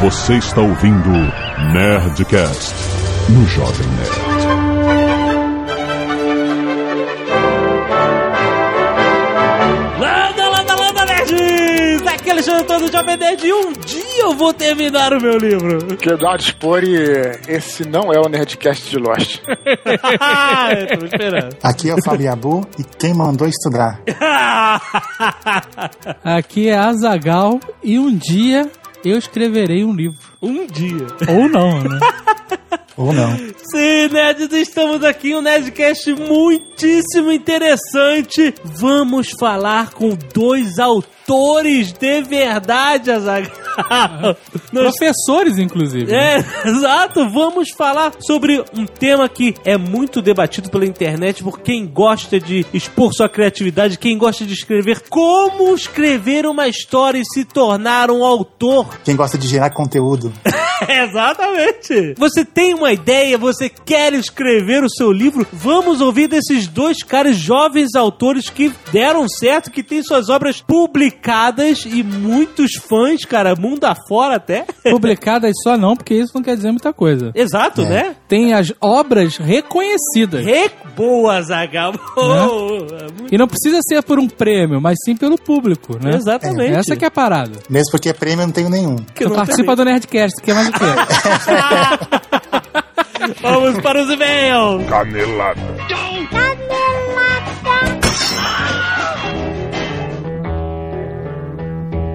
Você está ouvindo Nerdcast no Jovem Nerd. Landa, landa, landa, nerds! Aqui é Alexandre Antônio do Jovem Nerd e um dia eu vou terminar o meu livro. Dar uma dispor e esse não é o Nerdcast de Lost. eu tô esperando. Aqui é o Fabiabu e quem mandou estudar? Aqui é Azagal e um dia eu escreverei um livro. um dia. Ou não, né? Ou não? Sim, nerds, estamos aqui em um Nerdcast muitíssimo interessante. Vamos falar com dois autores de verdade, Azaghal. Nós Professores, inclusive. É, exato. Vamos falar sobre um tema que é muito debatido pela internet por quem gosta de expor sua criatividade, quem gosta de escrever. Como escrever uma história e se tornar um autor? Quem gosta de gerar conteúdo? Exatamente. Você tem uma ideia, você quer escrever o seu livro? Vamos ouvir desses dois caras jovens autores que deram certo, que têm suas obras publicadas e muitos fãs, cara, mundo afora até. Publicadas só não, porque isso não quer dizer muita coisa. Exato, É. né? Tem as obras reconhecidas. Re boa, Zagal. Boa. E não precisa ser por um prêmio, mas sim pelo público, né? Exatamente. Essa que é a parada. Mesmo porque prêmio eu não tenho nenhum. Que não participa do Nerdcast, que é mais o quê? Vamos para os e-mails. Canelada.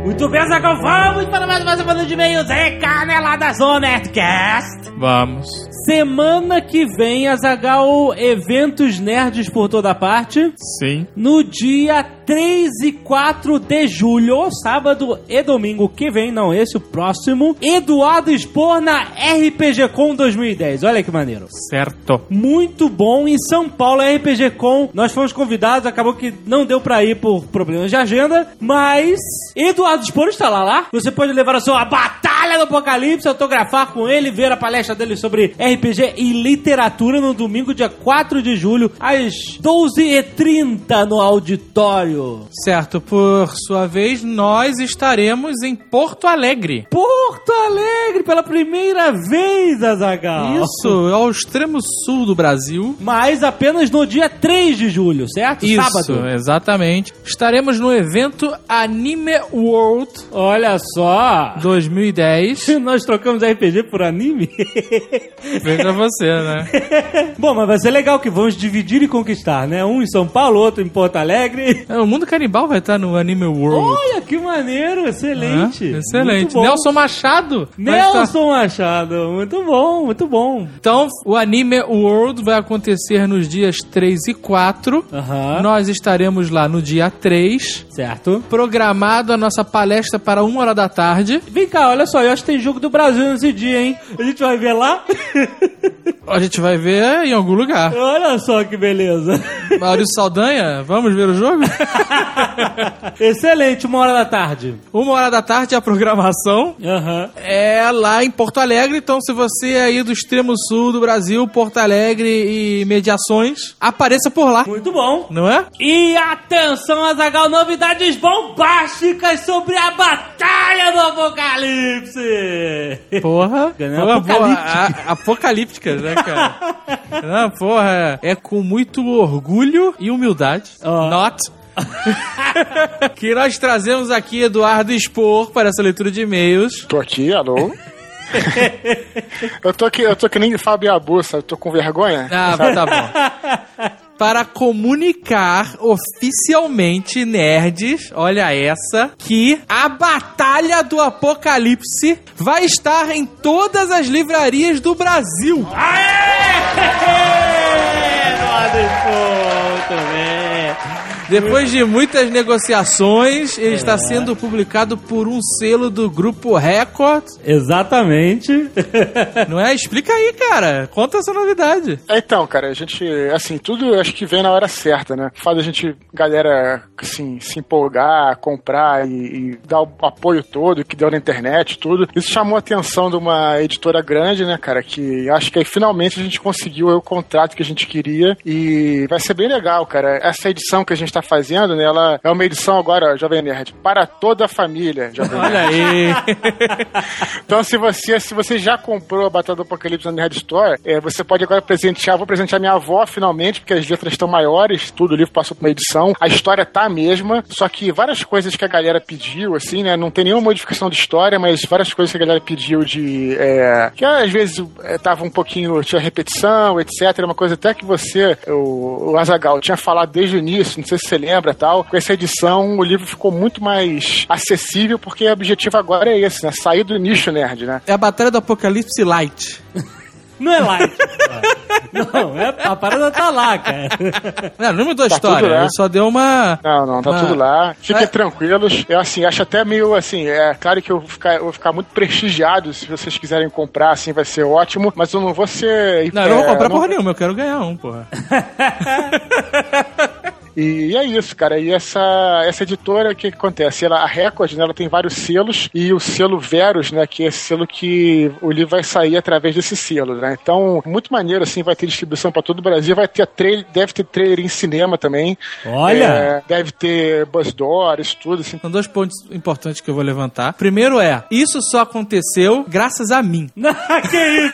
Muito bem, Zagal. Vamos para mais uma semana de e-mails. É Canelada Zona Nerdcast. Vamos. Semana que vem, Azagal, eventos nerds por toda parte. Sim. No dia 3 e 4 de julho, sábado e domingo que vem, não esse, o próximo, Eduardo expor na RPG Com 2010. Olha que maneiro. Certo. Muito bom em São Paulo, RPG Com. Nós fomos convidados, acabou que não deu pra ir por problemas de agenda, mas Eduardo Está lá, lá. Você pode levar a sua Batalha do Apocalipse, autografar com ele, ver a palestra dele sobre RPG e literatura no domingo, dia 4 de julho, às 12h30 no auditório. Certo. Por sua vez, nós estaremos em Porto Alegre. Porto Alegre pela primeira vez, Azagal. Isso, ao extremo sul do Brasil. Mas apenas no dia 3 de julho, certo? Isso, Sábado. exatamente. Estaremos no evento Anime World Olha só. 2010. Nós trocamos RPG por anime? Veja você, né? Bom, mas vai ser legal que vamos dividir e conquistar, né? Um em São Paulo, outro em Porto Alegre. É, O mundo canibal vai estar no Anime World. Olha que maneiro, excelente. né? Excelente. Nelson Machado. Nelson Machado, muito bom, muito bom. Então, o Anime World vai acontecer nos dias 3 e 4. Aham. Nós estaremos lá no dia 3. Certo. Programado a nossa palestra para uma hora da tarde. Vem cá, olha só, eu acho que tem jogo do Brasil nesse dia, hein? A gente vai ver lá? A gente vai ver em algum lugar. olha só que beleza. Maurício Saldanha, vamos ver o jogo? Excelente, uma hora da tarde. Uma hora da tarde é a programação. Aham. É lá em Porto Alegre, então se você é aí do extremo sul do Brasil, Porto Alegre e mediações, apareça por lá, Muito bom. não é? E atenção, Azagal, novidades bombásticas sobre a Batalha do Apocalipse! Porra, Ganhou apocalíptica. porra, a- apocalípticas, né, cara? Não, porra, é com muito orgulho e humildade. Ó. Not. que nós trazemos aqui Eduardo Expor para essa leitura de e-mails. Tô aqui, alô? eu tô aqui, eu tô que nem Fábio Abussa, eu tô com vergonha. Ah, tá bom. Para comunicar oficialmente, nerds, olha essa, que a Batalha do Apocalipse vai estar em todas as livrarias do Brasil. Aê! Muito bem. Depois de muitas negociações, ele está sendo publicado por um selo do Grupo Record. Exatamente. Não é? Explica aí, cara. Conta essa novidade. É, Então, cara, a gente, assim, tudo acho que vem na hora certa, né? Faz a gente, galera, assim, se empolgar, comprar e, e dar o apoio todo que deu na internet, tudo. Isso chamou a atenção de uma editora grande, né, cara? Que acho que aí finalmente a gente conseguiu o contrato que a gente queria e vai ser bem legal, cara. Essa edição que a gente tá fazendo, né? Ela é uma edição agora, Jovem Nerd, para toda a família, Jovem Nerd. Olha aí. Então, se você, se você já comprou a Batalha do Apocalipse na Nerd Store, é, você pode agora presentear. Vou presentear minha avó finalmente, porque as letras estão maiores, tudo o livro passou por uma edição. A história tá a mesma, só que várias coisas que a galera pediu, assim, né? Não tem nenhuma modificação de história, mas várias coisas que a galera pediu de. é, que às vezes é, tava um pouquinho, tinha repetição, etc. Uma coisa até que você, o, o Azagal, tinha falado desde o início, não sei se você lembra tal. Com essa edição, o livro ficou muito mais acessível, porque o objetivo agora é esse, né? Sair do nicho nerd, né? É a Batalha do Apocalipse Light. Não é light. não, é, a parada tá lá, cara. Não, não mudou a Tá história. tudo lá. Ele só deu uma. Não, não, tá uma- tudo lá. Fiquem É. tranquilos. Eu, assim, acho até meio, assim, é claro que eu vou, ficar, eu vou ficar muito prestigiado. Se vocês quiserem comprar, assim, vai ser ótimo. Mas eu não vou ser... Não, eu não vou é, comprar não- porra nenhuma, eu quero ganhar um, porra. E é isso, cara. E essa, essa editora, o que, que acontece? Ela, a Record, né, ela tem vários selos. E o selo Verus, né, que é esse selo que o livro vai sair através desse selo, né? Então, muito maneiro, assim, vai ter distribuição pra todo o Brasil. Vai ter trailer, deve ter trailer em cinema também. Olha! É, deve ter Buzz Doors, tudo, assim. São dois pontos importantes que eu vou levantar. Primeiro é, isso só aconteceu graças a mim. Não, que isso?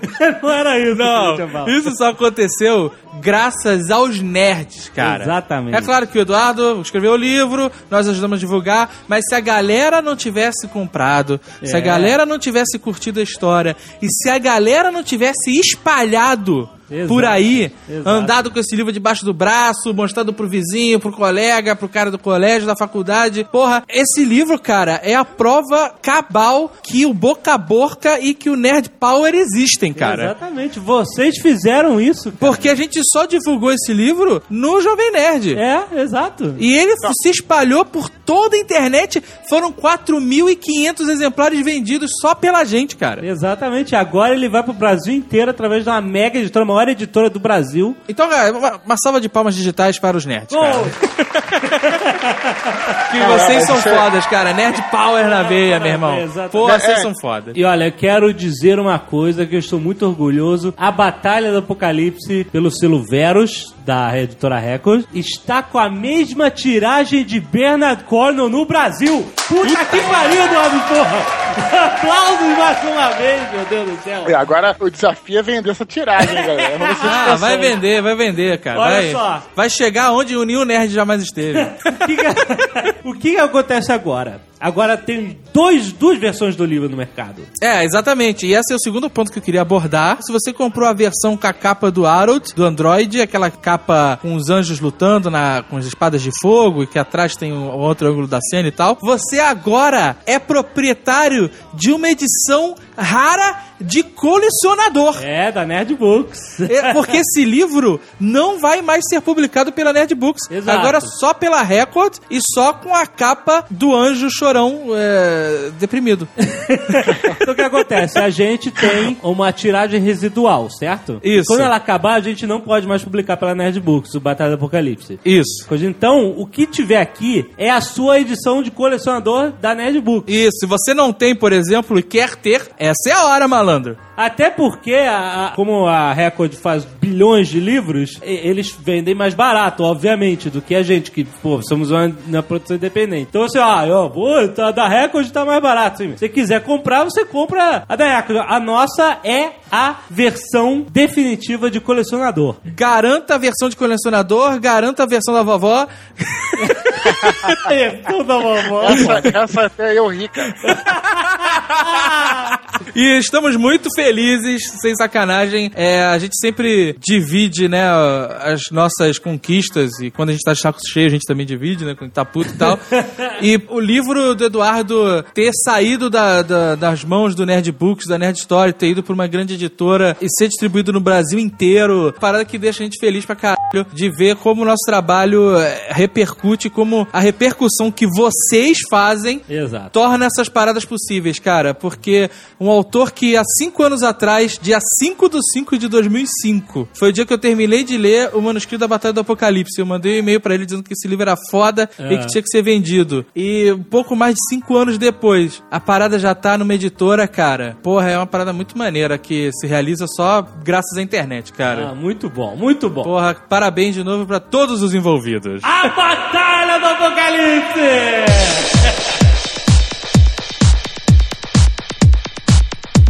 não era isso. falado. isso só aconteceu graças aos nerds, cara. Exatamente. É claro que o Eduardo escreveu o livro, nós ajudamos a divulgar, mas se a galera não tivesse comprado, se a É. galera não tivesse curtido a história e se a galera não tivesse espalhado Exato. por aí, Exato. andado com esse livro debaixo do braço, mostrando pro vizinho, pro colega, pro cara do colégio, da faculdade. Porra, esse livro, cara, é a prova cabal que o boca a boca e que o Nerd Power existem, cara. Exatamente. Vocês fizeram isso. cara. Porque a gente só divulgou esse livro no Jovem Nerd. É, exato. E ele se espalhou por toda a internet. Foram 4.500 exemplares vendidos só pela gente, cara. Exatamente. Agora ele vai pro Brasil inteiro através de uma mega editora, maior editora do Brasil. Então, uma, uma salva de palmas digitais para os nerds, cara. Que vocês são fodas, cara. Nerd Power na veia, meu irmão. É, vocês é. são fodas. E olha, eu quero dizer uma coisa que eu estou muito orgulhoso. A Batalha do Apocalipse pelo selo Verus, da editora Record, está com a mesma tiragem de Bernard Cornwell no Brasil. Puta que pariu, Eduardo, porra! Aplausos mais uma vez, meu Deus do céu. E agora o desafio é vender essa tiragem, galera. Ah, vai vender, vai vender, cara. Olha vai, só. vai chegar onde o New Nerd jamais esteve. O que, que- o que que acontece agora? Agora tem dois, duas versões do livro no mercado. É, exatamente. E esse é o segundo ponto que eu queria abordar. Se você comprou a versão com a capa do Harold, do Android, aquela capa com os anjos lutando na, com as espadas de fogo e que atrás tem um outro ângulo da cena e tal, você agora é proprietário de uma edição rara de colecionador. É, da Nerd Books. É, porque esse livro não vai mais ser publicado pela Nerd Books. Exato. Agora só pela Record e só com a capa do anjo chorão é, deprimido. Então o que acontece? A gente tem uma tiragem residual, certo? Isso. Quando ela acabar, a gente não pode mais publicar pela Nerd Books, o Batalha do Apocalipse. Isso. Então, o que tiver aqui é a sua edição de colecionador da Nerd Books. Isso, se você não tem, por exemplo, e quer ter, essa é a hora, malandro. Até porque, a- a- como a Record faz bilhões de livros, e- eles vendem mais barato, obviamente, do que a gente, que, pô, somos uma, uma produção independente. Então, assim, ah, ó, pô, tá, da Record tá mais barato. Sim. Se você quiser comprar, você compra a da Record. A nossa é a versão definitiva de colecionador. Garanta a versão de colecionador, garanta a versão da vovó. Versão da vovó. Essa, essa até eu ri, cara. E estamos muito felizes, sem sacanagem. É, a gente sempre divide, né, as nossas conquistas. E quando a gente tá de saco cheio, a gente também divide, né, quando tá puto e tal. e o livro do Eduardo ter saído da- da- das mãos do Nerd Books, da Nerd Story, ter ido pra uma grande editora e ser distribuído no Brasil inteiro. Parada que deixa a gente feliz pra caralho de ver como o nosso trabalho é, repercute, como a repercussão que vocês fazem Exato. torna essas paradas possíveis, cara. Porque Um autor que há cinco anos atrás, dia 5 de 5 de 2005, foi o dia que eu terminei de ler o manuscrito da Batalha do Apocalipse. Eu mandei um e-mail pra ele dizendo que esse livro era foda e que tinha que ser vendido. E um pouco mais de cinco anos depois, a parada já tá numa editora, cara. Porra, é uma parada muito maneira que se realiza só graças à internet, cara. Ah, muito bom, muito bom. Porra, parabéns de novo pra todos os envolvidos. A Batalha do Apocalipse!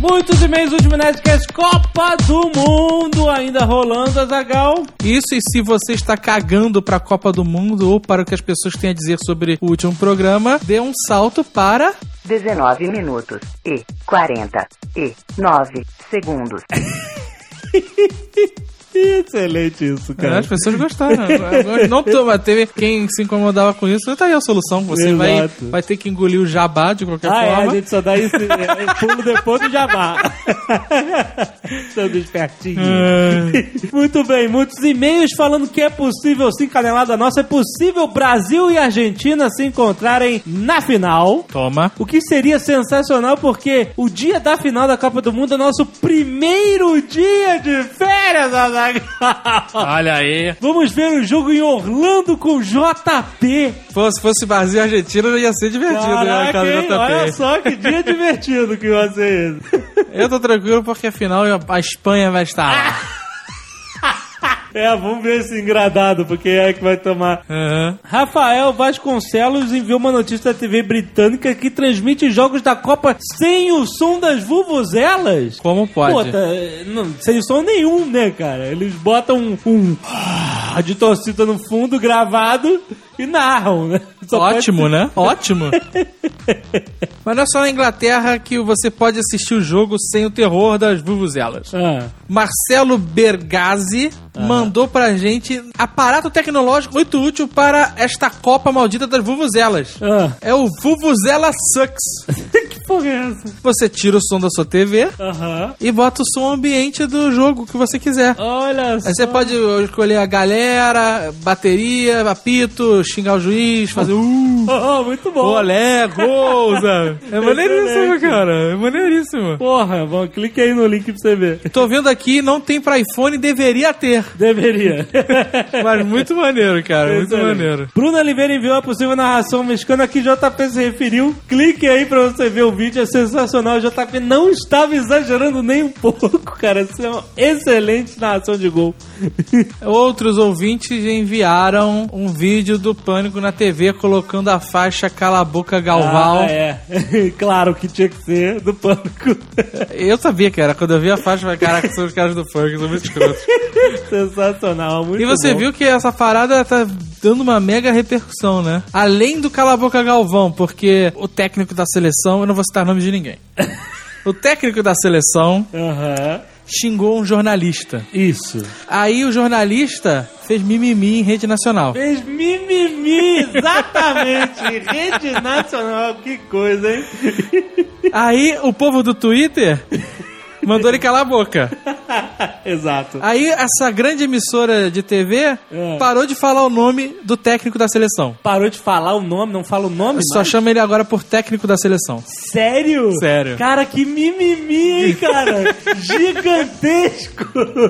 Muitos e-mails, último Nerdcast, Copa do Mundo ainda rolando, Azagal. Isso e se você está cagando pra Copa do Mundo ou para o que as pessoas têm a dizer sobre o último programa, dê um salto para 19 minutos e 49 segundos. Excelente isso, É, as pessoas gostaram. Não toma, teve quem se incomodava com isso. Tá aí a solução. Você vai, Exato. vai ter que engolir o jabá de qualquer Ah, é, a forma. gente só dá esse é, pulo depois do jabá. Sendo espertinho. Muito bem, muitos e-mails falando que é possível sim, canelada nossa, é possível Brasil e Argentina se encontrarem na final. Toma. O que seria sensacional porque o dia da final da Copa do Mundo é nosso primeiro dia de férias, Azaghal. Olha aí. Vamos ver o jogo em Orlando com JP. Pô, se fosse Brasil e Argentina, ia ser divertido, né? Caraca, hein? JP. olha só que dia divertido que vai ser esse. Eu tô tranquilo porque afinal a Espanha vai estar lá. É, vamos ver esse engradado, porque é que vai tomar. Aham. Rafael Vasconcelos enviou uma notícia da TV britânica que transmite jogos da Copa sem o som das vuvuzelas. Como pode? Pô, tá, não, sem som nenhum, né, cara? Eles botam um, um de torcida no fundo gravado e narram, né? Só Ótimo, né? Ótimo. Mas não é só na Inglaterra que você pode assistir o jogo sem o terror das vuvuzelas. Ah, Marcelo Bergazzi mandou pra gente aparato tecnológico muito útil para esta Copa maldita das vuvuzelas. ah. É o Vuvuzela Sucks. porra é essa? Você tira o som da sua TV Aham. e bota o som ambiente do jogo que você quiser. Olha só. Aí você pode escolher a galera, bateria, apito, xingar o juiz, fazer uh, Oh, muito bom. olé, gol, sabe? É maneiríssimo, cara. É maneiríssimo. Porra, bom, clique aí no link pra você ver. Tô vendo aqui, não tem pra iPhone, deveria ter. Deveria. Mas muito maneiro, cara. Muito maneiro. Bruno Oliveira enviou a possível narração mexicana que JP se referiu. Clique aí pra você ver o vídeo, é sensacional. O JP não estava exagerando nem um pouco, cara. Isso é uma excelente narração de gol. Outros ouvintes enviaram um vídeo do Pânico na TV colocando a faixa Cala a Boca Galval. Ah, é. claro que tinha que ser do pânico. Eu sabia que era. Quando eu vi a faixa, eu falei, caraca, são os caras do Pânico, são muito escrotos. Sensacional, muito E você bom. viu que essa parada tá dando uma mega repercussão, né? Além do Cala a Boca Galvão, porque o técnico da seleção, eu não vou citar nome de ninguém. O técnico da seleção Aham. xingou um jornalista. Isso. Aí o jornalista fez mimimi em rede nacional. Fez mimimi, exatamente. Rede Nacional, que coisa, hein? Aí o povo do Twitter mandou ele calar a boca. Exato. Aí essa grande emissora de TV É. parou de falar o nome do técnico da seleção. Parou de falar o nome, não fala o nome Só mais? chama ele agora por técnico da seleção. Sério? Sério. Cara, que mimimi, hein, cara? Gigantesco.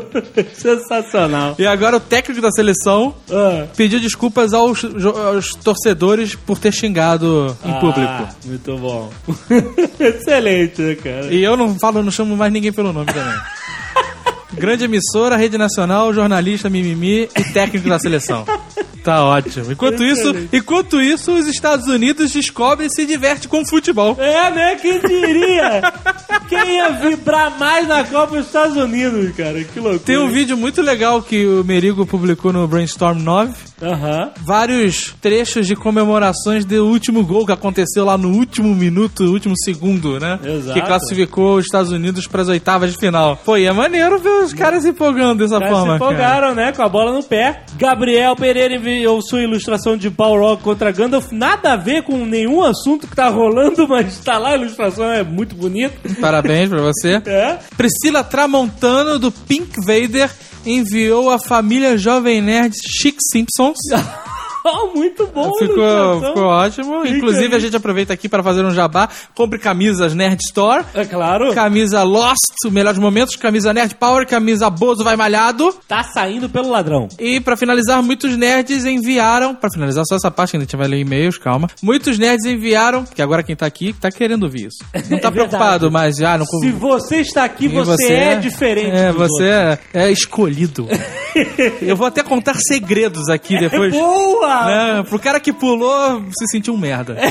Sensacional. E agora o técnico da seleção Ah. pediu desculpas aos, aos torcedores por ter xingado em Ah, público. Muito bom. Excelente, né, cara? E eu não falo, não chamo mais ninguém pelo nome também. Grande emissora, rede nacional, jornalista, mimimi e técnico da seleção. Tá ótimo. Enquanto isso, enquanto isso, os Estados Unidos descobrem e se diverte com futebol. É, né? Quem diria? Quem ia vibrar mais na Copa dos Estados Unidos, cara? Que loucura. Tem um vídeo muito legal que o Merigo publicou no Brainstorm 9. Aham. Vários trechos de comemorações do último gol que aconteceu lá no último minuto, último segundo, né? Exato. Que classificou os Estados Unidos para as oitavas de final. Pô, e é maneiro ver os caras se empolgando dessa Os caras forma. se cara. empolgaram, né? Com a bola no pé. Gabriel Pereira enviou sua ilustração de Balrog contra Gandalf. Nada a ver com nenhum assunto que tá rolando, mas tá lá a ilustração, é muito bonita. Parabéns pra você. É? Priscila Tramontano, do Pink Vader, enviou a família Jovem Nerd Chic Simpsons Muito bom, Ficou, ficou ótimo. Fica Inclusive, aí. a gente aproveita aqui para fazer um jabá. Compre camisas Nerd Store. É claro. Camisa Lost, o melhores momentos. Camisa Nerd Power. Camisa Bozo Vai Malhado. Tá saindo pelo ladrão. E pra finalizar, muitos nerds enviaram. Pra finalizar só essa parte, que a gente vai ler e-mails, calma. Muitos nerds enviaram, que agora quem tá aqui tá querendo ouvir isso. Não tá É preocupado, mas já não Se você está aqui, E você, é, diferente. É, você é, é escolhido. Eu vou até contar segredos aqui outros. depois. Boa! Né? Pro cara que pulou se sentir um merda.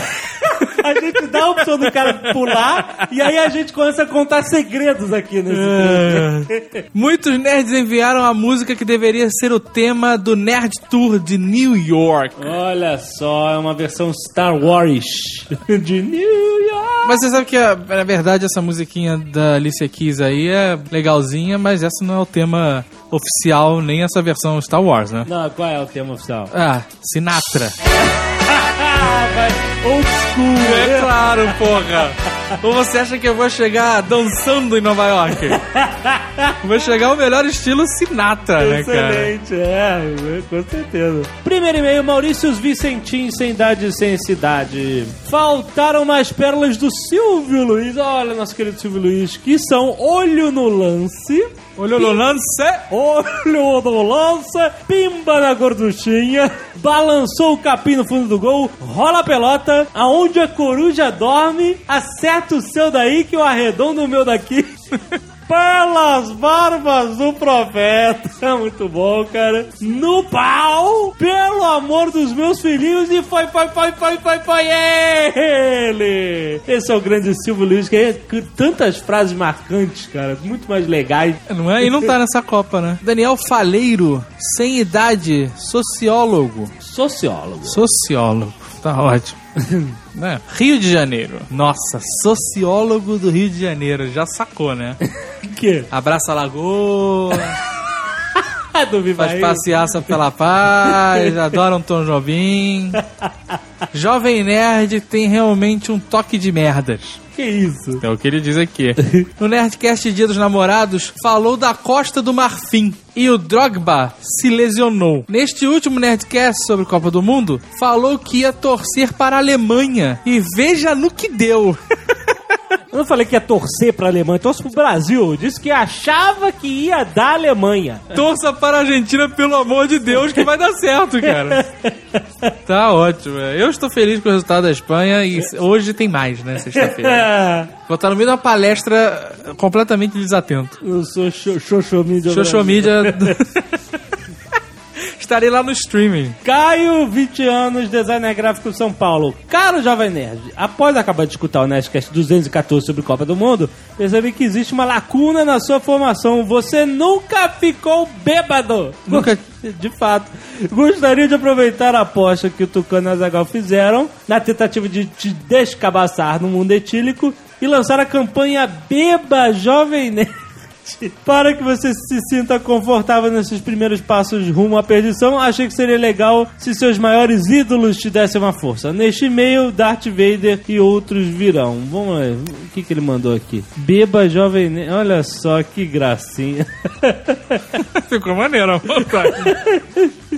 A gente dá a opção do cara pular e aí a gente começa a contar segredos aqui nesse É. Muitos nerds enviaram a música que deveria ser o tema do Nerd Tour de New York. Olha só, é uma versão Star Wars de New York. Mas você sabe que, a- na verdade, essa musiquinha da Alicia Keys aí é legalzinha, mas essa não é o tema oficial, nem essa versão Star Wars, né? Não, qual é o tema oficial? Ah, Sinatra. Ah, vai. Old school. É claro, porra. Ou você acha que eu vou chegar dançando em Nova York? Vou chegar ao melhor estilo Sinatra, né, cara? Excelente, é, com certeza. Primeiro e-mail, Maurícios Vicentim, sem idade sem cidade. Faltaram mais pérolas do Silvio Luiz. Olha, nosso querido Silvio Luiz, que são Olho no Lance. Olho no lance. Olho no lance, pimba na gorduchinha, balançou o capim no fundo do gol, rola a pelota, aonde a coruja dorme, acerta o seu daí que eu arredondo o meu daqui. Pelas barbas do profeta. Muito bom, cara. No pau, pelo amor dos meus filhinhos, e foi, foi, foi, foi, foi, foi ele! Esse é o grande Silvio Luiz, que é com tantas frases marcantes, cara, muito mais legais. Não é? E não tá nessa Copa, né? Daniel Faleiro, sem idade, sociólogo. Sociólogo. Sociólogo. Tá ótimo. Né? Rio de Janeiro. Nossa, sociólogo do Rio de Janeiro. Já sacou, né? que? Abraça a lagoa, Do Viva faz passeaça pela paz, adora um Tom Jobim. Jovem Nerd tem realmente um toque de merdas. Que isso? É o que ele diz aqui. No Nerdcast Dia dos Namorados, falou da Costa do Marfim. E o Drogba se lesionou. Neste último Nerdcast sobre Copa do Mundo, falou que ia torcer para a Alemanha. E veja no que deu. Eu não falei que ia torcer pra Alemanha, torce pro Brasil. Disse que achava que ia dar Alemanha. Torça para a Argentina, pelo amor de Deus, que vai dar certo, cara. Tá ótimo. é. Eu estou feliz com o resultado da Espanha e hoje tem mais, né? Sexta-feira. Vou estar no meio de uma palestra completamente desatento. Eu sou xo- xoxomídia. Xoxomídia. Estarei lá no streaming. Caio, 20 anos, designer gráfico São Paulo. Caro Jovem Nerd, após acabar de escutar o Nerdcast 214 sobre Copa do Mundo, percebi que existe uma lacuna na sua formação. Você nunca ficou bêbado. Nunca- De fato. Gostaria de aproveitar a aposta que o Tucano e a Zagal fizeram na tentativa de te descabaçar no mundo etílico e lançar a campanha Beba Jovem Nerd. Para que você se sinta confortável nesses primeiros passos rumo à perdição, achei que seria legal se seus maiores ídolos te dessem uma força. Neste e-mail, Darth Vader e outros virão. Vamos ver, o que, que ele mandou aqui? Beba Jovem Nerd. Olha só que gracinha. Ficou maneiro.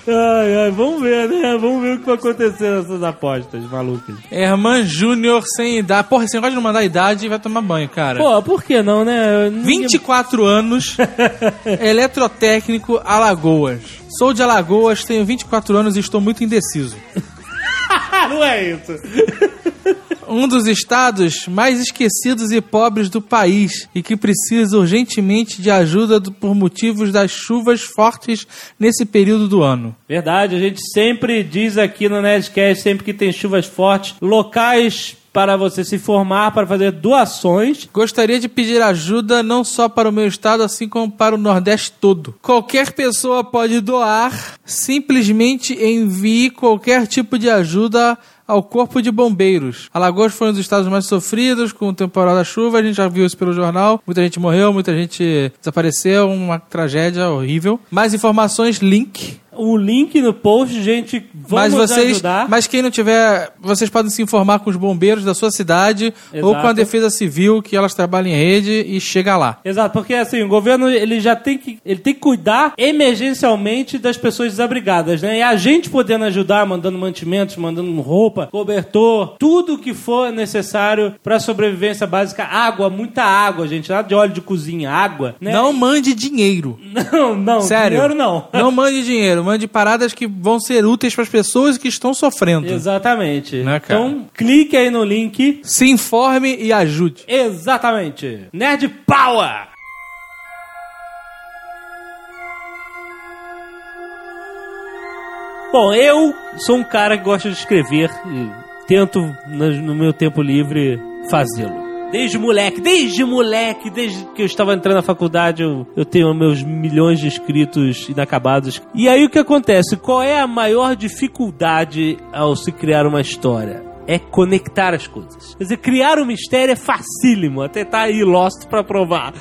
Ai, ai, vamos ver, né? Vamos ver o que vai acontecer nessas apostas malucas. Herman Júnior sem idade. Porra, esse negócio de não mandar idade vai tomar banho, cara. Pô, por que não, né? Ninguém- 24 anos, eletrotécnico Alagoas. Sou de Alagoas, tenho 24 anos e estou muito indeciso. Não é isso. Um dos estados mais esquecidos e pobres do país e que precisa urgentemente de ajuda do- por motivos das chuvas fortes nesse período do ano. Verdade, a gente sempre diz aqui no Nerdcast, sempre que tem chuvas fortes, locais para você se informar, para fazer doações. Gostaria de pedir ajuda não só para o meu estado, assim como para o Nordeste todo. Qualquer pessoa pode doar, simplesmente envie qualquer tipo de ajuda ao Corpo de Bombeiros. Alagoas foi um dos estados mais sofridos com o temporal da chuva, a gente já viu isso pelo jornal. Muita gente morreu, muita gente desapareceu, uma tragédia horrível. Mais informações, link. O link no post, gente. Mas Vamos vocês, ajudar. mas quem não tiver, vocês podem se informar com os bombeiros da sua cidade ou com a Exato. Defesa Civil, que elas trabalham em rede e chega lá. Exato, porque assim, o governo ele já tem que ele tem que cuidar emergencialmente das pessoas desabrigadas, né? E a gente podendo ajudar, mandando mantimentos, mandando roupa, cobertor, tudo que for necessário para sobrevivência básica, água, muita água, gente, nada de óleo de cozinha, água, né? Não mande dinheiro. não, não, Sério. dinheiro não. Não mande dinheiro, mande paradas que vão ser úteis para as pessoas que estão sofrendo. Exatamente. Né, então, clique aí no link. Se informe e ajude. Exatamente. Nerd Power! Bom, eu sou um cara que gosta de escrever e tento, no meu tempo livre, fazê-lo. Desde moleque, desde moleque, desde que eu estava entrando na faculdade, eu, eu tenho meus milhões de escritos inacabados. E aí o que acontece? Qual é a maior dificuldade ao se criar uma história? É conectar as coisas. Quer dizer, criar um mistério é facílimo. Até tá aí Lost pra provar.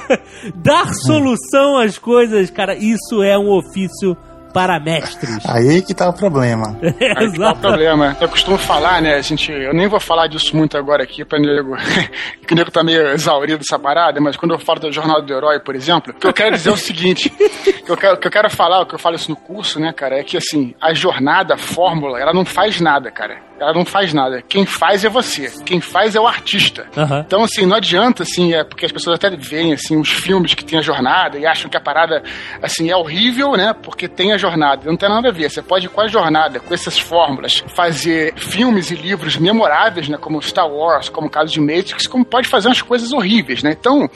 Dar solução às coisas, cara, isso é um ofício para mestres. Aí que tá o problema. Aí que tá o Exato. problema. Eu costumo falar, né, gente, eu nem vou falar disso muito agora aqui pra nego, que o nego tá meio exaurido dessa parada, mas quando eu falo da jornada do herói, por exemplo, o que eu quero dizer é o seguinte, que eu quero, que eu quero falar, o que eu falo isso no curso, né, cara, é que assim, a jornada, a fórmula, ela não faz nada, cara. Ela não faz nada. Quem faz é você. Quem faz é o artista. Aham. Então, assim, não adianta, assim, é porque as pessoas até veem, assim, os filmes que tem a jornada e acham que a parada, assim, é horrível, né? Porque tem a jornada. Não tem nada a ver. Você pode, com a jornada, com essas fórmulas, fazer filmes e livros memoráveis, né? Como Star Wars, como o caso de Matrix, como pode fazer umas coisas horríveis, né? Então,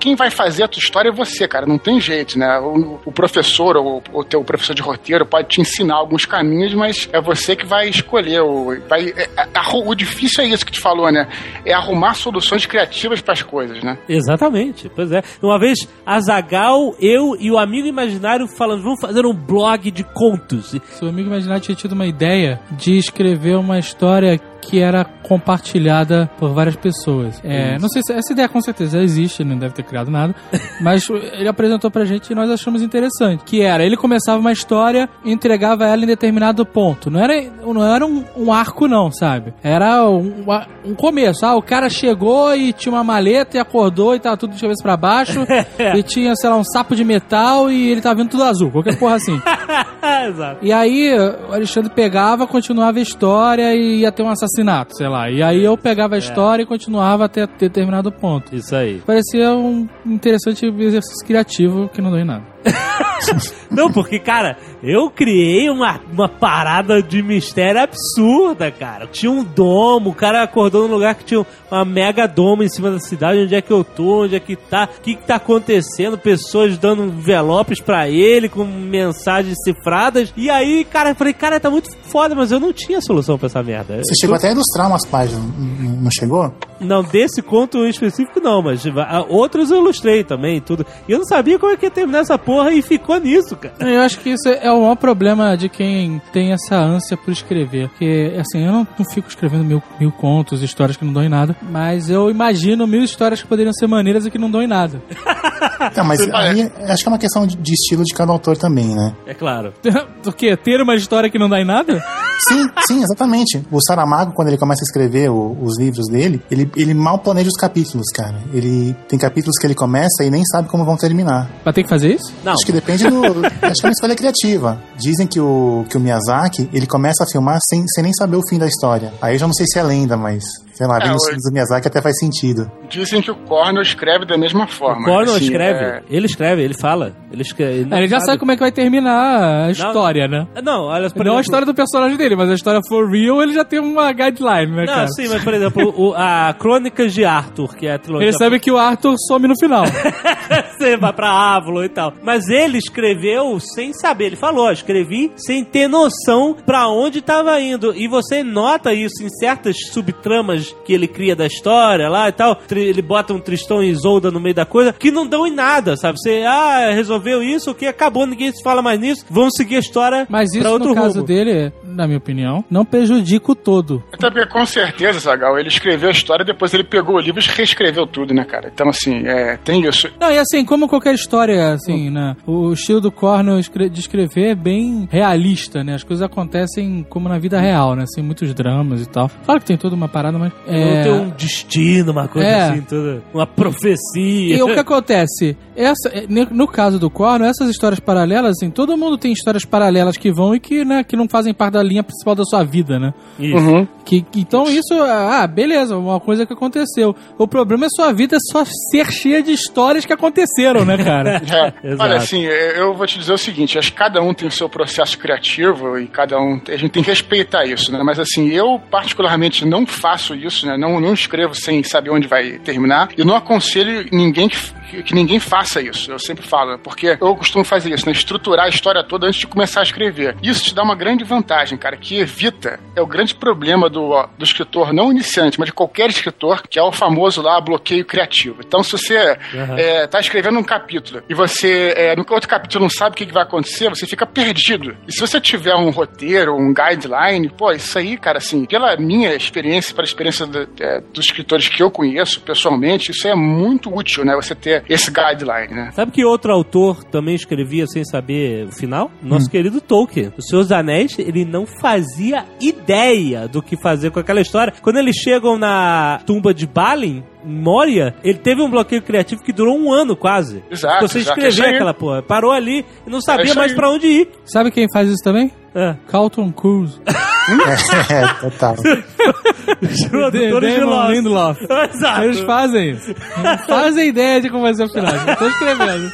quem vai fazer a tua história é você, cara. Não tem jeito, né? O, o professor ou o teu professor de roteiro pode te ensinar alguns caminhos, mas é você que vai escolher. O, vai, é- é- o difícil é isso que tu falou, né? É arrumar soluções criativas para as coisas, né? Exatamente, pois é. Uma vez, a Zagal, eu e o amigo imaginário falando, vamos fazer um blog de contos. E- Seu amigo imaginário tinha tido uma ideia de escrever uma história que era compartilhada por várias pessoas. É, não sei se essa ideia com certeza existe, não deve ter criado nada, mas ele apresentou pra gente e nós achamos interessante. Que era, ele começava uma história e entregava ela em determinado ponto. Não era, não era um, um arco, não, sabe? Era um, um começo. Ah, o cara chegou e tinha uma maleta e acordou e tava tudo de cabeça pra baixo e tinha, sei lá, um sapo de metal e ele tava vendo tudo azul, qualquer porra assim. Exato. E aí, o Alexandre pegava, continuava a história e ia ter um assassinato, sei lá. E aí eu pegava a história e continuava até determinado ponto. Isso aí. Parecia um interessante exercício criativo que não deu em nada. Não, porque, cara, eu criei uma, uma parada de mistério absurda, cara. Tinha um domo, o cara acordou num lugar que tinha uma mega domo em cima da cidade. Onde é que eu tô? Onde é que tá? O que que tá acontecendo? Pessoas dando envelopes pra ele com mensagens cifradas. E aí, cara, eu falei, cara, tá muito foda, mas eu não tinha solução pra essa merda. Você Eu chegou tô- até a ilustrar umas páginas, não chegou? Não, desse conto em específico não, mas outros eu ilustrei também e tudo. E eu não sabia como é que ia terminar essa porra e ficou nisso, cara. Eu acho que isso é o maior problema de quem tem essa ânsia por escrever. Porque, assim, eu não, não fico escrevendo mil, mil contos, histórias que não dão em nada. Mas eu imagino mil histórias que poderiam ser maneiras e que não dão em nada. Não, mas aí acho que é uma questão de, de estilo de cada autor também, né? É claro. Do que? Ter uma história que não dá em nada? Sim, sim, exatamente. O Saramago, quando ele começa a escrever o- os livros dele, ele, ele mal planeja os capítulos, cara. Ele tem capítulos que ele começa e nem sabe como vão terminar. Vai ter que fazer isso? Não. Acho que depende do. acho que é uma escolha criativa. Dizem que o, que o Miyazaki, ele começa a filmar sem, sem nem saber o fim da história. Aí eu já não sei se é lenda, mas, sei lá, É, o- filmes do Miyazaki até faz sentido. Dizem que o Cornell escreve da mesma forma. O Cornell assim, escreve. é- Ele escreve, ele fala. Ele, escreve, É, ele já sabe como é que vai terminar a história, né? Não, olha, por não a exemplo- história do personagem dele, mas a história for real, ele já tem uma guideline, né, Não, cara? sim, mas por exemplo, o, a Crônicas de Arthur, que é a trilogia. Ele sabe que o Arthur some no final. Você vai pra Avalon e tal. Mas ele escreveu sem saber. Ele falou, escrevi sem ter noção pra onde tava indo. E você nota isso em certas subtramas que ele cria da história lá e tal. Ele bota um Tristão e Isolda no meio da coisa, que não dão em nada, sabe? Você, ah, resolveu isso, ok, acabou, ninguém se fala mais nisso, vamos seguir a história Mas isso, pra outro no caso rumo. dele, na minha opinião, não prejudica o todo. Até porque, com certeza, Zagal, ele escreveu a história, depois ele pegou o livro e reescreveu tudo, né, cara? Então, assim, é, tem isso. Não, e assim, como qualquer história, assim, né? O estilo do Cornell de escrever é bem realista, né? As coisas acontecem como na vida real, né? Assim, muitos dramas e tal. Claro que tem toda uma parada, mas. Não É... tem um destino, uma coisa É. assim, toda. Uma profecia. E o que acontece? Essa, no no caso do Corno, essas histórias paralelas, assim, todo mundo tem histórias paralelas que vão e que, né, que não fazem parte da linha principal da sua vida, né? Isso. Uhum. Que, que- então isso, ah, beleza, uma coisa que aconteceu. O problema é sua vida só ser cheia de histórias que aconteceram, né, cara? É, Exato. olha, assim, eu vou te dizer o seguinte: acho que cada um tem o seu processo criativo e cada um. A gente tem que respeitar isso, né? Mas, assim, eu particularmente não faço isso, né? Não, não escrevo sem saber onde vai terminar. E não aconselho ninguém que, que, que ninguém faça isso. Eu sempre falo, porque eu costumo fazer isso, né? Estruturar a história toda antes de começar a escrever. Isso te dá uma grande vantagem, cara, que evita. É o grande problema do, do escritor, não iniciante, mas de qualquer escritor, que é o famoso lá bloqueio criativo. Então, se você Aham. é, tá escrevendo um capítulo e você, é, no outro capítulo, não sabe o que, que vai acontecer, você fica perdido. E se você tiver um roteiro, um guideline, pô, isso aí, cara, assim, pela minha experiência, pela experiência do- é, dos escritores que eu conheço pessoalmente, isso é muito útil, né? Você ter esse guideline, né? Sabe que outro autor também escrevia sem saber o final? Nosso querido Tolkien. Os Seus Anéis, ele não fazia ideia do que fazer com aquela história. Quando eles chegam na tumba de Balin, em Moria, ele teve um bloqueio criativo que durou um ano quase. Exato, Você É aí. aquela porra. Parou ali e não sabia isso mais pra onde ir. Sabe quem faz isso também? É. Carlton Cruz. é, total. Produtores de Lost. Lindelof. Exato. Eles fazem isso. Não fazem ideia de como vai ser o final. Tô escrevendo.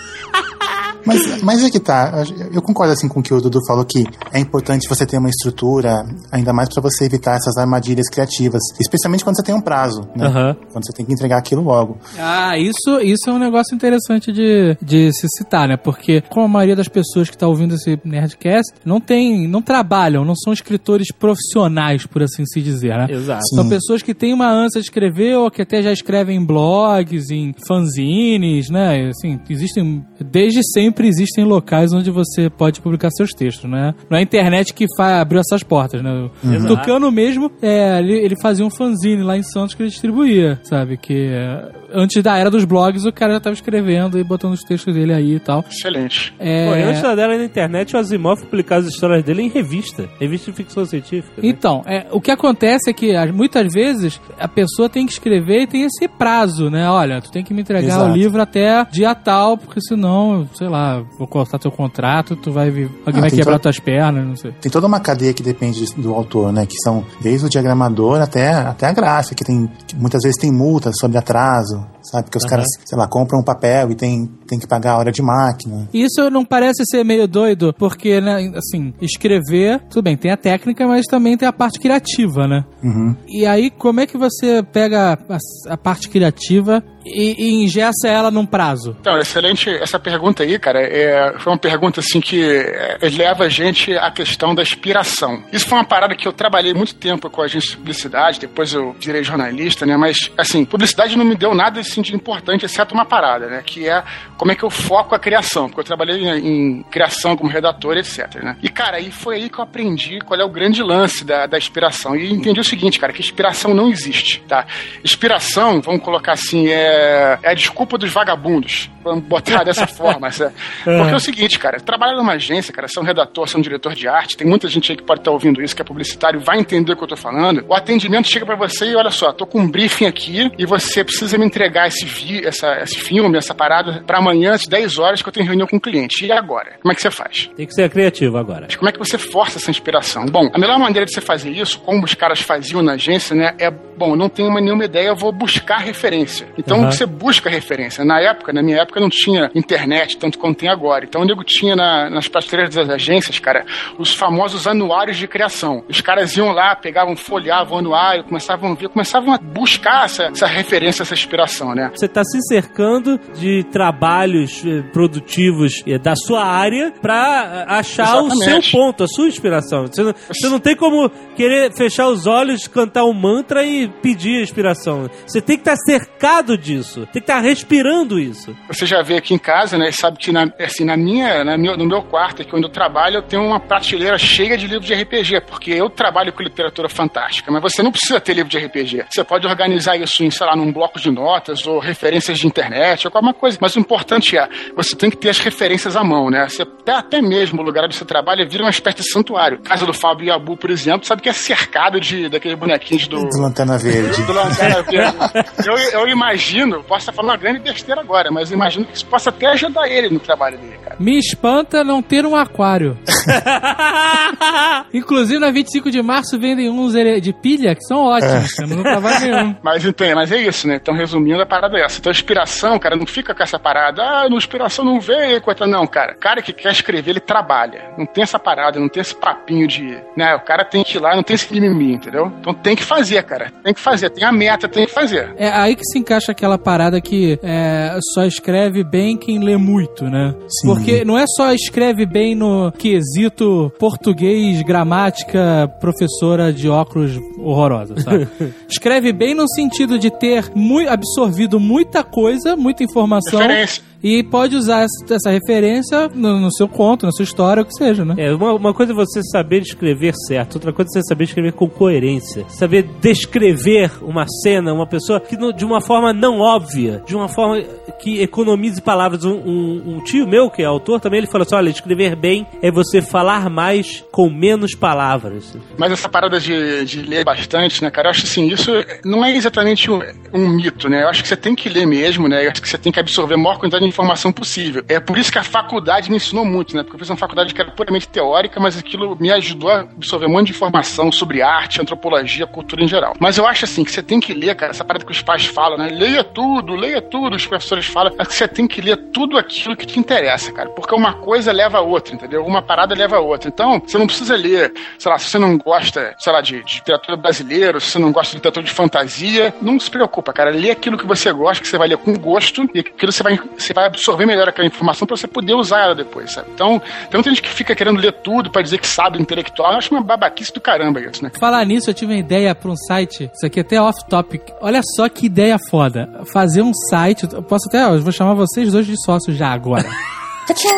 Mas, mas é que tá. Eu concordo assim com o que o Dudu falou que é importante você ter uma estrutura, ainda mais pra você evitar essas armadilhas criativas, especialmente quando você tem um prazo, né? Aham. Quando você tem que entregar aquilo logo. Ah, isso, isso é um negócio interessante de, de se citar, né? Porque, como a maioria das pessoas que tá ouvindo esse Nerdcast, não tem, não trabalham, não são escritores profissionais, por assim se dizer, né? Exato. São Sim. pessoas que têm uma ânsia de escrever ou que até já escrevem em blogs, em fanzines, né? Assim, existem, desde sempre existem locais onde você pode publicar seus textos, né? Não é a internet que abriu essas portas, né? Exato. Tucano mesmo, é, ele, ele fazia um fanzine lá em Santos que ele distribuía, sabe? Que é, antes da era dos blogs o cara já tava escrevendo e botando os textos dele aí e tal. Excelente. É, Pô, antes da dela na internet, o Asimov publicava as histórias dele em revista. Revista de ficção científica. né? Então, é, o que acontece é que as- muitas vezes a pessoa tem que escrever e tem esse prazo, né? Olha, tu tem que me entregar Exato. o livro até dia tal, porque senão, sei lá, vou cortar teu contrato, tu vai alguém Ah, vai quebrar tuas pernas, não sei. Tem toda uma cadeia que depende do autor, né? Que são desde o diagramador até, até a gráfica, que tem que muitas vezes tem multas sobre atraso, sabe? Porque os Aham. caras, sei lá, compram um papel e tem, tem que pagar a hora de máquina. Isso não parece ser meio doido, porque, né, assim, escrever, tudo bem, tem a técnica, mas também tem a parte criativa, né? Uhum. E aí, como é que você pega a, a parte criativa e, e ingessa ela num prazo? Então, excelente essa pergunta aí, cara. É, foi uma pergunta assim que é, leva a gente à questão da inspiração. Isso foi uma parada que eu trabalhei muito tempo com a agência de publicidade, depois eu virei jornalista, né? Mas, assim, publicidade não me deu nada assim, de importante, exceto uma parada, né? Que é como é que eu foco a criação, porque eu trabalhei em, em criação como redator, etc, né? E, cara, aí foi aí que eu aprendi qual é o grande lance da, da inspiração. E entendi o seguinte, cara, que inspiração não existe, tá? Inspiração, vamos colocar assim, é, é a desculpa dos vagabundos. Vamos botar dessa forma. essa- Porque é o seguinte, cara, trabalhar numa agência, cara, ser um redator, ser um diretor de arte, tem muita gente aí que pode estar ouvindo isso, que é publicitário, vai entender o que eu tô falando. O atendimento chega pra você e olha só, tô com um briefing aqui e você precisa me entregar esse, vi, essa, esse filme, essa parada, pra amanhã às 10 horas que eu tenho reunião com o cliente. E agora? Como é que você faz? Tem que ser criativo agora. Como é que você força essa inspiração? Bom, a melhor maneira de você fazer isso, como os caras faziam na agência, né, é, bom, não tenho uma- nenhuma ideia, eu vou buscar referência. Então, você busca referência. Na época, na minha época, não tinha internet, tanto quanto tem agora. Então o nego tinha na- nas prateleiras das agências, cara, os famosos anuários de criação. Os caras iam lá, pegavam, folheavam o anuário, começavam a ver, começavam a buscar essa, essa referência, essa inspiração, né? Você está se cercando de trabalhos eh, produtivos eh, da sua área para achar o seu Exatamente. ponto, a sua inspiração. Você não, você não tem como querer fechar os olhos, cantar um mantra e pedir a inspiração. Você tem que estar cercado disso. Tem que estar respirando isso. Você já vê aqui em casa, né? e Sabe que na, assim, na minha, na meu- no meu quarto, aqui onde eu trabalho, eu tenho uma prateleira cheia de livros de RPG, porque eu trabalho com literatura fantástica, mas você não precisa ter livro de RPG. Você pode organizar isso em, sei lá, num bloco de notas ou referências de internet ou alguma coisa. Mas o importante é, você tem que ter as referências à mão, né? Você, até, até mesmo o lugar onde você trabalha vira uma espécie de santuário. A casa do Fábio Yabu, por exemplo, sabe que é cercado de daqueles bonequinhos do, De lanterna verde. do Lanterna Verde. Eu, eu imagino, posso estar falando uma grande besteira agora, mas eu imagino que isso possa até ajudar ele no trabalho dele, cara. Me espanta não ter um aquário. Inclusive, na 25 de março vendem uns de pilha que são ótimos, cara. Não trabalho nenhum. Mas então, mas é isso, né? Então, resumindo, a parada é essa. Então, a inspiração, cara, não fica com essa parada, ah, no inspiração não veio, coisa. Não, cara. O cara que quer escrever, ele trabalha. Não tem essa parada, não tem esse papinho de. Né? O cara tem que ir lá, não tem esse mimimi, entendeu? Então tem que fazer, cara. Tem que fazer. Tem a meta, tem que fazer. É aí que se encaixa aquela parada que é, só escreve bem quem lê muito, né? Sim. Porque não é só escreve bem no quesito português, gramática, professora de óculos horrorosa, sabe? escreve bem no sentido de ter mui- absorvido muita coisa, muita informação. Referência. E pode usar essa, referência no, no seu conto, na sua história, o que seja, né? É, uma, uma coisa é você saber escrever certo, outra coisa é você saber escrever com coerência. Saber descrever uma cena, uma pessoa que não- de uma forma não óbvia, de uma forma que economize palavras. Um, um- um tio meu, que é autor, também ele falou assim: olha, escrever bem é você falar mais com menos palavras. Mas essa parada de, de ler bastante, né, cara? Eu acho assim, isso não é exatamente um, um mito, né? Eu acho que você tem que ler mesmo, né? Eu acho que você tem que absorver a maior quantidade de informação possível. É por isso que a faculdade me ensinou muito, né? Porque eu fiz uma faculdade que era puramente teórica, mas aquilo me ajudou a absorver um monte de informação sobre arte, antropologia, cultura em geral. Mas eu acho assim, que você tem que ler, cara, essa parada que os pais falam, né? Leia tudo, leia tudo, os professores falam. Que você tem que ler tudo aquilo que te interessa, cara. Porque uma coisa leva a outra, entendeu? Uma parada leva a outra. Então, você não precisa ler, sei lá, se você não gosta, sei lá, de, de literatura brasileira, se você não gosta de literatura de fantasia, não se preocupa, cara. Lê aquilo que você gosta, que você vai ler com gosto, e aquilo você vai, você vai absorver melhor aquela informação pra você poder usar ela depois, sabe? Então, tem muita gente que fica querendo ler tudo pra dizer que sabe intelectual. Eu acho uma babaquice do caramba isso, né? Falar nisso, eu tive uma ideia pra um site. Isso aqui é até off-topic. Olha só que ideia foda. Fazer um site. Eu posso até. Eu vou chamar vocês dois de sócios já agora.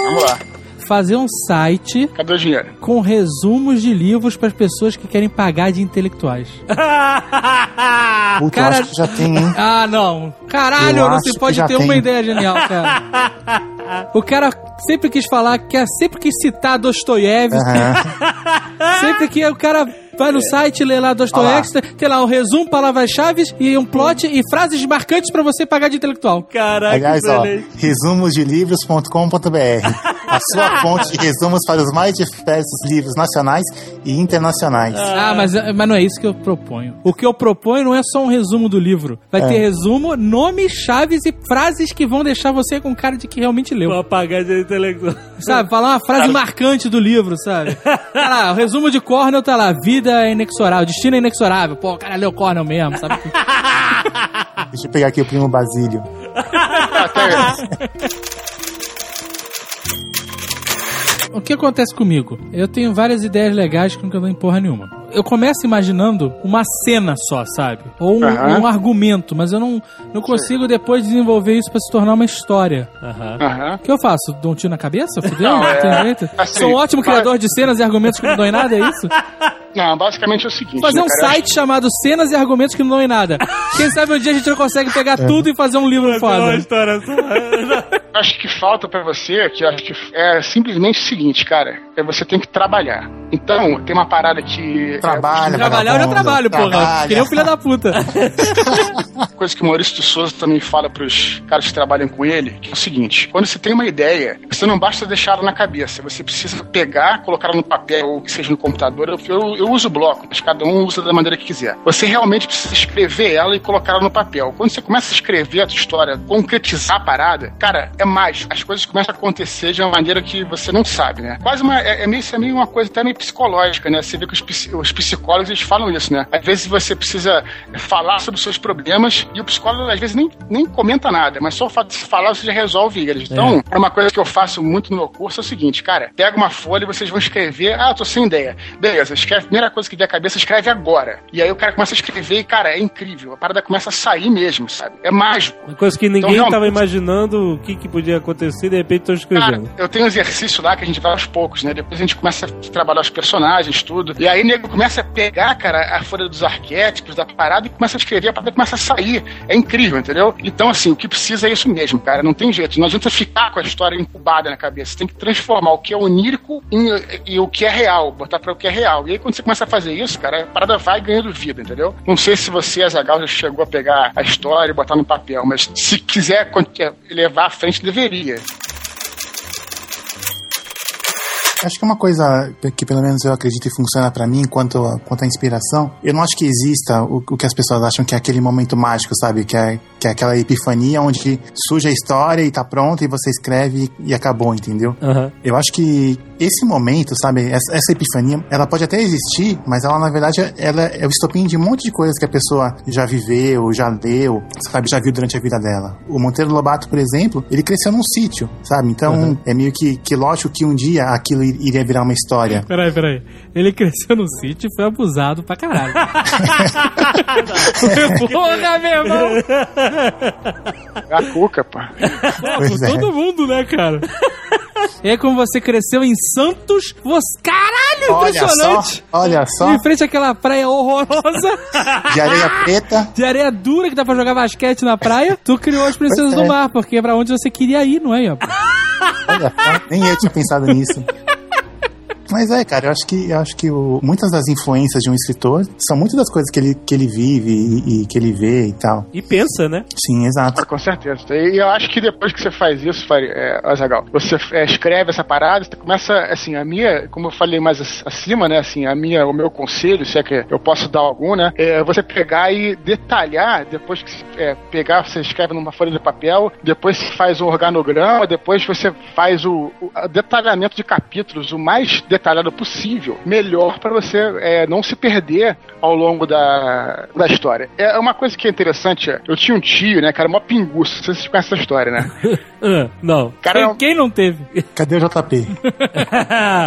Vamos lá. Fazer um site Cadê o dinheiro? com resumos de livros para as pessoas que querem pagar de intelectuais. Puta, Cara- eu acho que já tem, hein? Ah, não. Caralho, Eu não se pode ter uma tem. ideia genial, cara. O cara sempre quis falar, quer sempre quis citar Dostoiévski. Aham. Sempre que o cara vai no site, lê lá Dostoiévski, tem lá um resumo, palavras-chave e um plot e frases marcantes pra você pagar de intelectual. Caraca, Aliás, ó, resumosdelivros.com.br A sua fonte de resumos para os mais diversos livros nacionais e internacionais. Ah, mas, mas não é isso que eu proponho. O que eu proponho não é só um resumo do livro. Vai ter resumo, nomes, chaves e frases que vão deixar você com cara de que realmente leu. Pra pagar de intelectual. Sabe? Falar uma frase marcante do livro, sabe? Tá lá, o resumo de Cornell tá lá. Vida é inexorável, destino é inexorável. Pô, o cara leu Cornell mesmo, sabe? Deixa eu pegar aqui o primo Basílio. O que acontece comigo? Eu tenho várias ideias legais que nunca dão em porra nenhuma. Eu começo imaginando uma cena só, sabe? Ou um, Aham. um argumento, mas eu não, não consigo depois desenvolver isso pra se tornar uma história. Aham. Aham. O que eu faço? Dou um tiro na cabeça? Fudeu? Não, Não, é- tem jeito? assim, Sou um ótimo vai- criador de cenas e argumentos que não dão em nada, é isso? Não, basicamente é o seguinte. Fazer né, um cara? site chamado Cenas e Argumentos que não dão em nada. Quem sabe um dia a gente não consegue pegar tudo e fazer um livro Uma foda. história só. Acho que falta pra você, que eu acho que é simplesmente o seguinte, cara. É você tem que trabalhar. Então, tem uma parada que. Trabalha, Trabalhar eu já trabalho, porra. Que nem um filho da puta. É, coisa que o Maurício de Souza também fala pros caras que trabalham com ele, que é o seguinte: quando você tem uma ideia, você não basta deixar ela na cabeça, você precisa pegar, colocar ela no papel, ou que seja no computador. Eu, eu, eu uso bloco, mas cada um usa da maneira que quiser. Você realmente precisa escrever ela e colocar ela no papel. Quando você começa a escrever a tua história, concretizar a parada, cara, é mágico. As coisas começam a acontecer de uma maneira que você não sabe, né? Quase uma. É, é meio, isso é meio uma coisa até meio psicológica, né? Você vê que os, os psicólogos eles falam isso, né? Às vezes você precisa falar sobre os seus problemas e o psicólogo às vezes nem, nem comenta nada, mas só o fato de se falar você já resolve eles. Então, é. uma coisa que eu faço muito no meu curso é o seguinte, cara, pega uma folha e vocês vão escrever, ah, eu tô sem ideia. Beleza, escreve, primeira coisa que vier à cabeça, escreve agora. E aí o cara começa a escrever e, cara, é incrível. A parada começa a sair mesmo, sabe? É mágico. Uma coisa que ninguém Então, tava realmente- imaginando o que, que podia acontecer, de repente estão Cara, escrevendo. eu tenho um exercício lá que a gente vai aos poucos, né? Depois a gente começa a trabalhar os personagens, tudo. E aí o nego começa a pegar, cara, a folha dos arquétipos, da parada, e começa a escrever, a parada começa a sair. É incrível, entendeu? Então, assim, o que precisa é isso mesmo, cara. Não tem jeito. Não adianta ficar com a história incubada na cabeça. Você tem que transformar o que é onírico em, e o que é real, botar pra o que é real. E aí, quando você começa a fazer isso, cara, a parada vai ganhando vida, entendeu? Não sei se você, Azagal, já chegou a pegar a história e botar no papel, mas se quiser levar à frente, deveria. Acho que uma coisa que pelo menos eu acredito e funciona pra mim quanto, a- quanto à inspiração, eu não acho que exista o, o que as pessoas acham que é aquele momento mágico, sabe? Que é, que é aquela epifania onde surge a história e tá pronta e você escreve e acabou, entendeu? Aham. Eu acho que esse momento, sabe, essa, essa epifania, ela pode até existir, mas ela na verdade ela é o estopim de um monte de coisas que a pessoa já viveu, já leu, sabe, já viu durante a vida dela. O Monteiro Lobato, por exemplo, ele cresceu num sítio, sabe? Então é meio que, que lógico que um dia aquilo ir- iria virar uma história. Peraí, peraí. Ele cresceu no sítio e foi abusado pra caralho. Porra, meu irmão! É a cuca, pá. Por é. todo mundo, né, cara? E aí, como você cresceu em Santos, você. Caralho, Olha só, impressionante! olha só, Em frente àquela praia horrorosa, de areia preta. de areia dura que dá pra jogar basquete na praia, tu criou as princesas é. do mar, porque é pra onde você queria ir, não é, Ian? Olha só, nem eu tinha pensado nisso. Mas é, cara, eu acho que, eu acho que o- muitas das influências de um escritor são muitas das coisas que ele, que ele vive e, e que ele vê e tal. E pensa, né? Sim, exato. Com certeza. E eu acho que depois que você faz isso, é, Azaghal, você é, escreve essa parada, você começa, assim, a minha, como eu falei mais ac- acima, né, assim, a minha, o meu conselho, se é que eu posso dar algum, né, é você pegar e detalhar, depois que é, pegar, você escreve numa folha de papel, depois você faz um organograma, depois você faz o, o detalhamento de capítulos o mais detalhado possível, melhor para você é, não se perder ao longo da, da história. É uma coisa que é interessante, eu tinha um tio, né, cara, mó pinguço, não sei se vocês conhecem essa história, né? Ah, não. Cara, Quem, quem não teve? Cadê o JP?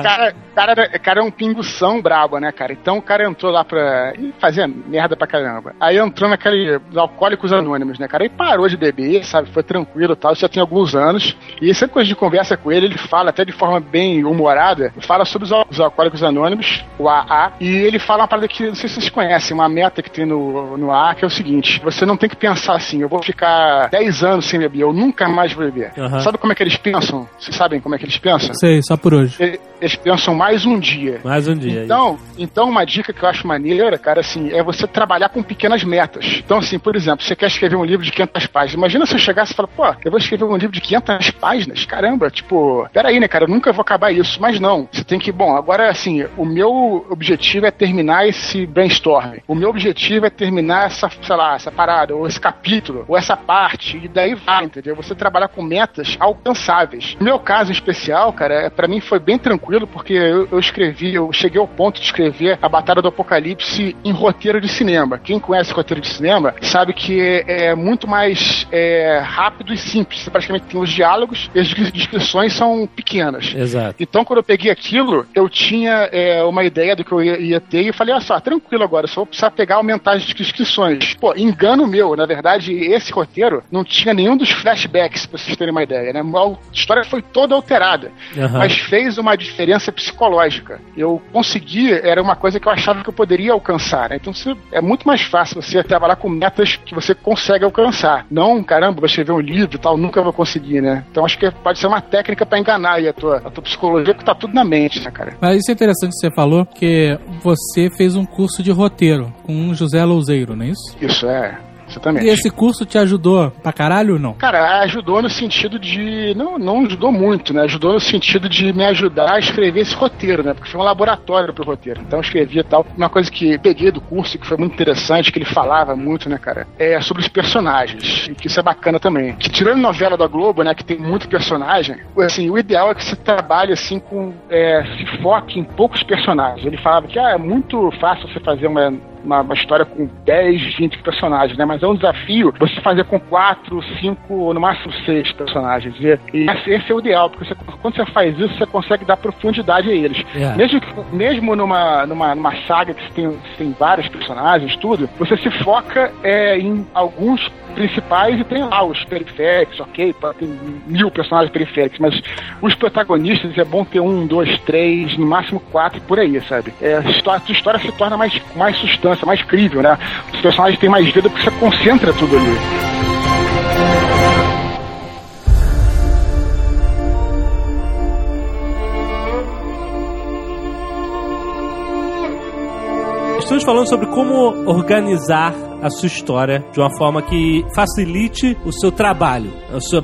cara, cara, cara é um pingução brabo, né, cara? Então o cara entrou lá pra. Ih, fazia merda pra caramba. Aí entrou naquele. Alcoólicos Anônimos, né, cara? Aí parou de beber, sabe? Foi tranquilo e tal. Já tem alguns anos. E sempre que a gente conversa com ele, ele fala, até de forma bem humorada, fala sobre os, al- os Alcoólicos Anônimos, o AA. E ele fala uma parada que não sei se vocês conhecem, uma meta que tem no, no AA, que é o seguinte: você não tem que pensar assim, eu vou ficar 10 anos sem beber, eu nunca mais vou beber. Aham. Sabe como é que eles pensam? Vocês sabem como é que eles pensam? Sei, só por hoje. E- Eles pensam mais um dia. Mais um dia. Então, então, uma dica que eu acho maneira, cara, assim, é você trabalhar com pequenas metas. Então, assim, por exemplo, você quer escrever um livro de 500 páginas. Imagina se eu chegasse e falar, pô, eu vou escrever um livro de 500 páginas. Caramba, tipo, peraí, né, cara, eu nunca vou acabar isso. Mas não, você tem que, bom, agora, assim, o meu objetivo é terminar esse brainstorm. O meu objetivo é terminar essa, sei lá, essa parada, ou esse capítulo, ou essa parte, e daí vai, entendeu? Você trabalhar com metas alcançáveis. No meu caso em especial, cara, para mim foi bem tranquilo, porque eu, eu escrevi, eu cheguei ao ponto de escrever a Batalha do Apocalipse em roteiro de cinema. Quem conhece roteiro de cinema sabe que é, é muito mais é, rápido e simples. Você praticamente tem os diálogos e as descri- descrições são pequenas. Exato. Então, quando eu peguei aquilo, eu tinha é, uma ideia do que eu ia, ia ter e falei, olha só, tranquilo agora, só vou precisar pegar aumentar as inscrições. Pô, engano meu, na verdade, esse roteiro não tinha nenhum dos flashbacks, pra vocês terem uma ideia, né? A história foi toda alterada, Aham. mas fez uma diferença psicológica. Eu consegui, era uma coisa que eu achava que eu poderia alcançar, né? Então, é muito mais fácil você trabalhar com metas que você consegue alcançar. Não, caramba, vou escrever um livro e tal, nunca vou conseguir, né? Então, acho que pode ser uma técnica pra enganar aí a tua, a tua psicologia, porque tá tudo na mente. Né, cara? Mas isso é interessante que você falou, porque você fez um curso de roteiro com o José Louzeiro, não é isso? Isso é. Exatamente. E esse curso te ajudou pra caralho ou não? Cara, ajudou no sentido de. Não, não ajudou muito, né? Ajudou no sentido de me ajudar a escrever esse roteiro, né? Porque foi um laboratório pro roteiro. Então eu escrevia tal. Uma coisa que peguei do curso, que foi muito interessante, que ele falava muito, né, cara? É sobre os personagens. E que isso é bacana também. Que tirando novela da Globo, né, que tem muito personagem, assim, o ideal é que você trabalhe assim com. É, se foque em poucos personagens. Ele falava que ah, é muito fácil você fazer uma uma, uma, história com 10, 20 personagens, né? Mas é um desafio você fazer com 4, 5, ou no máximo 6 personagens. E, e esse, é o ideal, porque você, quando você faz isso, você consegue dar profundidade a eles. Yeah. Mesmo, mesmo numa, numa, numa saga que tem, tem vários personagens, tudo, você se foca é, em alguns principais e tem lá os periféricos, ok? Tem mil personagens periféricos, mas os protagonistas é bom ter um, dois, três, no máximo quatro por aí, sabe? É, a história, a história se torna mais, mais sustância, mais crível, né? Os personagens têm mais vida porque você concentra tudo ali. Estamos falando sobre como organizar a sua história de uma forma que facilite o seu trabalho,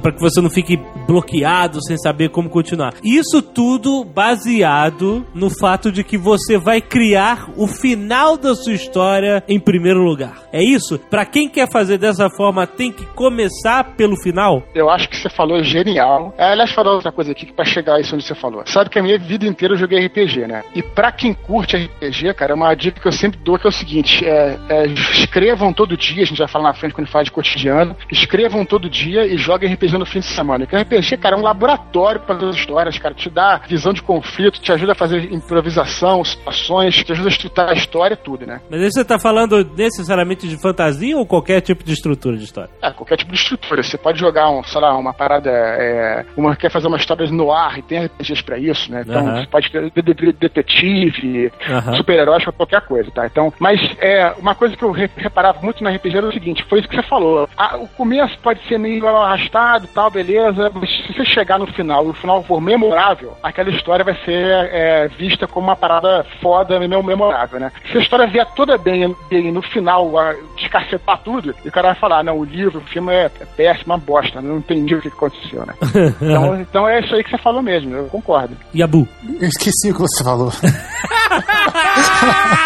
para que você não fique bloqueado sem saber como continuar. Isso tudo baseado no fato de que você vai criar o final da sua história em primeiro lugar. É isso? Para quem quer fazer dessa forma, tem que começar pelo final? Eu acho que você falou genial. É, aliás, falar outra coisa aqui que para chegar a isso onde você falou. Sabe que a minha vida inteira eu joguei RPG, né? E para quem curte RPG, cara, é uma dica que eu sempre dou que é o seguinte: é, é, escrevam todo dia, a gente vai falar na frente quando fala de cotidiano, escrevam todo dia e joguem RPG no fim de semana. Porque RPG, cara, é um laboratório para as histórias, cara, te dá visão de conflito, te ajuda a fazer improvisação, situações, te ajuda a estruturar a história tudo, né? Mas aí você tá falando necessariamente de fantasia ou qualquer tipo de estrutura de história? É, qualquer tipo de estrutura. Você pode jogar, um, sei lá, uma parada, é, uma quer fazer uma história no ar e tem RPGs pra isso, né? Então você pode ter de- de- detetive, Aham. super-heróis pra qualquer coisa, tá? Então, mas é, uma coisa que eu re- reparava muito na RPG era o seguinte, foi isso que você falou. Ah, o começo pode ser meio arrastado, tal, beleza, mas se você chegar no final e o final for memorável, aquela história vai ser é, vista como uma parada foda, mem- memorável, né? Se a história vier toda bem, bem no final, a, descacetar tudo, e o cara vai falar, não, o livro, o filme é, é péssimo, uma bosta, não entendi o que que aconteceu, né? Então, então é isso aí que você falou mesmo, eu concordo. Yabu. Eu esqueci o que você falou.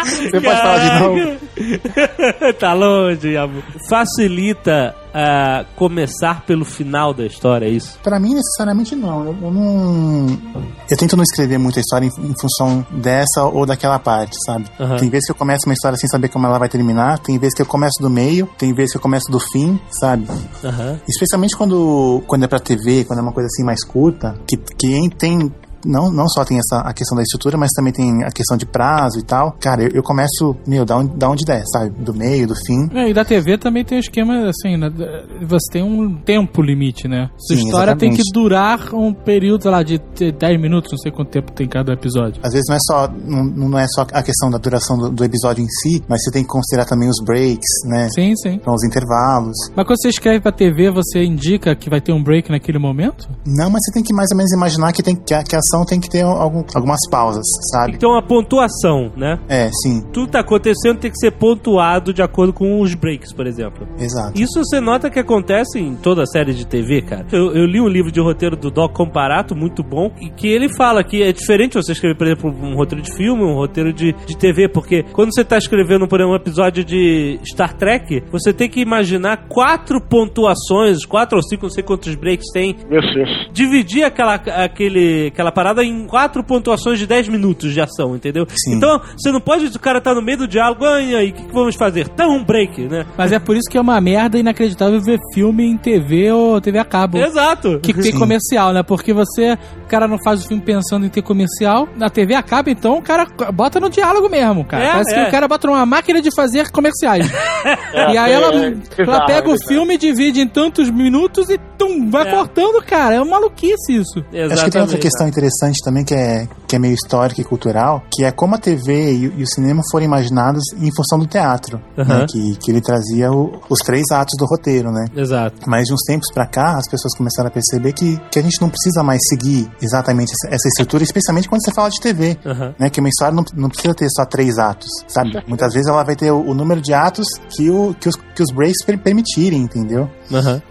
Você pode falar de novo? tá longe, Yabu. Facilita ah, começar pelo final da história, é isso? Pra mim, necessariamente não. Eu, eu não. Eu tento não escrever muita história em, em função dessa ou daquela parte, sabe? Tem vezes que eu começo uma história sem saber como ela vai terminar, tem vezes que eu começo do meio, tem vezes que eu começo do fim, sabe? Especialmente quando, quando é pra TV, quando é uma coisa assim mais curta, que, que tem. Não, não só tem essa, a questão da estrutura, mas também tem a questão de prazo e tal. Cara, eu, eu começo, meu, da onde, da onde der, sabe? Do meio, do fim. É, e da TV também tem um esquema assim, né? Você tem um tempo limite, né? Sua Sim, história tem que exatamente. durar um período, sei lá, de 10 minutos, não sei quanto tempo tem cada episódio. Às vezes não é só, não, não é só a questão da duração do, do episódio em si, mas você tem que considerar também os breaks, né? Sim, sim. Então, os intervalos. Mas quando você escreve pra TV, você indica que vai ter um break naquele momento? Não, mas você tem que mais ou menos imaginar que, tem, que, a, que a ação tem que ter algum, algumas pausas, sabe? Então a pontuação, né? É, sim, Tudo tá acontecendo tem que ser pontuado de acordo com os breaks, por exemplo. exato. Isso você nota que acontece em toda a série de TV, cara. Eu, eu li um livro de roteiro do Doc Comparato, muito bom, e que ele fala que é diferente você escrever, por exemplo, um roteiro de filme, um roteiro de, de TV, porque quando você tá escrevendo, por exemplo, um episódio de Star Trek, você tem que imaginar quatro pontuações, quatro ou cinco, não sei quantos breaks tem, Isso, isso. dividir aquela, aquele, aquela parada em quatro pontuações de 10 minutos de ação, entendeu? Sim. Então, você não pode, o cara tá no meio do diálogo, "Ah, e aí, o que, que vamos fazer? Dá um break, né? Mas é por isso que é uma merda inacreditável ver filme em TV ou TV a cabo. Exato. Que tem Sim. comercial, né? Porque você, o cara não faz o filme pensando em ter comercial. Na TV acaba, então o cara bota no diálogo mesmo, cara. É, Parece é. que o cara bota numa máquina de fazer comerciais. e aí é, ela, é, ela pega é o filme, divide em tantos minutos e tum, vai É. cortando, cara. É uma maluquice isso. Exatamente. Acho que tem outra questão interessante interessante também, que é, que é meio histórico e cultural, que é como a TV e, e o cinema foram imaginados em função do teatro, Aham. né? Que, que ele trazia o- os três atos do roteiro, né? Exato. Mas de uns tempos pra cá, as pessoas começaram a perceber que, que a gente não precisa mais seguir exatamente essa, essa estrutura, especialmente quando você fala de TV. Aham. Né, que uma história não, não precisa ter só três atos, sabe? Muitas vezes ela vai ter o, o número de atos que, o, que, os, que os breaks per- permitirem, entendeu?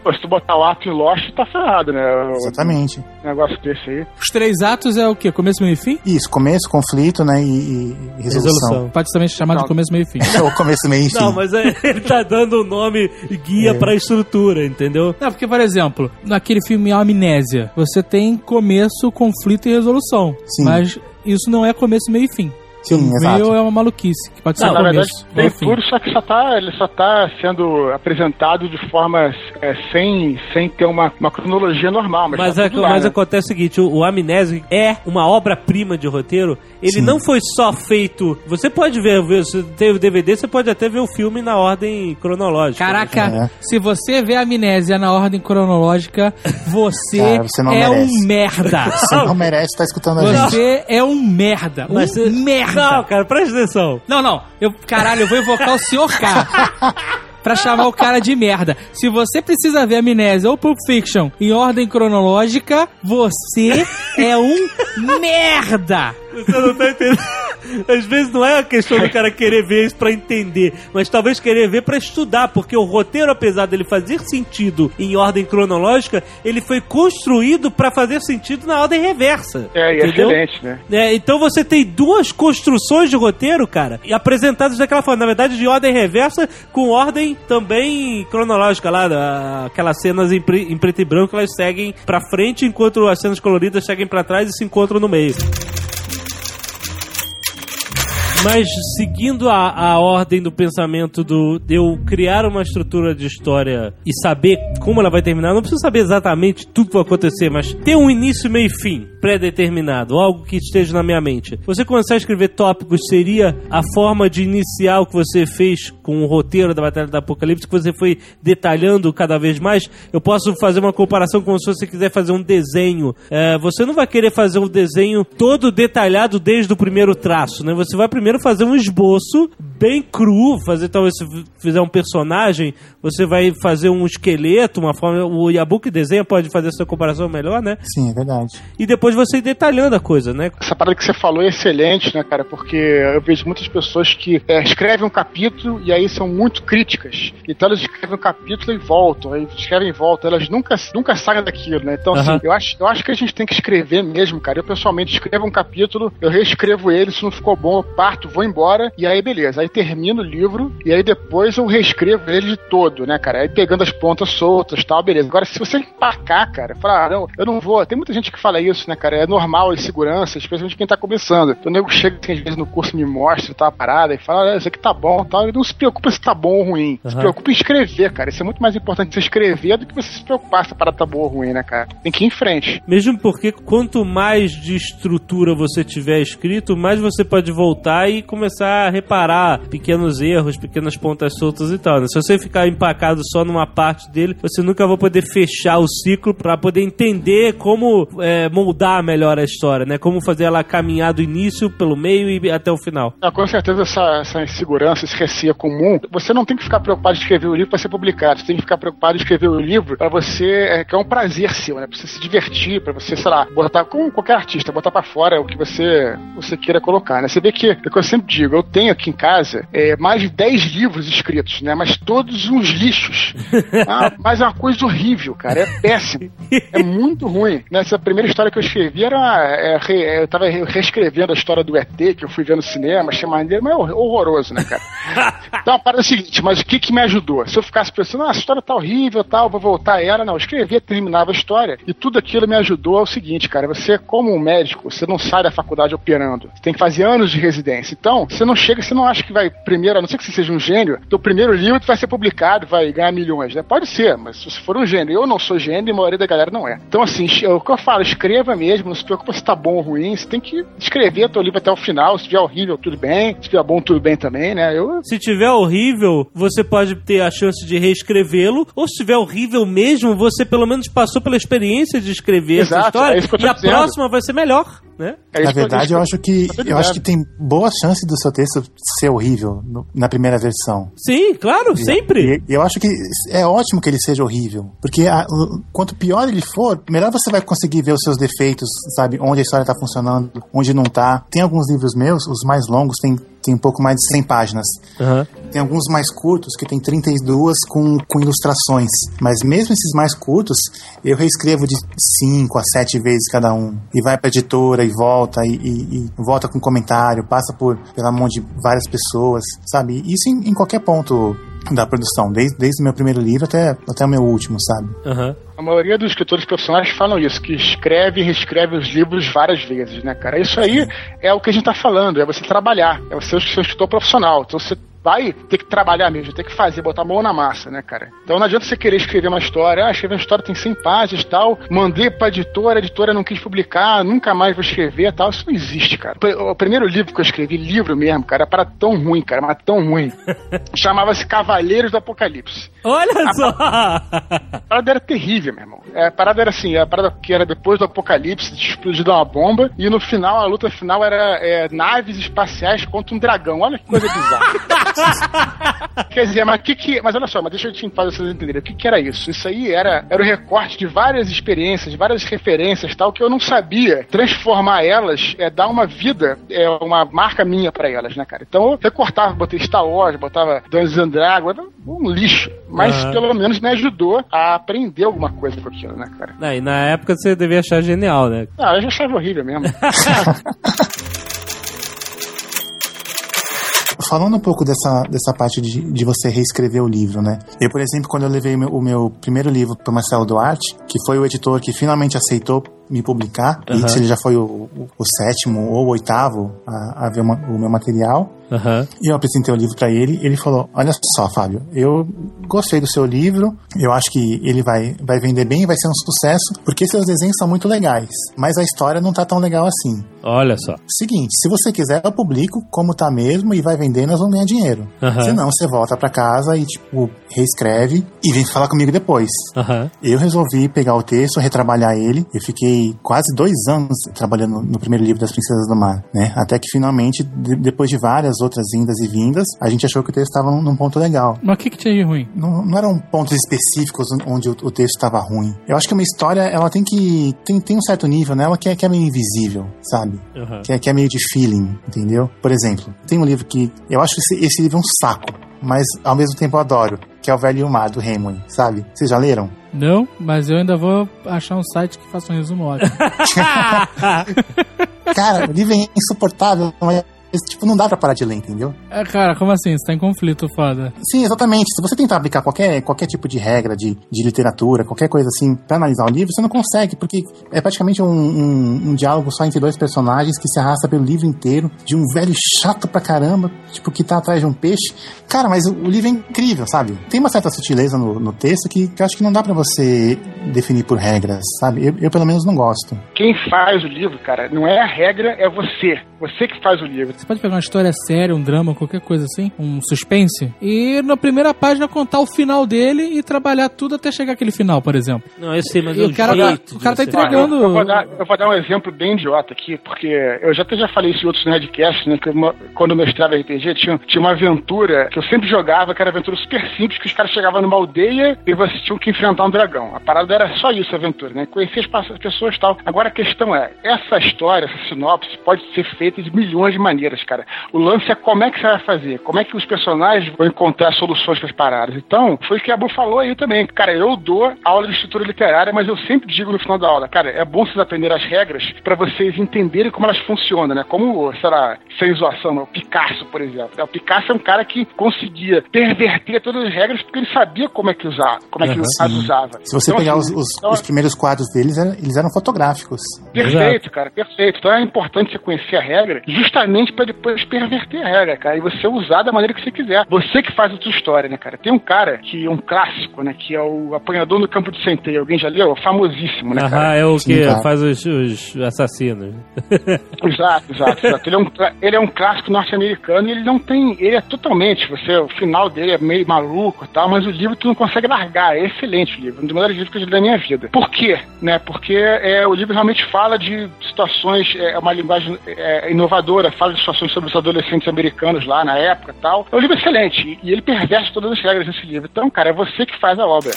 Pô, se tu botar o ato em Lost, tá ferrado, né? Exatamente. negócio desse aí. Os três atos é o quê? Começo, meio e fim? Isso, começo, conflito, né? E, e- resolução. Resolução. Pode também ser chamado de Não. começo, meio e fim. o começo, meio e fim. Não, mas é- ele tá dando o nome guia É. pra estrutura, entendeu? Não, porque, por exemplo, naquele filme Amnésia, você tem começo, conflito e resolução. Sim. Mas isso não é começo, meio e fim. Sim, o exato. meio é uma maluquice, que pode ser Não, na verdade, começo, tem meio e fim. tudo, só que só tá, ele só tá sendo apresentado de forma é, sem, sem ter uma, uma cronologia normal. Mas, Mas, tá é, lá, mas né? acontece o seguinte: o, o Amnésia é uma obra-prima de roteiro. Ele Sim. não foi só feito. Você pode ver, se tem o DVD, você pode até ver o filme na ordem cronológica. Caraca, É. se você vê a amnésia na ordem cronológica, você, Cara, você não é merece. um merda. Você não merece estar escutando a gente. Você é um merda. Um Mas você- merda. Não, cara, presta atenção. Não, não. Eu, caralho, eu vou invocar o Sr. K. Pra chamar o cara de merda. Se você precisa ver Amnésia ou Pulp Fiction em ordem cronológica, você é um merda. Você não tá entendendo. Às vezes não é a questão do cara querer ver isso pra entender, mas talvez querer ver pra estudar, porque o roteiro, apesar dele fazer sentido em ordem cronológica, ele foi construído pra fazer sentido na ordem reversa. É, e é entendeu? excelente, né? É, então você tem duas construções de roteiro, cara, e apresentadas daquela forma. Na verdade, de ordem reversa, com ordem também cronológica lá. da- Aquelas cenas em, pre- em preto e branco, elas seguem pra frente, enquanto as cenas coloridas seguem pra trás e se encontram no meio. Mas seguindo a, a ordem do pensamento do de eu criar uma estrutura de história e saber como ela vai terminar, não preciso saber exatamente tudo que vai acontecer, mas ter um início, meio e fim pré-determinado, algo que esteja na minha mente. Você começar a escrever tópicos seria a forma de iniciar o que você fez com o roteiro da Batalha do Apocalipse, que você foi detalhando cada vez mais. Eu posso fazer uma comparação como se você quiser fazer um desenho. É, você não vai querer fazer um desenho todo detalhado desde o primeiro traço, né? Você vai primeiro fazer um esboço bem cru, fazer talvez se fizer um personagem, você vai fazer um esqueleto, uma forma. O Yabuki desenha pode fazer essa comparação melhor, né? Sim, é verdade. E depois você ir detalhando a coisa, né? Essa parada que você falou é excelente, né, cara? Porque eu vejo muitas pessoas que é, escrevem um capítulo e aí são muito críticas. Então elas escrevem um capítulo e voltam, aí escrevem e voltam. Elas nunca, nunca saem daquilo, né? Então, assim, eu acho, eu acho que a gente tem que escrever mesmo, cara. Eu pessoalmente escrevo um capítulo, eu reescrevo ele, se não ficou bom, eu parto, vou embora, e aí beleza. Aí termino o livro, e aí depois eu reescrevo ele de todo, né, cara? Aí pegando as pontas soltas tal, beleza. Agora, se você empacar, cara, falar, ah, não, eu não vou. Tem muita gente que fala isso, né, cara? É normal, é segurança, especialmente quem tá começando. Então o nego chega, assim, às vezes no curso me mostra, tá, parada, e fala, ah, isso aqui tá bom tal. E não se preocupa se tá bom ou ruim. Se Aham. preocupa em escrever, cara. Isso é muito mais importante você escrever do que você se preocupar se a parada tá boa ou ruim, né, cara? Tem que ir em frente. Mesmo porque quanto mais de estrutura você tiver escrito, mais você pode voltar começar a reparar pequenos erros, pequenas pontas soltas e tal. né? Se você ficar empacado só numa parte dele, você nunca vai poder fechar o ciclo pra poder entender como é, moldar melhor a história, né? Como fazer ela caminhar do início, pelo meio e até o final. Ah, com certeza essa, essa insegurança, esse receio comum. Você não tem que ficar preocupado em escrever o livro para ser publicado. Você tem que ficar preocupado em escrever o livro para você, é, que é um prazer seu, né? Pra você se divertir, para você, sei lá, botar, como qualquer artista, botar para fora o que você, você queira colocar, né? Você vê que, que eu sempre digo, eu tenho aqui em casa é, mais de 10 livros escritos, né? Mas todos uns lixos. Ah, mas é uma coisa horrível, cara. É péssimo. É muito ruim. Né? Essa primeira história que eu escrevi era. é, re- eu tava re- reescrevendo a história do ET, que eu fui ver no cinema, achei maneiro, mas é hor- horroroso, né, cara? Então a parada é a seguinte, mas o que que me ajudou? Se eu ficasse pensando, ah, a história tá horrível tal, vou voltar a ela, não, eu escrevia, terminava a história, e tudo aquilo me ajudou ao seguinte, cara, você, como um médico, você não sai da faculdade operando. Você tem que fazer anos de residência. Então, você não chega, você não acha que vai primeiro, a não ser que você seja um gênio, teu primeiro livro vai ser publicado, vai ganhar milhões, né? Pode ser, mas se você for um gênio, eu não sou gênio e a maioria da galera não é. Então, assim, é o que eu falo, escreva mesmo, não se preocupa se tá bom ou ruim, você tem que escrever teu livro até o final, se tiver horrível, tudo bem, se tiver bom, tudo bem também, né? Eu, Se tiver horrível, você pode ter a chance de reescrevê-lo, ou se tiver horrível mesmo, você pelo menos passou pela experiência de escrever essa Exato, história, é eu tô e a dizendo. próxima vai ser melhor, né? é Na verdade, eu isso acho que eu eu acho que tem boa chance do seu texto ser horrível no- na primeira versão. Sim, claro, sempre. E eu acho que é ótimo que ele seja horrível. Porque a- o- quanto pior ele for, melhor você vai conseguir ver os seus defeitos, sabe? Onde a história tá funcionando, onde não tá. Tem alguns livros meus, os mais longos, tem, tem um pouco mais de 100 páginas. Tem alguns mais curtos, que tem 32 com, com ilustrações. Mas mesmo esses mais curtos, eu reescrevo de 5 a 7 vezes cada um. E vai pra editora e volta, e, e- e volta com comentário, passa por pela mão de várias pessoas, sabe? Isso em, em qualquer ponto da produção, desde, desde o meu primeiro livro até, até o meu último, sabe? Aham. A maioria dos escritores profissionais falam isso, que escreve e reescreve os livros várias vezes, né, cara? Isso aí é o que a gente tá falando, é você trabalhar, é você ser um escritor profissional. Então você vai ter que trabalhar mesmo, ter que fazer, botar a mão na massa, né, cara? Então não adianta você querer escrever uma história, ah, escrever uma história tem 100 páginas e tal, mandei pra editora, a editora não quis publicar, nunca mais vou escrever e tal. Isso não existe, cara. O primeiro livro que eu escrevi, livro mesmo, cara, para tão ruim, cara, mas tão ruim. Chamava-se Cavaleiros do Apocalipse. Olha só! A parada era terrível, meu irmão. É, a parada era assim, a parada que era depois do apocalipse, de explodido uma bomba, e no final, a luta final era é, naves espaciais contra um dragão. Olha que coisa bizarra. Quer dizer, mas que que. Mas olha só, mas deixa eu te fazer vocês entenderem. O que, que era isso? Isso aí era, era o recorte de várias experiências, várias referências tal, que eu não sabia transformar elas, é, dar uma vida, é, uma marca minha pra elas, né, cara? Então eu recortava, botei Star Wars, botava Dungeons and Dragons, um lixo. Mas Aham. pelo menos me ajudou a aprender alguma coisa com aquilo, né, cara? Não, e na época você devia achar genial, né? Ah, eu já achava horrível mesmo. Falando um pouco dessa, dessa parte de, de você reescrever o livro, né? Eu, por exemplo, quando eu levei o meu, o meu primeiro livro para Marcelo Duarte, que foi o editor que finalmente aceitou me publicar, e Aham. isso ele já foi o, o- o sétimo ou o oitavo a, a ver uma- o meu material, e eu apresentei o livro para ele, ele falou: Olha só, Fábio, eu gostei do seu livro, eu acho que ele vai, vai vender bem, vai ser um sucesso, porque seus desenhos são muito legais, mas a história não tá tão legal assim. Olha só. Seguinte, se você quiser, eu publico como tá mesmo e vai vender, nós vamos ganhar dinheiro. Se não, você volta pra casa e, tipo, reescreve e vem falar comigo depois. Eu resolvi pegar o texto, retrabalhar ele. Eu fiquei quase dois anos trabalhando no primeiro livro das Princesas do Mar, né? Até que finalmente, de- depois de várias outras indas e vindas, a gente achou que o texto estava num, num ponto legal. Mas o que, que tinha de ruim? Não, não eram pontos específicos onde o, o texto estava ruim. Eu acho que uma história, ela tem que. tem, tem um certo nível nela que é, que é meio invisível, sabe? Aham. Que é, que é meio de feeling, entendeu? Por exemplo, tem um livro que. Eu acho esse, esse livro um saco, mas ao mesmo tempo eu adoro, que é O Velho e o Mar, do Hemingway, sabe? Vocês já leram? Não, mas eu ainda vou achar um site que faça um resumo ótimo. Cara, o livro é insuportável, mas. Tipo, não dá pra parar de ler, entendeu? É, cara, como assim? Você tá em conflito, foda. Sim, exatamente. Se você tentar aplicar qualquer, qualquer tipo de regra de, de literatura, qualquer coisa assim, pra analisar o livro, você não consegue, porque é praticamente um, um, um diálogo só entre dois personagens que se arrasta pelo livro inteiro, de um velho chato pra caramba, tipo, que tá atrás de um peixe. Cara, mas o, o livro é incrível, sabe? Tem uma certa sutileza no, no texto que, que eu acho que não dá pra você definir por regras, sabe? Eu, eu pelo menos não gosto. Quem faz o livro, cara, não é a regra, é você. Você que faz o livro. Você pode pegar uma história séria, um drama, qualquer coisa assim, um suspense, e na primeira página contar o final dele e trabalhar tudo até chegar aquele final, por exemplo. Não, eu sei, mas E eu o cara tá- o cara tá entregando- Eu vou, dar, eu vou dar um exemplo bem idiota aqui, porque eu já até já falei isso em outros Nerdcasts, né? Que uma- quando eu mestrava RPG, tinha, tinha uma aventura que eu sempre jogava, que era uma aventura super simples, que os caras chegavam numa aldeia e vocês tinham que enfrentar um dragão. A parada era só isso, a aventura, né? Conhecer as pessoas e tal. Agora a questão é, essa história, essa sinopse, pode ser feita de milhões de maneiras, cara. O lance é como é que você vai fazer, como é que os personagens vão encontrar soluções para as paradas. Então, foi o que a Bu falou aí também. Cara, eu dou aula de estrutura literária, mas eu sempre digo no final da aula, cara, é bom vocês aprenderem as regras para vocês entenderem como elas funcionam, né? Como, sei lá, sem zoação, né? o Picasso, por exemplo. O Picasso é um cara que conseguia perverter todas as regras porque ele sabia como é que usar, como é que as usava. Se você Então, pegar assim, os, os, então, os primeiros quadros deles, eles eram fotográficos. Perfeito, cara, perfeito. Então é importante você conhecer a regra justamente pra depois perverter a regra, cara, e você usar da maneira que você quiser. Você que faz a sua história, né, cara? Tem um cara que é um clássico, né, que é o apanhador no campo de centeio. Alguém já leu? Famosíssimo, né, Aham, cara? é o Sim, que cara. faz os, os assassinos. Exato, exato, exato. Ele é um, ele é um clássico norte-americano e ele não tem. Ele é totalmente. Você, o final dele é meio maluco e tal, mas o livro tu não consegue largar. É excelente o livro. Um dos melhores livros que eu já li na minha vida. Por quê? Né? Porque é, o livro realmente fala de situações, é uma linguagem é, inovadora, fala de situações sobre os adolescentes americanos lá na época e tal. É um livro excelente. E, ele perverte todas as regras desse livro. Então, cara, é você que faz a obra.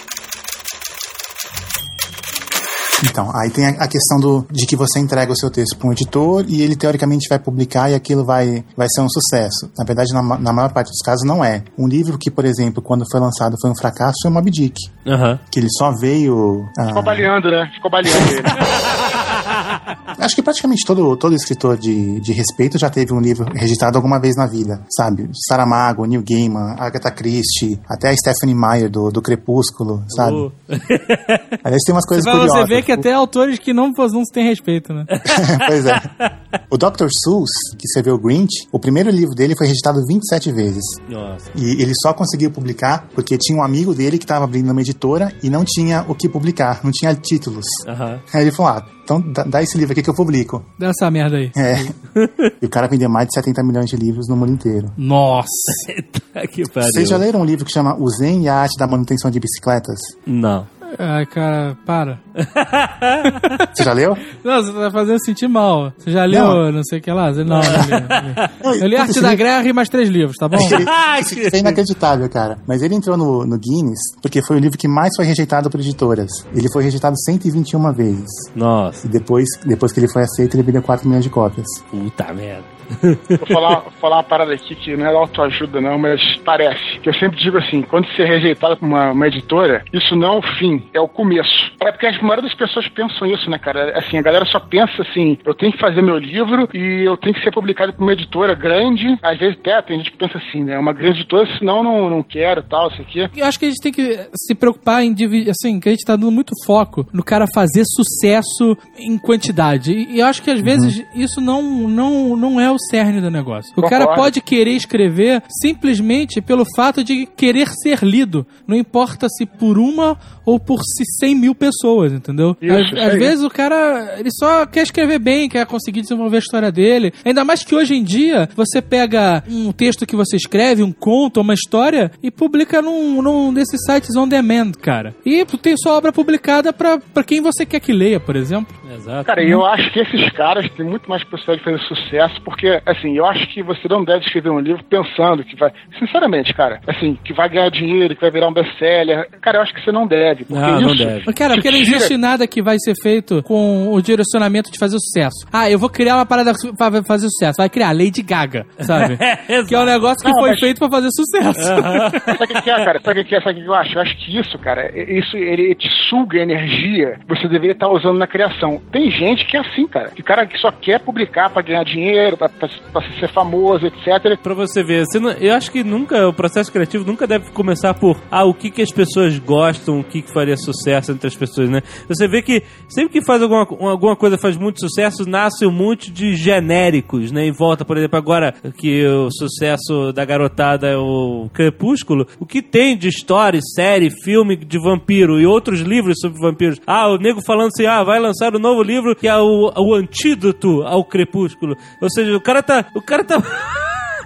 Então, aí tem a, questão do, de que você entrega o seu texto para um editor e ele teoricamente vai publicar e aquilo vai, vai ser um sucesso. Na verdade, na, na maior parte dos casos, não é. Um livro que, por exemplo, quando foi lançado foi um fracasso foi o Moby Dick. Aham. Que ele só veio. ah, Ficou baleando, né? Ficou baleando ele. acho que praticamente todo, todo escritor de, de respeito já teve um livro registrado alguma vez na vida, sabe? Saramago, Neil Gaiman, Agatha Christie, até a Stephanie Meyer do, do Crepúsculo, sabe? Uh. Aliás, tem umas coisas Pra curiosas. você ver que até autores que não, não se tem respeito, né? pois é. O Dr. Seuss, que escreveu o Grinch, o primeiro livro dele foi registrado 27 vezes. Nossa. E ele só conseguiu publicar porque tinha um amigo dele que estava abrindo uma editora e não tinha o que publicar, não tinha títulos. Aham. Aí ele falou: ah, então dá, dá esse livro aqui que eu publico. Dá essa merda aí. É. e o cara vendeu mais de 70 milhões de livros no mundo inteiro. Nossa. Tá que pariu. Vocês já leram um livro que chama O Zen e a Arte da Manutenção de Bicicletas? Não. Ai, cara, para. Você já leu? Não, você tá fazendo eu sentir mal. Você já leu Não. não, sei o que lá? Você- Não, não li. Eu li Arte da Guerra e mais três livros, tá bom? Isso é inacreditável, cara. Mas ele entrou no, no Guinness porque foi o livro que mais foi rejeitado por editoras. Ele foi rejeitado 121 vezes. Nossa. E depois, depois que ele foi aceito, ele vendeu 4 milhões de cópias. Puta merda. Vou falar, falar uma parada aqui que não é autoajuda, não, mas parece. Que eu sempre digo assim: quando você é rejeitado por uma, uma editora, isso não é o fim, é o começo. É porque a maioria das pessoas pensam isso, né, cara? Assim, a galera só pensa assim: eu tenho que fazer meu livro e eu tenho que ser publicado por uma editora grande. Às vezes, até tem gente que pensa assim, né? Uma grande editora, senão eu não, não quero tal, isso aqui. Eu acho que a gente tem que se preocupar em dividir, assim, que a gente tá dando muito foco no cara fazer sucesso em quantidade. E eu acho que às vezes isso não, não, não é o cerne do negócio. O cara Concordo. pode querer escrever simplesmente pelo fato de querer ser lido. Não importa se por uma ou por se 100 mil pessoas, entendeu? Isso, às às vezes o cara, ele só quer escrever bem, quer conseguir desenvolver a história dele. Ainda mais que hoje em dia, você pega um texto que você escreve, um conto, uma história, e publica num, num desses sites on demand, cara. E tu tem sua obra publicada pra quem você quer que leia, por exemplo. Exato. Cara, e eu acho que esses caras têm muito mais possibilidade de fazer sucesso, porque, assim, eu acho que você não deve escrever um livro pensando que vai. Sinceramente, cara, assim, que vai ganhar dinheiro, que vai virar um best-seller. Cara, eu acho que você não deve. Porque Não, não deve. Mas, Cara, porque não tira- existe nada que vai ser feito com o direcionamento de fazer sucesso. Ah, eu vou criar uma parada pra fazer sucesso. Vai criar Lady Gaga, sabe? Exato. que é um negócio que Não, foi mas- feito pra fazer sucesso. Sabe o que é, cara? Sabe o que é? Sabe o que eu acho? Eu acho que isso, cara, isso ele te suga energia que você deveria estar usando na criação. Tem gente que é assim, cara. Que cara que só quer publicar pra ganhar dinheiro, pra ser famoso, etc. Pra você ver, você não- eu acho que nunca, o processo criativo nunca deve começar por, ah, o que, que as pessoas gostam, o que, que faria sucesso entre as pessoas, né? Você vê que sempre que faz alguma, alguma coisa faz muito sucesso, nasce um monte de genéricos, né? Em volta, por exemplo, agora que o sucesso da garotada é o Crepúsculo, o que tem de história, série, filme de vampiro e outros livros sobre vampiros? Ah, o nego falando assim, ah, vai lançar um novo livro que é o, o antídoto ao Crepúsculo. Ou seja, o cara tá... O cara tá...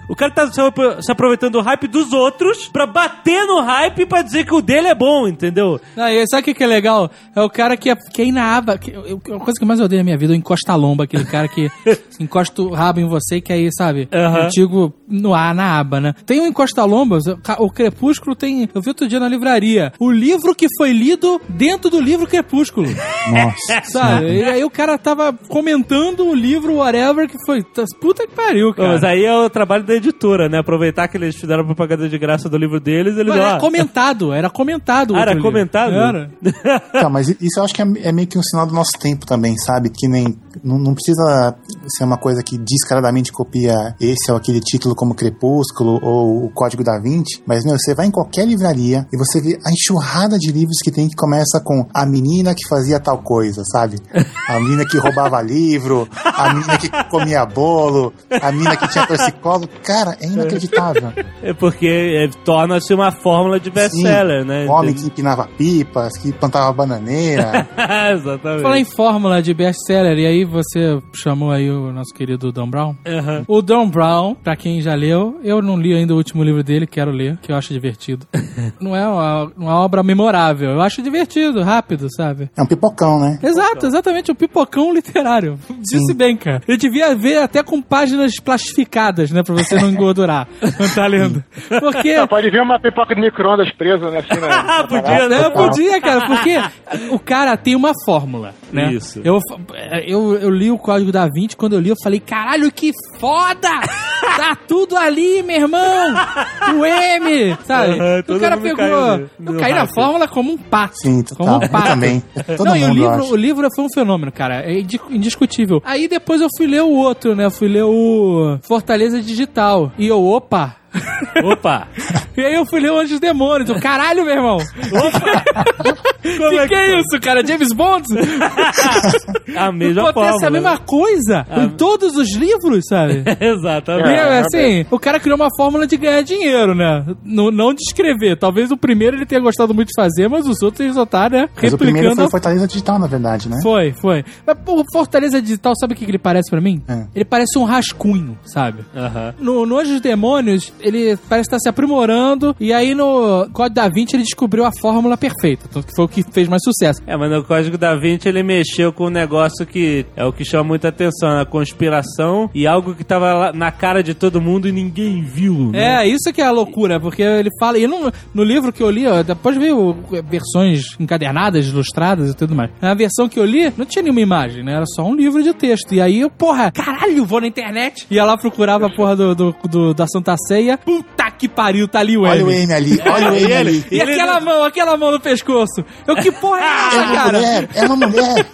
O cara tá se apro- se aproveitando do hype dos outros pra bater no hype pra dizer que o dele é bom, entendeu? Não, e sabe o que, que é legal? É o cara que, é, que é na aba. Que, eu- a coisa que mais eu odeio na minha vida é o encosta-lomba, aquele cara que encosta o rabo em você, que aí, sabe? Aham. Eu digo no ar, na aba, né? Tem um encosta-lomba, o Crepúsculo tem. Eu vi outro dia na livraria. O livro que foi lido dentro do livro Crepúsculo. Nossa. Sabe? E aí o cara tava comentando o livro, whatever, que foi. Puta que pariu, cara. Mas aí é o trabalho da editora, né? Aproveitar que eles fizeram propaganda de graça do livro deles, eles... Era ó, comentado, era comentado. o Ah, era comentado? Era. Tá, mas isso eu acho que é, é meio que um sinal do nosso tempo também, sabe? Que nem. Não, não precisa ser uma coisa que descaradamente copia esse ou aquele título como Crepúsculo ou o Código da Vinci, mas meu, você vai em qualquer livraria e você vê a enxurrada de livros que tem que começa com a menina que fazia tal coisa, sabe? A menina que roubava livro, a menina que comia bolo, a menina que tinha torcicolo. Cara, é inacreditável. É porque é, torna-se uma fórmula de best-seller, né? O homem que empinava pipas, que plantava bananeira. Exatamente. Falar em fórmula de best-seller, e aí você chamou aí o nosso querido Dan Brown. Aham. O Dan Brown, pra quem já leu, eu não li ainda o último livro dele, quero ler, que eu acho divertido. não, é uma, uma obra memorável, eu acho divertido, rápido, sabe? É um pipocão, né? Exato, exatamente, um pipocão literário. Disse bem, cara. Eu devia ver até com páginas plastificadas, né, pra você não engordurar quando tá lendo. Porque... Não, pode ver uma pipoca de micro-ondas presa, né? Assim, na, Ah, podia, né? Não, podia, cara, porque o cara tem uma fórmula, né? Isso. Eu, eu, eu li o Código da Vinci, quando eu li, eu falei, caralho, que foda! Tá tudo ali, meu irmão! O M, sabe? Aham, o cara mundo pegou... caiu eu caí na fórmula como um pato. Sim, como total. um Eu pato. também. Todo Não, e o mundo, eu livro, o livro foi um fenômeno, cara. É indi- indiscutível. Aí depois eu fui ler o outro, né? Eu fui ler o Fortaleza Digital. E eu, opa! Opa! E aí eu fui ler o Anjos e Demônios. Eu, Caralho, meu irmão! Como que é que é foi? isso, cara? James Bond? A mesma Acontece fórmula. a mesma coisa em todos os livros, sabe? E, Exatamente. é, assim, o cara criou uma fórmula de ganhar dinheiro, né? Não, não de escrever. Talvez o primeiro ele tenha gostado muito de fazer, mas os outros eles só tá, né? Mas o primeiro Replicando. foi a o Fortaleza Digital, na verdade, né? Foi, foi. Mas, pô, o Fortaleza Digital, sabe o que que ele parece pra mim? É. Ele parece um rascunho, sabe? Aham. No, no Anjos e Demônios, ele parece estar se aprimorando, e aí no Código da Vinci ele descobriu a fórmula perfeita, tanto que foi o que fez mais sucesso. É, mas no Código da Vinci ele mexeu com um negócio que é o que chama muita atenção, a conspiração e algo que tava na cara de todo mundo e ninguém viu. né? É, isso que é a loucura, porque ele fala. E no, no livro que eu li, ó, depois veio versões encadernadas, ilustradas e tudo mais. Na versão que eu li, não tinha nenhuma imagem, né? Era só um livro de texto. E aí eu, porra, caralho, vou na internet. Ia lá procurava a porra do, do, do- da Santa Ceia. Puta que pariu, tá ali o Olha o M. Ali, olha o M ali. E aquela mão, aquela mão no pescoço. Eu, que porra é É essa, uma cara? mulher, é uma mulher.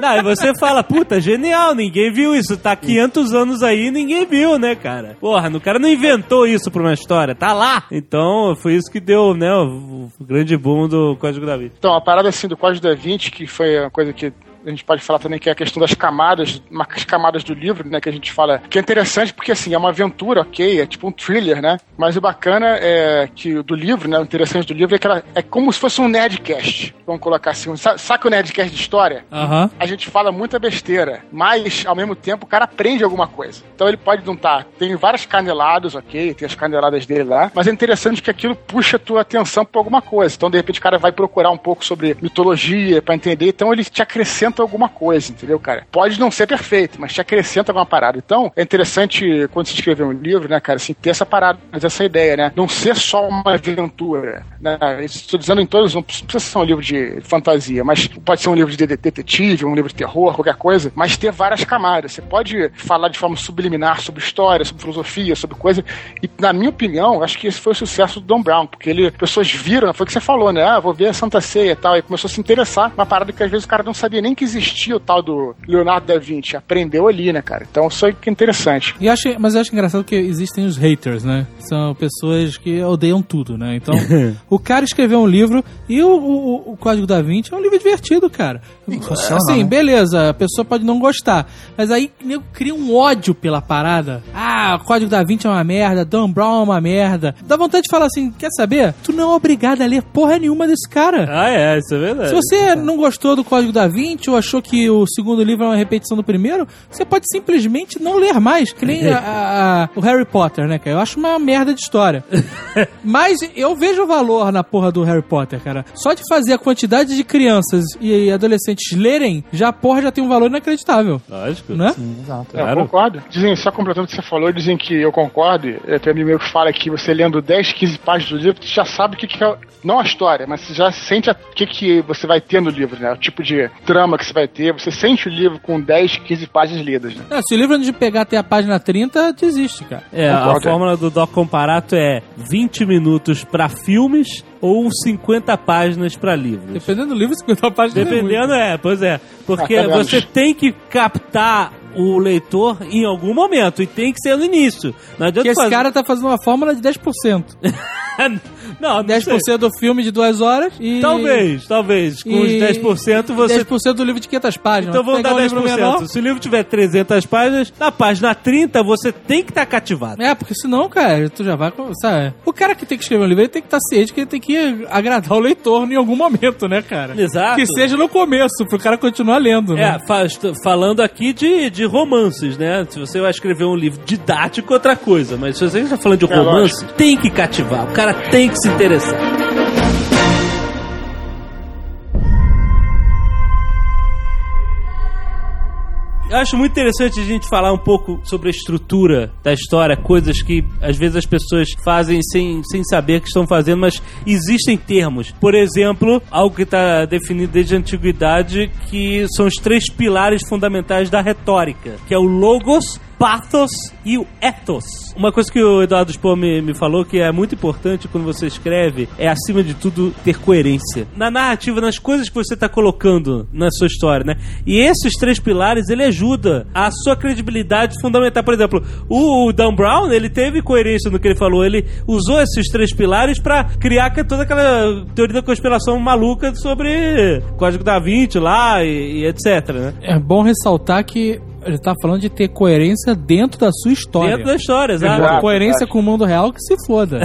Não, e você fala, puta, genial, ninguém viu isso. Tá 500 anos aí e ninguém viu, né, cara? Porra, o cara não inventou isso pra uma história, tá lá. Então, foi isso que deu, né, o, o grande boom do Código da Vinci. Então, a parada assim do Código da Vinci, que foi uma coisa que a gente pode falar também que é a questão das camadas, as camadas do livro, né, que a gente fala, que é interessante porque assim, é uma aventura, ok, é tipo um thriller, né? Mas o bacana é que do livro, né, o interessante do livro é que ela é como se fosse um nerdcast, vamos colocar assim, sabe o nerdcast de história? Aham. a gente fala muita besteira, mas ao mesmo tempo o cara aprende alguma coisa. Então ele pode não estar. Tem várias caneladas, ok? Tem as caneladas dele lá, mas é interessante que aquilo puxa a tua atenção pra alguma coisa. Então de repente o cara vai procurar um pouco sobre mitologia pra entender, então ele te acrescenta alguma coisa, entendeu, cara? Pode não ser perfeito, mas te acrescenta alguma parada. Então é interessante quando se escrever um livro, né, cara, assim, ter essa parada, essa ideia, né? Não ser só uma aventura, né? Estou dizendo em todos, não precisa ser um livro de fantasia, mas pode ser um livro de de- detetive, um livro de terror, qualquer coisa, mas ter várias camadas. Você pode falar de forma subliminar sobre história, sobre filosofia, sobre coisa. E, na minha opinião, acho que esse foi o sucesso do Don Brown, porque ele, pessoas viram, foi o que você falou, né? Ah, vou ver a Santa Ceia e tal, e começou a se interessar uma parada que às vezes o cara não sabia nem que existia o tal do Leonardo da Vinci. Aprendeu ali, né, cara? Então isso aí que é interessante. E acho, mas eu acho engraçado que existem os haters, né? São pessoas que odeiam tudo, né? Então, o cara escreveu um livro e o, o, o Código da Vinci é um livro divertido, cara. funciona, assim, né? beleza, a pessoa pode não gostar, mas aí nego cria um ódio pela parada. Ah, o Código da Vinci é uma merda, Dan Brown é uma merda. Dá vontade de falar assim, quer saber? Tu não é obrigado a ler porra nenhuma desse cara. Ah, é, isso é verdade. Se você não gostou do Código da Vinci ou achou que o segundo livro é uma repetição do primeiro, você pode simplesmente não ler mais. Que nem a- a- a- o Harry Potter, né, cara? Eu acho uma merda de história. Mas eu vejo valor na porra do Harry Potter, cara. Só de fazer a quantidade de crianças e adolescentes lerem, já a porra já tem um valor inacreditável. Lógico. Né? Sim, exato. É, Eu Claro. concordo. Dizem, só completando o que você falou, dizem que eu concordo. É, tem um amigo meu que fala que você lendo 10, 15 páginas do livro, você já sabe o que, que é. Não a história, mas você já sente o que, que você vai ter no livro, né? O tipo de trama que você vai ter, você sente o livro com 10, 15 páginas lidas, né? Não, se o livro de pegar até a página 30, desiste, cara. É, a Concordo. fórmula do Doc Comparato é 20 minutos pra filmes ou 50 páginas pra livros. Dependendo do livro, 50 páginas é muito. Dependendo, é, pois é. Porque Ah, você tem que captar o leitor em algum momento e tem que ser no início. Não adianta Porque esse fazer... cara tá fazendo uma fórmula de 10%. não, não sei. 10% do filme de duas horas e... Talvez, talvez. Com os e- 10% você 10% do livro de 500 páginas. Então vamos dar um livro 10%. menor- Se o livro tiver 300 páginas, na página 30 você tem que estar cativado. É, porque senão, cara, tu já vai. Sabe? O cara que tem que escrever um livro, ele tem que estar ciente que ele tem que agradar o leitor em algum momento, né, cara? Exato. Que seja no começo, pro cara continuar lendo, né? É, fa- estou falando aqui de, de romances, né? Se você vai escrever um livro didático, outra coisa. Mas se você está falando de É, romance, tem que cativar. O cara tem que se interessar. Eu acho muito interessante a gente falar um pouco sobre a estrutura da história, coisas que às vezes as pessoas fazem sem, sem saber que estão fazendo, mas existem termos. Por exemplo, algo que está definido desde a antiguidade, que são os três pilares fundamentais da retórica, que é o logos, pathos e o ethos. Uma coisa que o Eduardo Spohr me, me falou que é muito importante quando você escreve é, acima de tudo, ter coerência. Na narrativa, nas coisas que você está colocando na sua história, né? E esses três pilares, ele ajuda a sua credibilidade fundamental. Por exemplo, o, o Dan Brown, ele teve coerência no que ele falou. Ele usou esses três pilares para criar toda aquela teoria da conspiração maluca sobre Código da Vinci lá e, e etc, né? É bom ressaltar que ele tá falando de ter coerência dentro da sua história. Dentro da história, exato. Exato. coerência com o mundo real que se foda.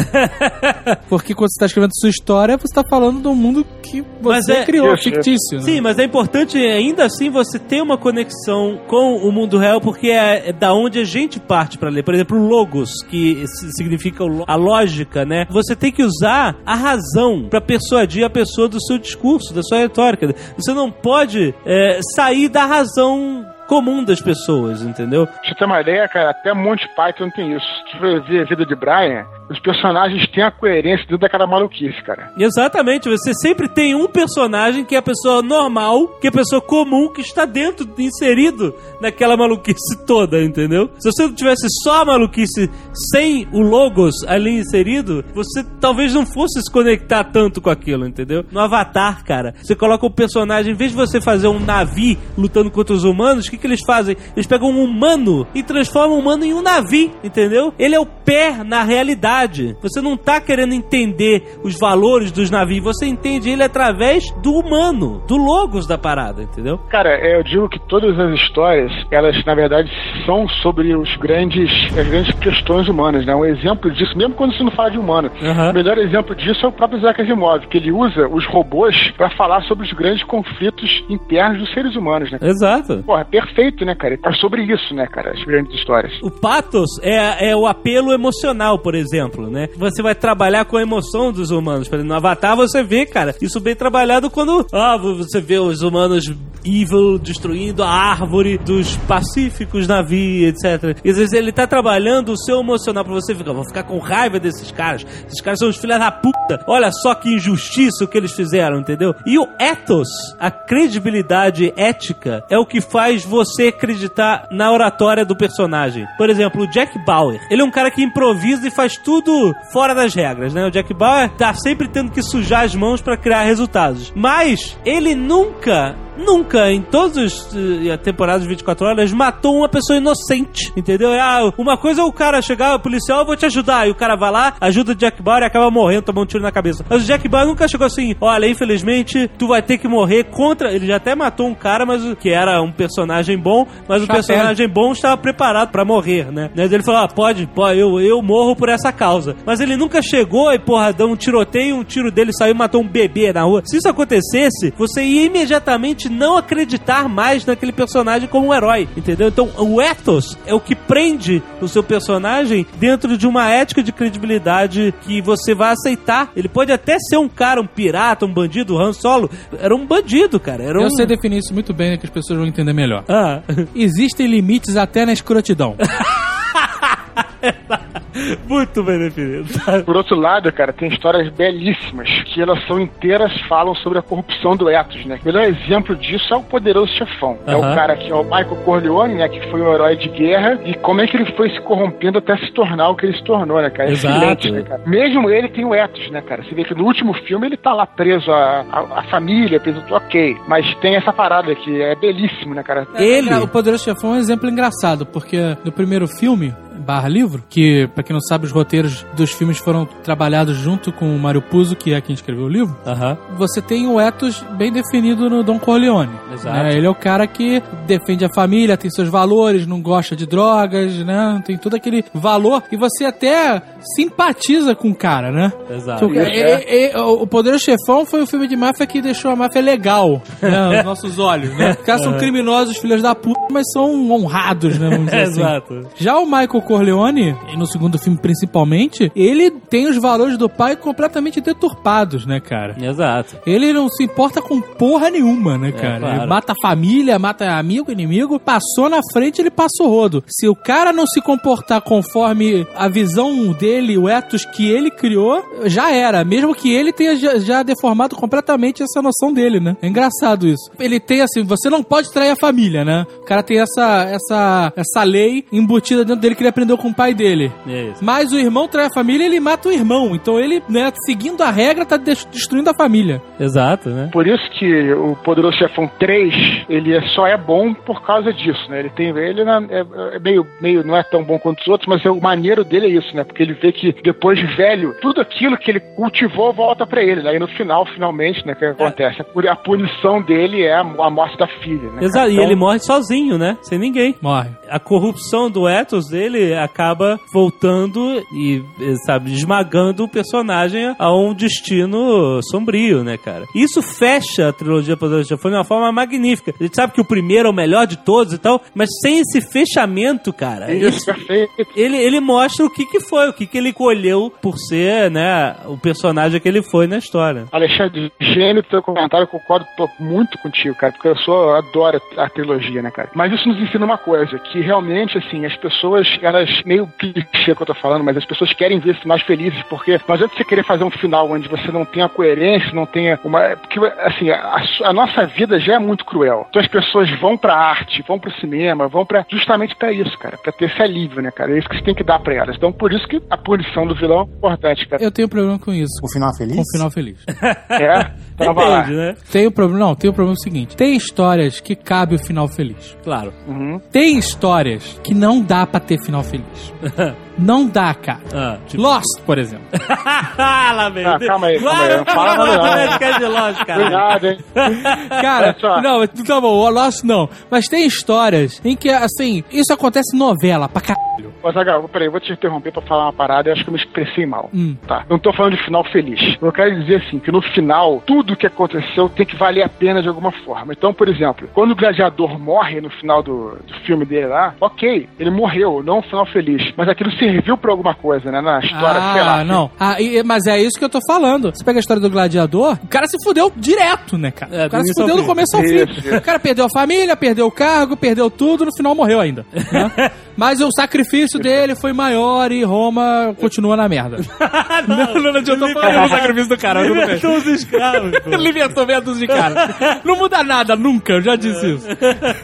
Porque quando você tá escrevendo sua história, você tá falando de um mundo que Mas você é- criou, Isso, fictício. né? Sim, mas é importante ainda assim você ter uma conexão com o mundo real, porque é, é da onde a gente parte pra ler. Por exemplo, o logos, que si- significa a lógica, né? Você tem que usar a razão pra persuadir a pessoa do seu discurso, da sua retórica. Você não pode é, sair da razão comum das pessoas, entendeu? Pra você ter uma ideia, cara, até Monty Python tem isso. Se você ver a vida de Brian, os personagens têm a coerência dentro daquela maluquice, cara. Exatamente, você sempre tem um personagem que é a pessoa normal, que é a pessoa comum, que está dentro, inserido naquela maluquice toda, entendeu? Se você tivesse só a maluquice sem o Logos ali inserido, você talvez não fosse se conectar tanto com aquilo, entendeu? No Avatar, cara, você coloca o personagem, em vez de você fazer um Navi lutando contra os humanos, o que, que eles fazem? Eles pegam um humano e transformam o humano em um Navi, entendeu? Ele é o pé na realidade. Você não tá querendo entender os valores dos navios, você entende ele através do humano, do logos da parada, entendeu? Cara, eu digo que todas as histórias, elas na verdade são sobre os grandes, as grandes questões humanas, né? Um exemplo disso, mesmo quando você não fala de humano, Aham. o melhor exemplo disso é o próprio Isaac Asimov, que ele usa os robôs pra falar sobre os grandes conflitos internos dos seres humanos, né? Exato. Porra, é perfeito, né, cara? É sobre isso, né, cara? As grandes histórias. O pathos é, é o apelo emocional, por exemplo, né? Você vai trabalhar com a emoção dos humanos. Por exemplo, no Avatar você vê, cara, isso bem trabalhado quando ah, você vê os humanos evil destruindo a árvore dos pacíficos navios, etc. E às vezes ele tá trabalhando o seu emocional pra você ficar, vou ficar com raiva desses caras. Esses caras são os filhos da puta. Olha só que injustiça o que eles fizeram, entendeu? E o ethos, a credibilidade ética, é o que faz você acreditar na oratória do personagem. Por exemplo, o Jack Bauer. Ele é um cara que improvisa e faz tudo fora das regras, né? O Jack Bauer tá sempre tendo que sujar as mãos pra criar resultados. Mas ele nunca Nunca, em todas as temporadas de 24 horas, matou uma pessoa inocente, entendeu? Ah, uma coisa é o cara chegar, o policial, eu vou te ajudar, e o cara vai lá, ajuda o Jack Bauer e acaba morrendo, toma um tiro na cabeça. Mas o Jack Bauer nunca chegou assim, olha, infelizmente, tu vai ter que morrer contra... Ele já até matou um cara, mas que era um personagem bom, mas o personagem bom estava preparado pra morrer, né? Mas ele falou, ah, pode, pode eu, eu morro por essa causa. Mas ele nunca chegou e, porra, deu um tiroteio, um tiro dele saiu e matou um bebê na rua. Se isso acontecesse, você ia imediatamente não acreditar mais naquele personagem como um herói, entendeu? Então, o ethos é o que prende o seu personagem dentro de uma ética de credibilidade que você vai aceitar. Ele pode até ser um cara, um pirata, um bandido, o Han Solo. Era um bandido, cara. Era um... Eu sei definir isso muito bem, né, que as pessoas vão entender melhor. Ah. Existem limites até na escrotidão. Muito bem definido. Por outro lado, cara, tem histórias belíssimas que elas são inteiras, falam sobre a corrupção do ethos, né? O melhor exemplo disso é o Poderoso Chefão. É o cara que é o Michael Corleone, né? Que foi um herói de guerra e como é que ele foi se corrompendo até se tornar o que ele se tornou, né, cara? Exato. Excelente, né, cara? Mesmo ele tem o ethos, né, cara? Você vê que no último filme ele tá lá preso à, à, à família, preso, ok. Mas tem essa parada que é belíssimo, né, cara? Ele- O Poderoso Chefão é um exemplo engraçado, porque no primeiro filme, barra livro, que, pra quem não sabe, os roteiros dos filmes foram trabalhados junto com o Mário Puzo, que é quem escreveu o livro, Aham. você tem o ethos bem definido no Don Corleone. Exato. né? Ele é o cara que defende a família, tem seus valores, não gosta de drogas, né? Tem todo aquele valor e você até simpatiza com o cara, né? Exato. Então, é- é- é- o Poderoso Chefão foi o filme de máfia que deixou a máfia legal, né? Aos nossos olhos, né? Os caras são criminosos, filhos da puta, mas são honrados, né? Vamos dizer assim. Exato. Já o Michael Corleone, e no segundo filme principalmente, ele tem os valores do pai completamente deturpados, né, cara? Exato. Ele não se importa com porra nenhuma, né, cara? claro. Ele mata a família, mata amigo, inimigo, passou na frente, ele passa o rodo. Se o cara não se comportar conforme a visão dele, o ethos que ele criou, já era. Mesmo que ele tenha já, já deformado completamente essa noção dele, né? É engraçado isso. Ele tem assim, você não pode trair a família, né? O cara tem essa, essa, essa lei embutida dentro dele que ele aprendeu com o pai dele. É isso. Mas o irmão trai a família, ele mata o irmão. Então ele, né, seguindo a regra, tá des- destruindo a família. Exato, né? Por isso que o Poderoso Chefão 3, ele é- só é bom por causa disso, né? Ele tem, ele é, é meio, meio, não é tão bom quanto os outros, mas é, o maneiro dele é isso, né? Porque ele vê que depois de velho, tudo aquilo que ele cultivou volta pra ele, né? E no final, finalmente, né? O que acontece? A pu- A punição dele é a, morte da filha, né? Exato. E Então, ele morre sozinho, né? Sem ninguém. Morre. a corrupção do ethos dele acaba voltando e, eh, sabe, esmagando o personagem a um destino sombrio, né, cara? Isso fecha a trilogia Poderoso Chefão de uma forma magnífica. A gente sabe que o primeiro é o melhor de todos e tal, mas sem esse fechamento, cara, Isso, perfeito. ele, ele mostra o que que foi, o que que ele colheu por ser, né, o personagem que ele foi na história. Alexandre, gênio do teu comentário, concordo tô muito contigo, cara, porque eu sou, eu adoro a trilogia, né, cara? Mas isso nos ensina uma coisa, que realmente, assim, as pessoas, elas, meio clichê que eu tô falando, mas as pessoas querem ver finais felizes, porque não adianta você querer fazer um final onde você não tenha coerência, não tenha uma. Porque, assim, a, a nossa vida já é muito cruel. Então as pessoas vão pra arte, vão pro cinema, vão pra. justamente pra isso, cara, pra ter esse alívio, né, cara? É isso que você tem que dar pra elas. Então por isso que a punição do vilão é importante, cara. Eu tenho problema com isso. O final feliz? Com o final feliz. É? Então. Entende, né? Tem o problema, não, tem o problema seguinte. Tem histórias que cabe o final feliz. Claro. Uhum. Tem histórias que não dá pra ter final feliz. Não dá, cara. Ah, tipo... Lost, por exemplo. lá vem. Ah, calma aí, calma Claro, aí. Não fala nada, não. podcast de Lost, cara. Cuidado, hein? Cara, não, mas tá bom, o Lost não. Mas tem histórias em que, assim, isso acontece em novela pra caralho. Ô, Zagal, peraí, eu vou te interromper pra falar uma parada, eu acho que eu me expressei mal. Hum. Tá. Não tô falando de final feliz. Eu quero dizer assim, que no final, tudo que aconteceu tem que valer a pena de alguma forma. Então, por exemplo, quando o gladiador morre no final do, do filme dele lá, ok, ele morreu, não um final feliz. Mas aquilo serviu pra alguma coisa, né? Na história, sei lá. Ah, não. Ah, e- mas é isso que eu tô falando. Você pega a história do gladiador, o cara se fudeu direto, né, cara? É, o cara se fudeu do fim. começo ao Isso, fim. O cara perdeu a família, perdeu o cargo, perdeu tudo, no final morreu ainda. né? Mas o sacrifício dele foi maior e Roma continua na merda. não, não, não adiantou falar o sacrifício do cara. Libertou os escravos. Libertou meia dúzia de cara. Não muda nada, nunca, eu já disse isso.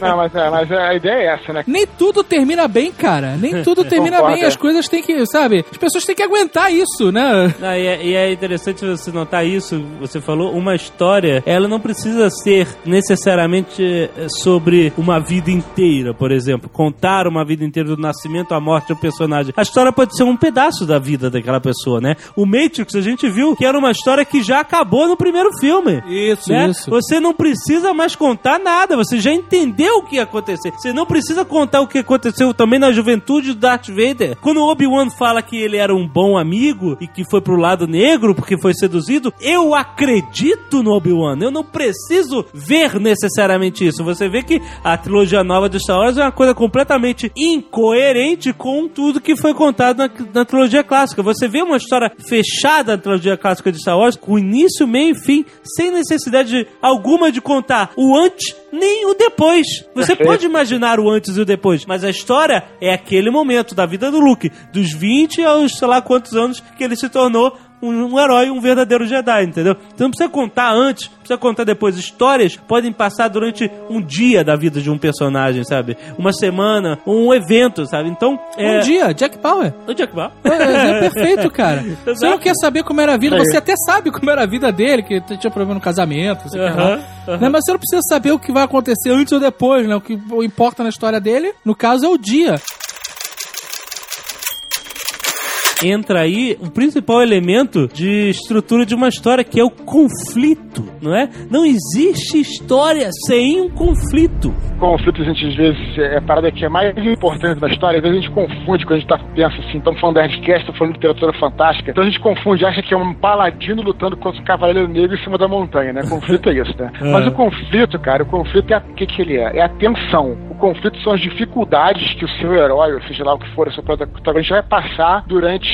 Não, mas, é, mas a ideia é essa, né? Nem tudo termina bem, cara. Nem tudo termina Concordo, bem. é. As coisas têm que, sabe? As pessoas têm que aguentar isso, né? Não, e, é, e é interessante você notar isso. Você falou uma história, ela não precisa ser necessariamente eh, sobre uma vida inteira, por exemplo, contar uma vida inteira do nascimento à morte do personagem. A história pode ser um pedaço da vida daquela pessoa, né? O Matrix a gente viu que era uma história que já acabou no primeiro filme. Isso, né? isso. Você não precisa mais contar nada, você já entendeu o que ia acontecer. Você não precisa contar o que aconteceu também na juventude do Darth Vader. Quando o Obi-Wan fala que ele era um bom amigo e que foi pro lado negro porque foi seduzido, eu acredito no Obi-Wan. Eu não preciso ver necessariamente isso. Você vê que a trilogia nova de Star Wars é uma coisa completamente incoerente com tudo que foi contado na, na trilogia clássica. Você vê uma história fechada na trilogia clássica de Star Wars, com início, meio e fim, sem necessidade de- alguma de contar o antes nem o depois. Você pode imaginar o antes e o depois, mas a história é aquele momento da vida do Luke. Luke, dos 20 aos sei lá quantos anos que ele se tornou um, um herói, um verdadeiro Jedi, entendeu? Então não precisa contar antes, não precisa contar depois. Histórias podem passar durante um dia da vida de um personagem, sabe? Uma semana, um evento, sabe? Então, é... Um dia, Jack Bauer. O Jack Bauer. É, é perfeito, cara. Você não quer saber como era a vida, você até sabe como era a vida dele, que tinha problema no casamento, não sei que lá. Aham, aham. Né, Mas você não precisa saber o que vai acontecer antes ou depois, né? O que importa na história dele, no caso, é o dia. Entra aí o principal elemento de estrutura de uma história, que é o conflito, não é? Não existe história sem um conflito. conflito, a gente às vezes é a parada que é mais importante da história, às vezes a gente confunde quando a gente tá, pensa assim, estamos falando da Nerdcast, estamos falando de literatura fantástica, então a gente confunde, acha que é um paladino lutando contra um cavaleiro negro em cima da montanha, né? Conflito é isso, né? Mas o conflito, cara, o conflito é a- o que, que ele é? É a tensão. O conflito são as dificuldades que o seu herói, ou seja lá o que for, o seu protagonista vai passar durante,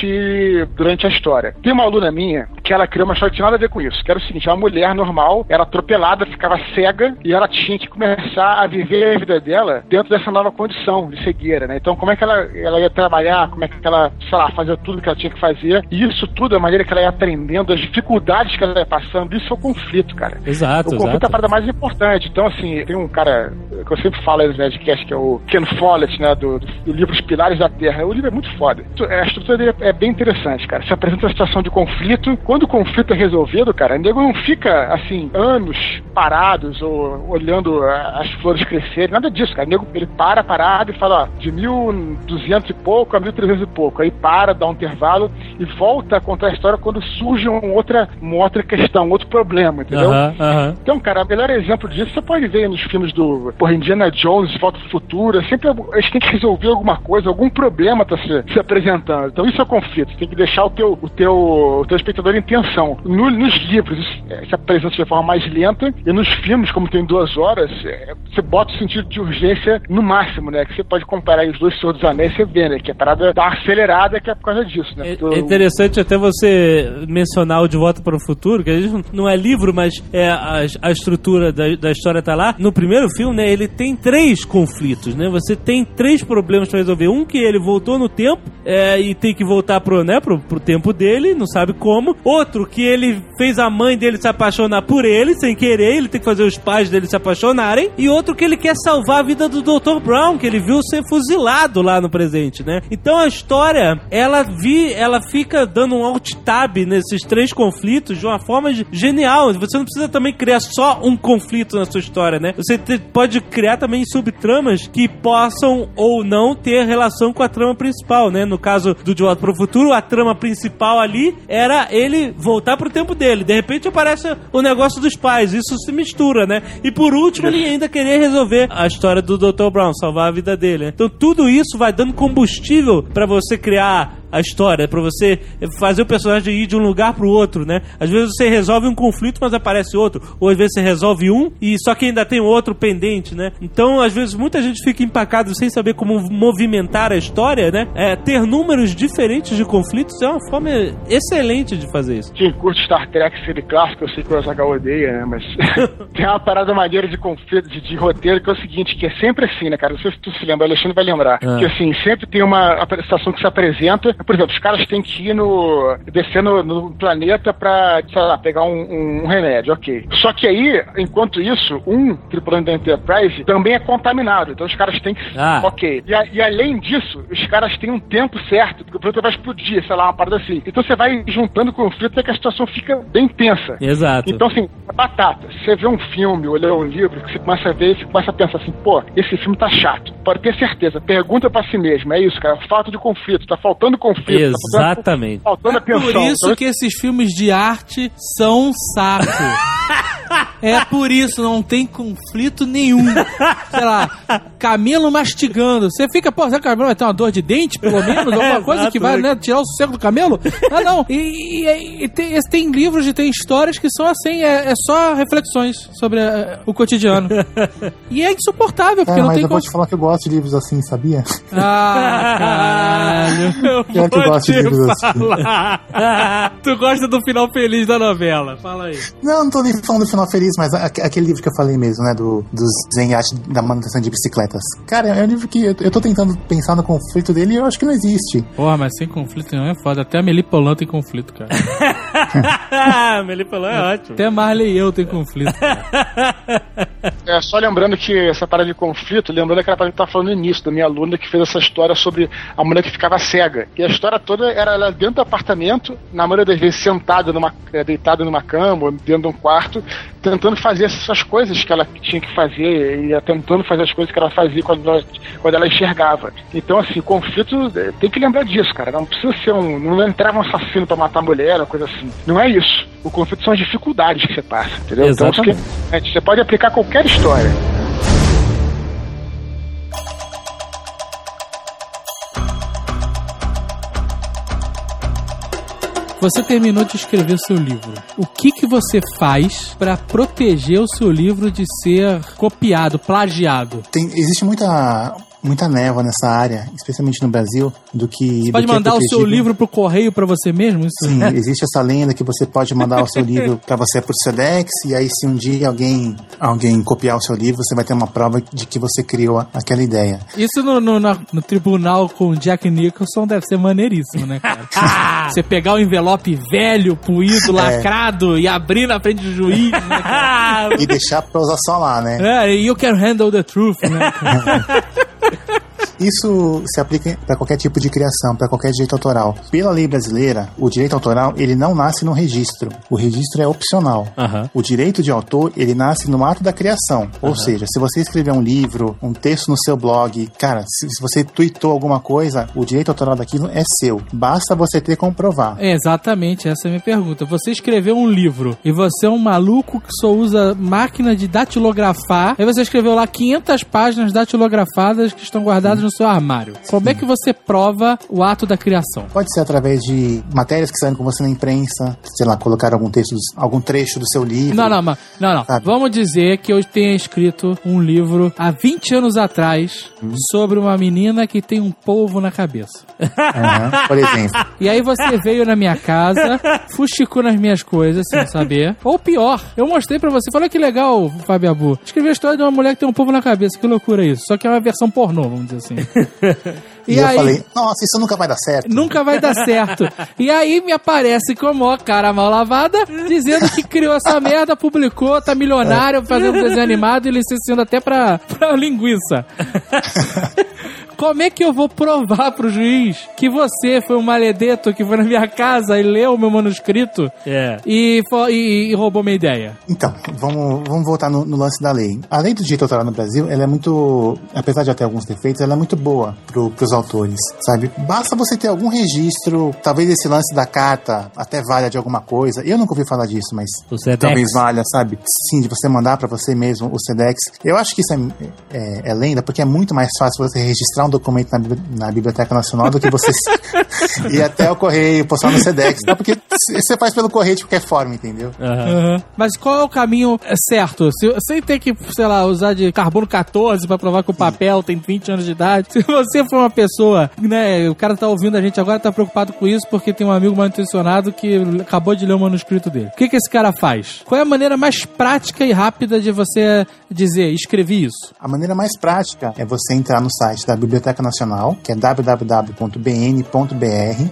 durante a história. Tem uma aluna minha que ela criou uma história que tinha nada a ver com isso, que era o seguinte, uma mulher normal, era atropelada, ficava cega, e ela tinha que começar a viver a vida dela dentro dessa nova condição de cegueira, né? Então, como é que ela, ela ia trabalhar, como é que ela, sei lá, fazia tudo que ela tinha que fazer, e isso tudo, a maneira que ela ia aprendendo, as dificuldades que ela ia passando, isso é o conflito, cara. Exato, O conflito é a parada mais importante. Então, assim, tem um cara que eu sempre falo aí no Nerdcast, que é o Ken Follett, né, do, do, do livro Os Pilares da Terra. O livro é muito foda. A estrutura dele é bem interessante, cara. Se apresenta uma situação de conflito. Quando o conflito é resolvido, cara, o nego não fica, assim, anos parados ou olhando a- as flores crescerem. Nada disso, cara. O nego, ele para parado e fala, ó, de 1200 e pouco a 1300 e pouco. Aí para, dá um intervalo e volta a contar a história quando surge uma outra, uma outra questão, um outro problema, entendeu? Então, cara, o melhor exemplo disso você pode ver nos filmes do porra, Indiana Jones, Volta ao Futuro. é Sempre eles têm que resolver alguma coisa, algum problema tá se, se apresentando. Então isso é conflito. Você tem que deixar o teu, o teu, o teu espectador em tensão. No- nos livros se apresenta de forma mais lenta e nos filmes, como tem duas horas, é, você bota o sentido de urgência no máximo, né? Que você pode comparar os dois Senhor dos Anéis e você vê, né? Que a parada tá acelerada que é por causa disso, né? É, é interessante até você mencionar o De Volta para o Futuro, que não é livro, mas é a, a estrutura da, da história tá lá. No primeiro filme, né, ele tem três conflitos, né? Você tem três problemas para resolver. Um que ele voltou no tempo é, e tem que voltar pro, né, pro, pro tempo dele, não sabe como. Outro que ele fez a mãe dele se apaixonar por ele, sem querer, ele tem que fazer os pais dele se apaixonarem. E outro que ele quer salvar a vida do Dr. Brown, que ele viu ser fuzilado lá no presente, né? Então a história, ela vi, ela fica dando um alt tab nesses três conflitos de uma forma ge- genial. Você não precisa também criar só um conflito na sua história, né? Você te- pode criar também subtramas que possam ou não ter relação com a trama principal, né? No caso do De Volta para o Futuro, a trama principal ali era ele voltar pro tempo dele. De repente aparece o negócio dos pais, isso se mistura, né? E por último, ele ainda queria resolver a história do Dr. Brown, salvar a vida dele. né? Então tudo isso vai dando combustível pra você criar a história, pra você fazer o personagem ir de um lugar pro outro, né? Às vezes você resolve um conflito, mas aparece outro, ou às vezes você resolve um e só que ainda tem outro pendente, né? Então, às vezes muita gente fica empacado sem saber como movimentar a história, né? É, ter números diferentes de conflitos é uma forma excelente de fazer isso. Quem curte Star Trek, série clássica, eu sei que o Azaghal odeia, né? Mas tem uma parada maneira de conflito, de, de roteiro, que é o seguinte, que é sempre assim, né, cara? Não sei se tu se lembra, o Alexandre vai lembrar. Ah. Que assim, sempre tem uma apresentação que se apresenta. Por exemplo, os caras têm que ir no. descer no, no planeta pra, sei lá, pegar um, um- um remédio, ok. Só que aí, enquanto isso, um tripulante da Enterprise também é contaminado. Então os caras têm que. Ah. Ok. E, a- e além disso, os caras têm um tempo certo, porque o planeta vai explodir, sei lá, uma parada assim. Então você vai juntando conflito até que a situação fica bem tensa. Exato. Então, assim, batata. Você vê um filme ou lê um livro que você começa a ver e você começa a pensar assim, pô, esse filme tá chato. Pode ter certeza. Pergunta pra si mesmo. É isso, cara. Falta de conflito. Tá faltando conflito. Tá faltando- Exatamente. faltando É por isso Então, que esses filmes de arte são um saco. É por isso, não tem conflito nenhum. Sei lá, camelo mastigando. Você fica, pô, será que o camelo vai ter uma dor de dente, pelo menos? Alguma É, coisa exato, que vai né? tirar o sossego do camelo? Ah, não. E, e- e tem, tem livros e tem histórias que são assim, é, é só reflexões sobre eh, o cotidiano. E é insuportável, porque É, não mas tem eu como. vou te falar que eu gosto de livros assim, sabia? Ah, caralho. Eu Pior que eu Vou gosto de te livros assim. falar. tu gosta do final feliz da novela. Fala aí. Não, não tô nem falando do final feliz, mas a- aquele livro que eu falei mesmo, né? Do, dos Zenyashi da manutenção de bicicletas. Cara, é um livro que eu, eu tô tentando pensar no conflito dele e eu acho que não existe. Porra, mas sem conflito não é foda. Até a Melipolã tem conflito, cara. Melipolã é ótimo. Até Marley e eu tem conflito. cara. É, só lembrando que essa parada de conflito, lembrando aquela parada que eu tava falando no início, da minha aluna que fez essa história sobre a mulher que ficava cega. E a história toda era ela dentro do apartamento, na maioria das vezes sentada, numa, eh, deitada numa cama, ou dentro de um quarto, tentando fazer essas coisas que ela tinha que fazer, e tentando fazer as coisas que ela fazia quando ela, quando ela enxergava. Então, assim, conflito, eh, tem que lembrar disso, cara. Não precisa ser um. Não entrava um assassino pra matar a mulher, uma coisa assim. Não é isso. O conflito são as dificuldades que você passa, entendeu? Então, isso que- é, você pode aplicar qualquer história. Você terminou de escrever seu livro. O que que você faz pra proteger o seu livro de ser copiado, plagiado? Tem, existe muita, muita névoa nessa área, especialmente no Brasil, do que. Você do pode que é mandar o seu livro pro correio pra você mesmo? Isso? Sim, existe essa lenda que você pode mandar o seu livro para você por Sedex e aí se um dia alguém alguém copiar o seu livro, você vai ter uma prova de que você criou aquela ideia. Isso no, no, na- no tribunal com o Jack Nicholson deve ser maneiríssimo, né, cara? Você pegar o envelope velho, puído, lacrado e abrir na frente do juiz, né? E deixar para usar só lá, né? É, you can handle the truth, né? Isso se aplica para qualquer tipo de criação, para qualquer direito autoral. Pela lei brasileira, o direito autoral ele não nasce no registro. O registro é opcional. Aham. O direito de autor ele nasce no ato da criação. Ou seja, se você escrever um livro, um texto no seu blog, cara, se, se você tweetou alguma coisa, o direito autoral daquilo é seu. Basta você ter como provar. É, exatamente, essa é a minha pergunta. Você escreveu um livro e você é um maluco que só usa máquina de datilografar, aí você escreveu lá 500 páginas datilografadas que estão guardadas no seu armário. Como é que você prova o ato da criação? Pode ser através de matérias que saem com você na imprensa, sei lá, colocar algum texto, algum trecho do seu livro. Não, não, não, não. Sabe? Vamos dizer que eu tenha escrito um livro há 20 anos atrás sobre uma menina que tem um polvo na cabeça. Aham, por exemplo. E aí você veio na minha casa, fuxicou nas minhas coisas, sem saber. Ou pior, eu mostrei pra você, falei que legal, Fabiabu. Escrevi a história de uma mulher que tem um povo na cabeça, que loucura isso. Só que é uma versão pornô, vamos dizer assim. E, eu falei, nossa, isso nunca vai dar certo. Nunca vai dar certo. E aí me aparece como ó, cara mal lavada, dizendo que criou essa merda, publicou, tá milionário, fazendo desenho animado e licenciando até pra, pra linguiça. Como é que eu vou provar pro juiz que você foi um maledeto que foi na minha casa e leu o meu manuscrito É. e, e- e roubou minha ideia? Então, vamos, vamos voltar no, no lance da lei. A lei do direito autoral no Brasil, ela é muito, apesar de ter alguns defeitos, ela é muito boa pro, pros autores, sabe? Basta você ter algum registro, talvez esse lance da carta até valha de alguma coisa. Eu nunca ouvi falar disso, mas talvez valha, sabe? Sim, de você mandar pra você mesmo o SEDEX. Eu acho que isso é, é- é lenda, porque é muito mais fácil você registrar um documento na, na Biblioteca Nacional do que você ir até o correio, postar no SEDEX. Tá? Porque você faz pelo correio de qualquer forma, entendeu? Aham. Mas qual é o caminho certo? Se, sem ter que, sei lá, usar de carbono 14 pra provar que o papel tem 20 anos de idade. Se você for uma pessoa, né, o cara tá ouvindo a gente agora, tá preocupado com isso porque tem um amigo mal intencionado que acabou de ler o manuscrito dele. O que que esse cara faz? Qual é a maneira mais prática e rápida de você dizer, escrevi isso? A maneira mais prática é você entrar no site da Biblioteca Nacional, que é www.bn.br,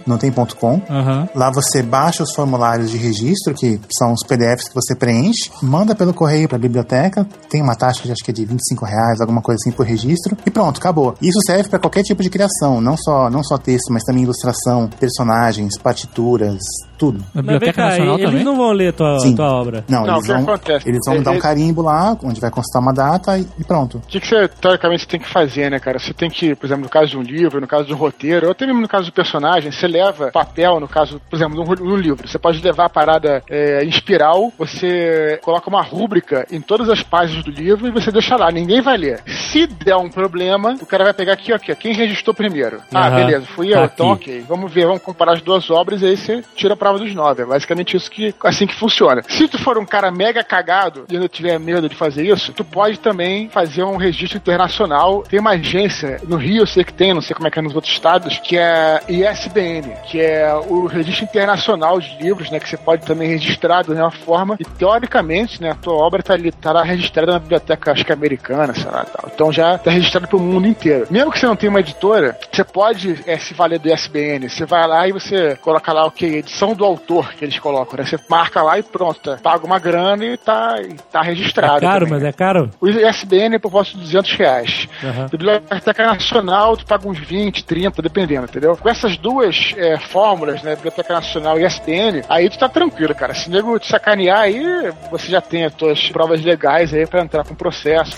não tem ponto .com. Aham. Lá você baixa os formulários de registro, que são os PDFs que você preenche, manda pelo correio para a biblioteca, tem uma taxa que acho que é de 25 reais, alguma coisa assim por registro, e pronto, acabou. Isso serve para qualquer tipo de criação, não só, não só texto, mas também ilustração, personagens, partituras, tudo. Na Biblioteca cá, Nacional eles também? não vão ler tua, Sim. tua obra. Não, Não, eles o que vão, acontece? eles vão É- dar um é- carimbo lá, onde vai constar uma data e, e pronto. O que, que você, teoricamente, você tem que fazer, né, cara? Você tem que, por exemplo, no caso de um livro, no caso de um roteiro, ou até mesmo no caso do personagem, você leva papel, no caso, por exemplo, num, livro. Você pode levar a parada é, em espiral, você coloca uma rúbrica em todas as páginas do livro e você deixa lá. Ninguém vai ler. Se der um problema, o cara vai pegar aqui, ó, aqui, ó, quem registrou primeiro? Ah, Aham. beleza, fui eu. Tá então, aqui. ok. Vamos ver, vamos comparar as duas obras e aí você tira pra prova dos nove. É basicamente isso que, assim que funciona. Se tu for um cara mega cagado e não tiver medo de fazer isso, tu pode também fazer um registro internacional. Tem uma agência no Rio, eu sei que tem, não sei como é que é nos outros estados, que é ISBN, que é o registro internacional de livros, né? Que você pode também registrar da mesma forma. E teoricamente, né, a tua obra tá ali, tá registrada na biblioteca, acho que americana, sei lá, tal. Então já tá registrado pro mundo inteiro. Mesmo que você não tenha uma editora, você pode é, se valer do ISBN. Você vai lá e você coloca lá o que? Edição do autor que eles colocam, né? Você marca lá e pronto, tá? paga uma grana e tá, e tá registrado. É caro, também. mas é caro? O ISBN é por volta de 200 reais. Aham. Biblioteca Nacional, tu paga uns 20, 30, dependendo, entendeu? Com essas duas é, fórmulas, né, Biblioteca Nacional e ISBN, aí tu tá tranquilo, cara. Se o nego te sacanear aí, você já tem as tuas provas legais aí pra entrar com o processo.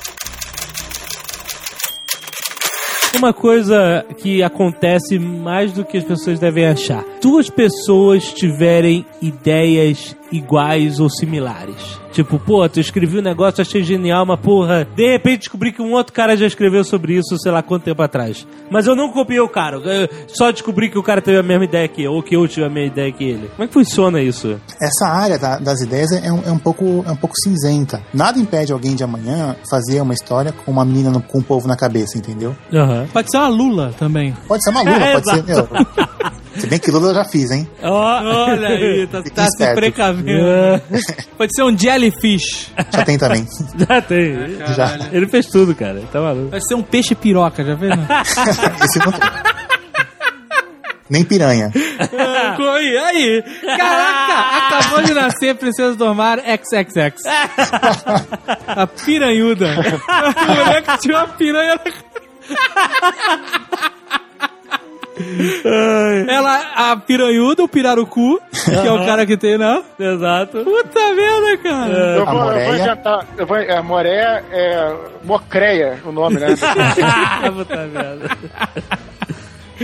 Uma coisa que acontece mais do que as pessoas devem achar. Duas pessoas tiverem ideias iguais ou similares. Tipo, pô, tu escrevi um negócio, achei genial, mas porra, de repente descobri que um outro cara já escreveu sobre isso, sei lá quanto tempo atrás. Mas eu não copiei o cara, eu só descobri que o cara teve a mesma ideia que eu, ou que eu tive a mesma ideia que ele. Como é que funciona isso? Essa área da- das ideias é um, é um pouco, é um pouco cinzenta. Nada impede alguém de amanhã fazer uma história com uma menina no- com um povo na cabeça, entendeu? Aham. Pode ser uma Lula também. Pode ser uma Lula, É, pode ser. Meu, se bem que Lula eu já fiz, hein? Olha aí, tá, tá se precavendo. Pode ser um jellyfish. Já tem também. Já tem. Já. Ele fez tudo, cara. Tá maluco. Vai ser um peixe piroca, já viu? Esse não tem. Nem piranha. aí, aí. Caraca, acabou de nascer Princesa do Mar XXX. A piranhuda. A mulher que tinha uma piranha na Ela, a piranhuda, o pirarucu, que é o cara que tem, não? Exato. Puta merda, cara. Eu A vou, eu vou inventar. Eu vou, é, Moré é. Mocreia o nome, né? Puta merda.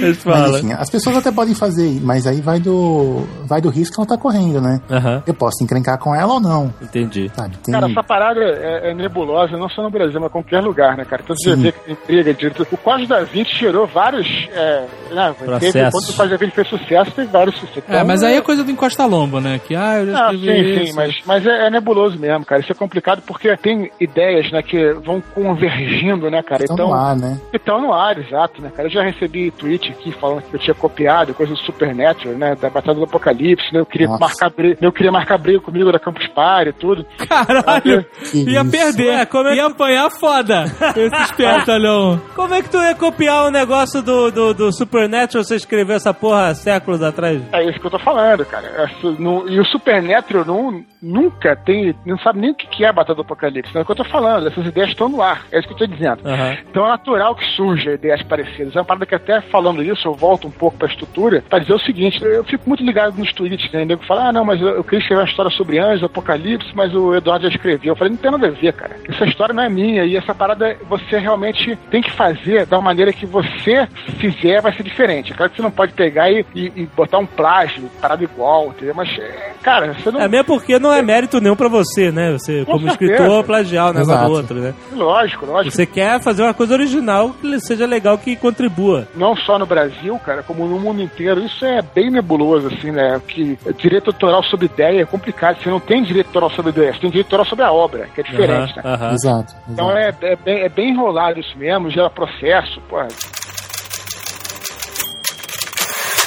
Mas fala. enfim, as pessoas até podem fazer, mas aí vai do, vai do risco que ela tá correndo, né? Aham, Eu posso encrencar com ela ou não, entendi. sabe? Tem... Cara, essa parada é, é nebulosa, não só no Brasil, mas em qualquer lugar, né, cara? Então você Sim. vê que tem briga de. O Código da Vinci gerou vários. É, né, teve, quando o Código da Vinci fez sucesso, teve vários sucessos. É, mas aí é coisa do Encosta Lomba, né? Que, ah, eu já Ah, escrevi sim, isso. sim, mas, mas é, é nebuloso mesmo, cara. Isso é complicado porque tem ideias, né, que vão convergindo, né, cara? Estão no ar, né? Então no ar, exato, né, cara? Eu já recebi tweet aqui falando que eu tinha copiado coisa do Supernatural, né? Da Batalha do Apocalipse, né? Eu queria Nossa. marcar briga, eu queria marcar briga comigo da Campus Party e tudo. Caralho, Que ia isso. perder, Ué, como é que- ia apanhar foda. Esse espertalhão. Como é que tu ia copiar o negócio do, do, do Supernatural você escreveu essa porra há séculos atrás? É isso que eu tô falando, cara. No- e o Supernatural não, nunca tem. Não sabe nem o que é a Batalha do Apocalipse. Não é o que eu tô falando. Essas ideias estão no ar. É isso que eu tô dizendo. Aham. Então é natural que surja ideias parecidas. É uma parada que até falando isso, eu volto um pouco pra estrutura pra dizer o seguinte: eu fico muito ligado nos tweets, né? O nego fala, ah, não, mas eu, eu queria escrever uma história sobre anjos, apocalipse, mas o Eduardo já escreveu. Eu falei, não tem nada a ver, cara. Essa história não é minha. E essa parada você realmente tem que fazer da maneira que você fizer vai ser diferente. É claro que você não pode pegar e, e- e botar um plágio, parada igual, entendeu? Mas, é, cara, você não. É mesmo porque não é mérito nenhum pra você, né? Você, Com como certeza. escritor, plagiar o negócio do outro, né? Lógico, lógico. Você quer fazer uma coisa original que seja legal, que contribua. não só no Brasil, cara, como no mundo inteiro, isso é bem nebuloso, assim, né? Que direito autoral sobre ideia é complicado. Você não tem direito autoral sobre ideia, você tem direito autoral sobre a obra, que é diferente, né? Aham. Exato. Então exato. é, é, bem, é bem enrolado isso mesmo, gera processo, pô.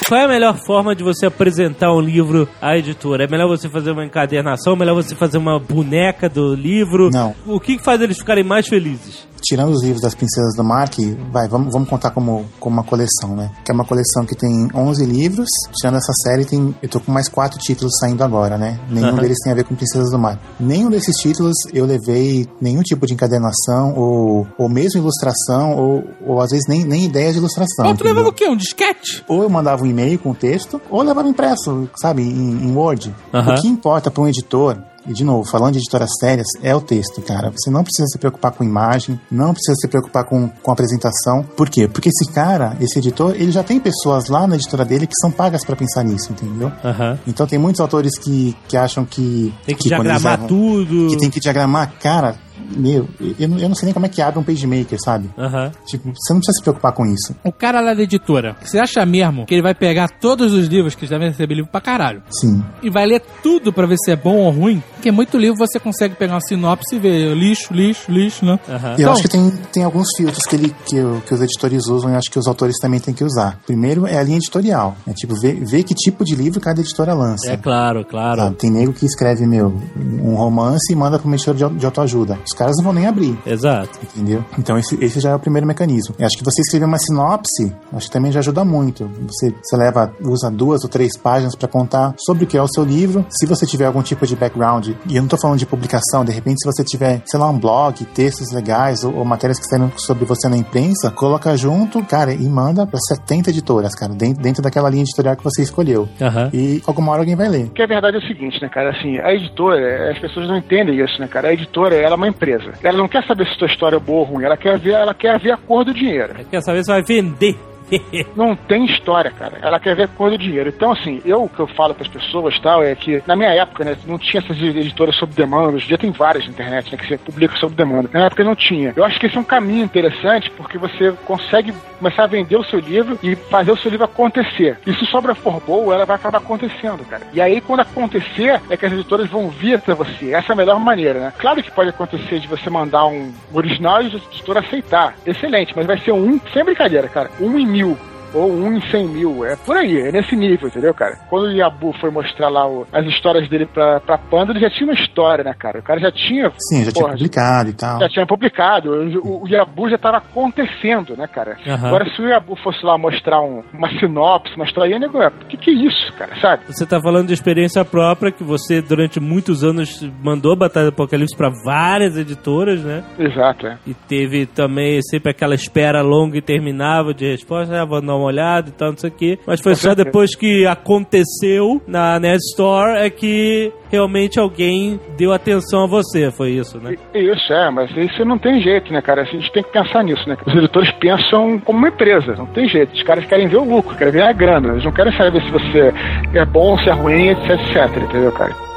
Qual é a melhor forma de você apresentar um livro à editora? É melhor você fazer uma encadernação? É melhor você fazer uma boneca do livro? Não. O que faz eles ficarem mais felizes? Tirando os livros das Princesas do Mar, que vai, vamos, vamos contar como, como uma coleção, né? Que é uma coleção que tem 11 livros. Tirando essa série, tem, eu tô com mais quatro títulos saindo agora, né? Nenhum Aham. deles tem a ver com Princesas do Mar. Nenhum desses títulos eu levei nenhum tipo de encadernação, ou, ou mesmo ilustração, ou, ou às vezes nem, nem ideia de ilustração. Mas tu levava o quê? Um disquete? ou eu mandava um e-mail com o texto, ou eu levava impresso, sabe, em, em Word. Aham. O que importa para um editor, e de novo, falando de editoras sérias, é o texto, cara. Você não precisa se preocupar com imagem, não precisa se preocupar com, com apresentação. Por quê? Porque esse cara, esse editor, ele já tem pessoas lá na editora dele que são pagas para pensar nisso, entendeu? Aham. Então tem muitos autores que, que acham que. Tem que, eles diagramar erram- tudo. que tem que diagramar, cara, meu, eu, não- eu não sei nem como é que abre um pagemaker, sabe? Aham. Tipo, você não precisa se preocupar com isso. O cara lá da editora, você acha mesmo que ele vai pegar todos os livros que já devem receber livro pra caralho Sim. e vai ler tudo pra ver se é bom ou ruim? Porque muito livro você consegue pegar uma sinopse e ver lixo, lixo, lixo, né? Aham. E eu Então- acho que tem, tem alguns filtros que, ele, que, que os editores usam e acho que os autores também têm que usar. Primeiro é a linha editorial. É tipo, ver, ver que tipo de livro cada editora lança. É claro, claro. Sabe? Tem nego que escreve, meu, um romance e manda pra uma editora de, de autoajuda. Os caras não vão nem abrir. Exato. Entendeu? Então esse, esse já é o primeiro mecanismo. Eu acho que você escrever uma sinopse, acho que também já ajuda muito. Você, você leva, usa duas ou três páginas para contar sobre o que é o seu livro. Se você tiver algum tipo de background, e eu não tô falando de publicação, de repente se você tiver, sei lá, um blog, textos legais ou, ou matérias que saíram sobre você na imprensa, coloca junto, cara, e manda para 70 editoras, cara, dentro, dentro daquela linha editorial que você escolheu. Aham. E alguma hora alguém vai ler. Porque a verdade é o seguinte, né, cara? Assim, a editora, as pessoas não entendem isso, né, cara? A editora, ela é uma empresa. Ela não quer saber se tua história é boa ou ruim. Ela quer ver, ela quer ver a cor do dinheiro. Quer saber se vai vender? Não tem história, cara. Ela quer ver a cor do dinheiro. Então, assim, eu o que eu falo para as pessoas tal é que na minha época, né, não tinha essas editoras sob demanda. Hoje em dia tem várias na internet, né, que você publica sob demanda. Na época não tinha. Eu acho que esse é um caminho interessante porque você consegue começar a vender o seu livro e fazer o seu livro acontecer. E se sobra for boa, ela vai acabar acontecendo, cara. E aí, quando acontecer, é que as editoras vão vir até você. Essa é a melhor maneira, né? Claro que pode acontecer de você mandar um original e a editora aceitar. Excelente, mas vai ser um, sem brincadeira, cara, um em mil. mil Ou um em cem mil. É por aí, é nesse nível, entendeu, cara? Quando o Yabu foi mostrar lá o- as histórias dele pra, pra Panda, ele já tinha uma história, né, cara? O cara já tinha. Sim, já tinha porra, publicado e tal. já tinha publicado, o, o Yabu já estava acontecendo, né, cara? Aham. Agora, se o Yabu fosse lá mostrar um- uma sinopse, uma historinha, nego, o que, que é isso, cara, sabe? Você tá falando de experiência própria, que você durante muitos anos mandou Batalha do Apocalipse pra várias editoras, né? Exato, é. E teve também sempre aquela espera longa e terminável de resposta, ah, vou dar uma olhada e tal, não sei o quê. Mas foi só depois que aconteceu na Nerd Store é que realmente alguém deu atenção a você, foi isso, né? Isso, é, mas isso não tem jeito, né, cara? A gente tem que pensar nisso, né? Os editores pensam como uma empresa, não tem jeito. Os caras querem ver o lucro, querem ver a grana. Eles não querem saber se você é bom, se é ruim, etc, etc, entendeu, cara?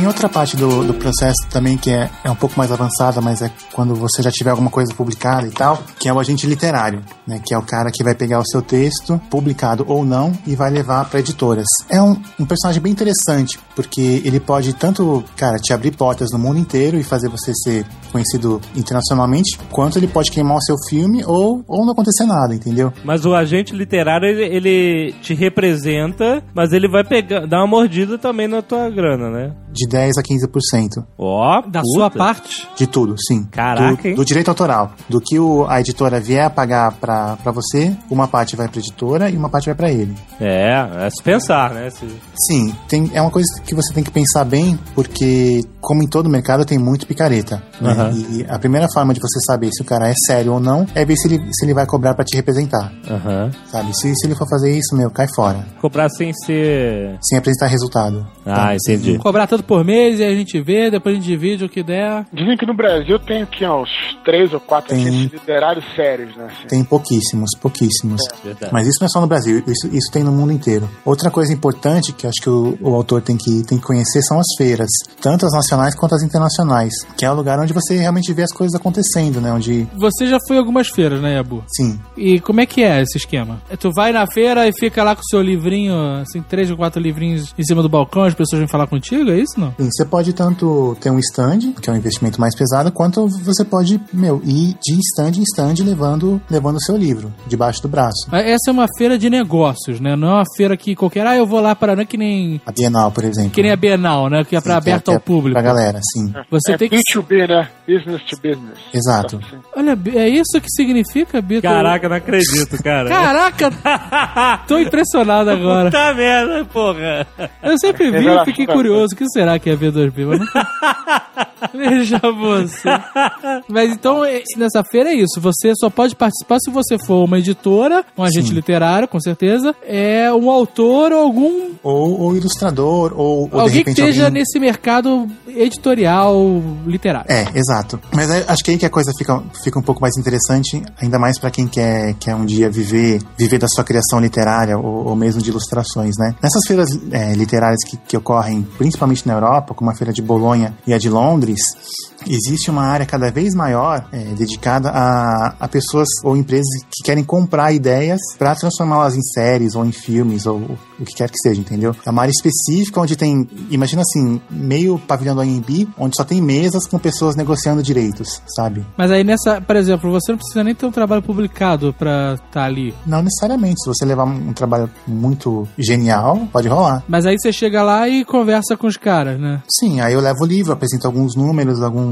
Tem outra parte do, do processo também que é, é um pouco mais avançada, mas é quando você já tiver alguma coisa publicada e tal, que é o agente literário, né? Que é o cara que vai pegar o seu texto, publicado ou não, e vai levar para editoras. É um, um personagem bem interessante, porque ele pode tanto, cara, te abrir portas no mundo inteiro e fazer você ser conhecido internacionalmente, quanto ele pode queimar o seu filme ou, ou não acontecer nada, entendeu? Mas o agente literário, ele, ele te representa, mas ele vai pegar, dar uma mordida também na tua grana, né? De 10 a 15%. Ó, Da puta. sua parte? De tudo, sim. Caraca, do, hein? do direito autoral. Do que o, a editora vier a pagar pra, pra você, uma parte vai pra editora e uma parte vai pra ele. É, é se pensar, né? Se- Sim, tem, é uma coisa que você tem que pensar bem, porque, como em todo mercado, tem muito picareta. Né? Aham. E a primeira forma de você saber se o cara é sério ou não é ver se ele, se ele vai cobrar pra te representar. Aham. Sabe? Se, se ele for fazer isso, meu, cai fora. Cobrar sem ser. Sem apresentar resultado. Ah, entendi. Cobrar tanto por mês e a gente vê, depois a gente divide o que der. Dizem que no Brasil tem aqui ó, uns três ou quatro Tem. literários sérios, né? assim. Tem pouquíssimos, pouquíssimos. Verdade. Mas isso não é só no Brasil, isso, isso tem no mundo inteiro. Outra coisa importante que acho que o, o autor tem que, tem que conhecer são as feiras, tanto as nacionais quanto as internacionais, que é o lugar onde você realmente vê as coisas acontecendo, né? Onde, Você já foi em algumas feiras, né, Yabu? sim, E como é que é esse esquema? Tu vai na feira e fica lá com o seu livrinho, assim, três ou quatro livrinhos em cima do balcão, as pessoas vêm falar contigo, é isso não? sim, você pode tanto ter um stand, que é um investimento mais pesado, quanto você pode, meu, ir de stand em stand levando, levando o seu livro debaixo do braço. Mas Essa é uma feira de negócios, né? Não é uma feira que qualquer, ah, eu vou lá para não é que nem A Bienal, por exemplo. que nem a Bienal, né? Que é para é- aberto é ao público. Pra galera, sim. Você é tem que B2B, né? Business to business. Exato. Assim. Olha, é isso que significa, Bito? Caraca, não acredito, cara. Caraca! Tô impressionado agora. Puta merda, porra. Eu sempre vi e fiquei curioso. O que será que é B2B? Mas. Veja você. Mas então, é- nessa feira é isso. Você só pode participar se você for uma editora, um agente Sim. literário, com certeza, é um autor ou algum. Ou, ou ilustrador, ou, ou de alguém que repente esteja alguém... nesse mercado editorial literário. É, exato. Mas acho que aí que a coisa fica, fica um pouco mais interessante, ainda mais pra quem quer, quer um dia viver, viver da sua criação literária ou, ou mesmo de ilustrações, né? Nessas feiras é, literárias que, que ocorrem principalmente na Europa, como a feira de Bolonha e a de Londres, existe uma área cada vez maior é, dedicada a, a pessoas ou empresas que querem comprar ideias para transformá-las em séries ou em filmes ou o que quer que seja, entendeu? É uma área específica onde tem, imagina assim, meio pavilhão do AMB, onde só tem mesas com pessoas negociando direitos, sabe? Mas aí nessa, por exemplo, você não precisa nem ter um trabalho publicado pra estar ali. Não necessariamente, se você levar um, um trabalho muito genial, pode rolar. Mas aí você chega lá e conversa com os caras, né? Sim, aí eu levo o livro, apresento alguns números, alguns,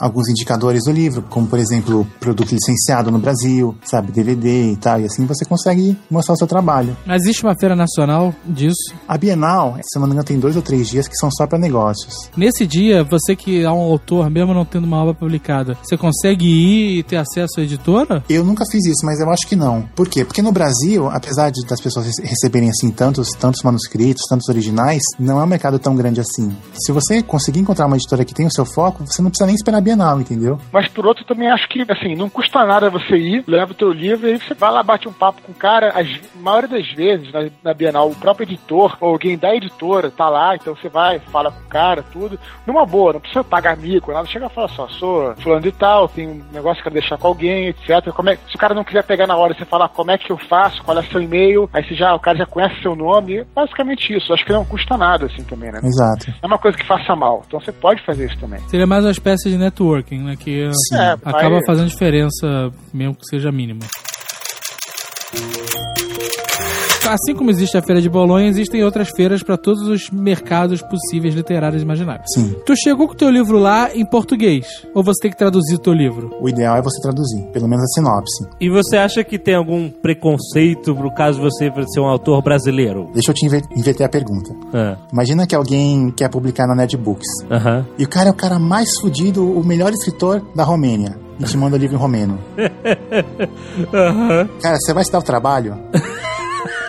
alguns indicadores do livro, como por exemplo, produto licenciado no Brasil, sabe, DVD e tal, e assim você consegue mostrar o seu trabalho. Mas existe uma feira nacional disso. A Bienal, se eu não me engano, tem dois ou três dias que são só para negócios. Nesse dia, você que é um autor, mesmo não tendo uma obra publicada, você consegue ir e ter acesso à editora? Eu nunca fiz isso, mas eu acho que não. Por quê? Porque no Brasil, apesar de das pessoas rece- receberem assim tantos, tantos manuscritos, tantos originais, não é um mercado tão grande assim. Se você conseguir encontrar uma editora que tem o seu foco, você não precisa nem esperar a Bienal, entendeu? Mas por outro, também acho que, assim, não custa nada você ir, leva o teu livro e aí você vai lá, bate um papo com o cara. A maioria das vezes, na, na Bienal, o próprio editor ou alguém da editora tá lá, então você vai, fala com o cara, tudo. Numa boa, não precisa pagar mico, nada. Chega e fala só, sou fulano de tal, tem um negócio que quero deixar com alguém, etc. Como é, se o cara não quiser pegar na hora, você fala como é que eu faço, qual é seu e-mail, aí você já, o cara já conhece seu nome. Basicamente isso. Acho que não custa nada, assim, também, né? Exato. É uma coisa que faça mal. Então você pode fazer isso também. Seria mais uma espécie de networking, né? Que Sim. É, acaba fazendo diferença, mesmo que seja mínima. Assim como existe a Feira de Bolonha, existem outras feiras para todos os mercados possíveis literários e imaginários. Sim. Tu chegou com o teu livro lá em português? Ou você tem que traduzir o teu livro? O ideal é você traduzir, pelo menos a sinopse. E você acha que tem algum preconceito pro caso de você ser um autor brasileiro? Deixa eu te inver- inverter a pergunta. Ah, Imagina que alguém quer publicar na Netbooks. Aham. E o cara é o cara mais fudido, o melhor escritor da Romênia. E te manda o livro em romeno. Cara, você vai se dar o trabalho?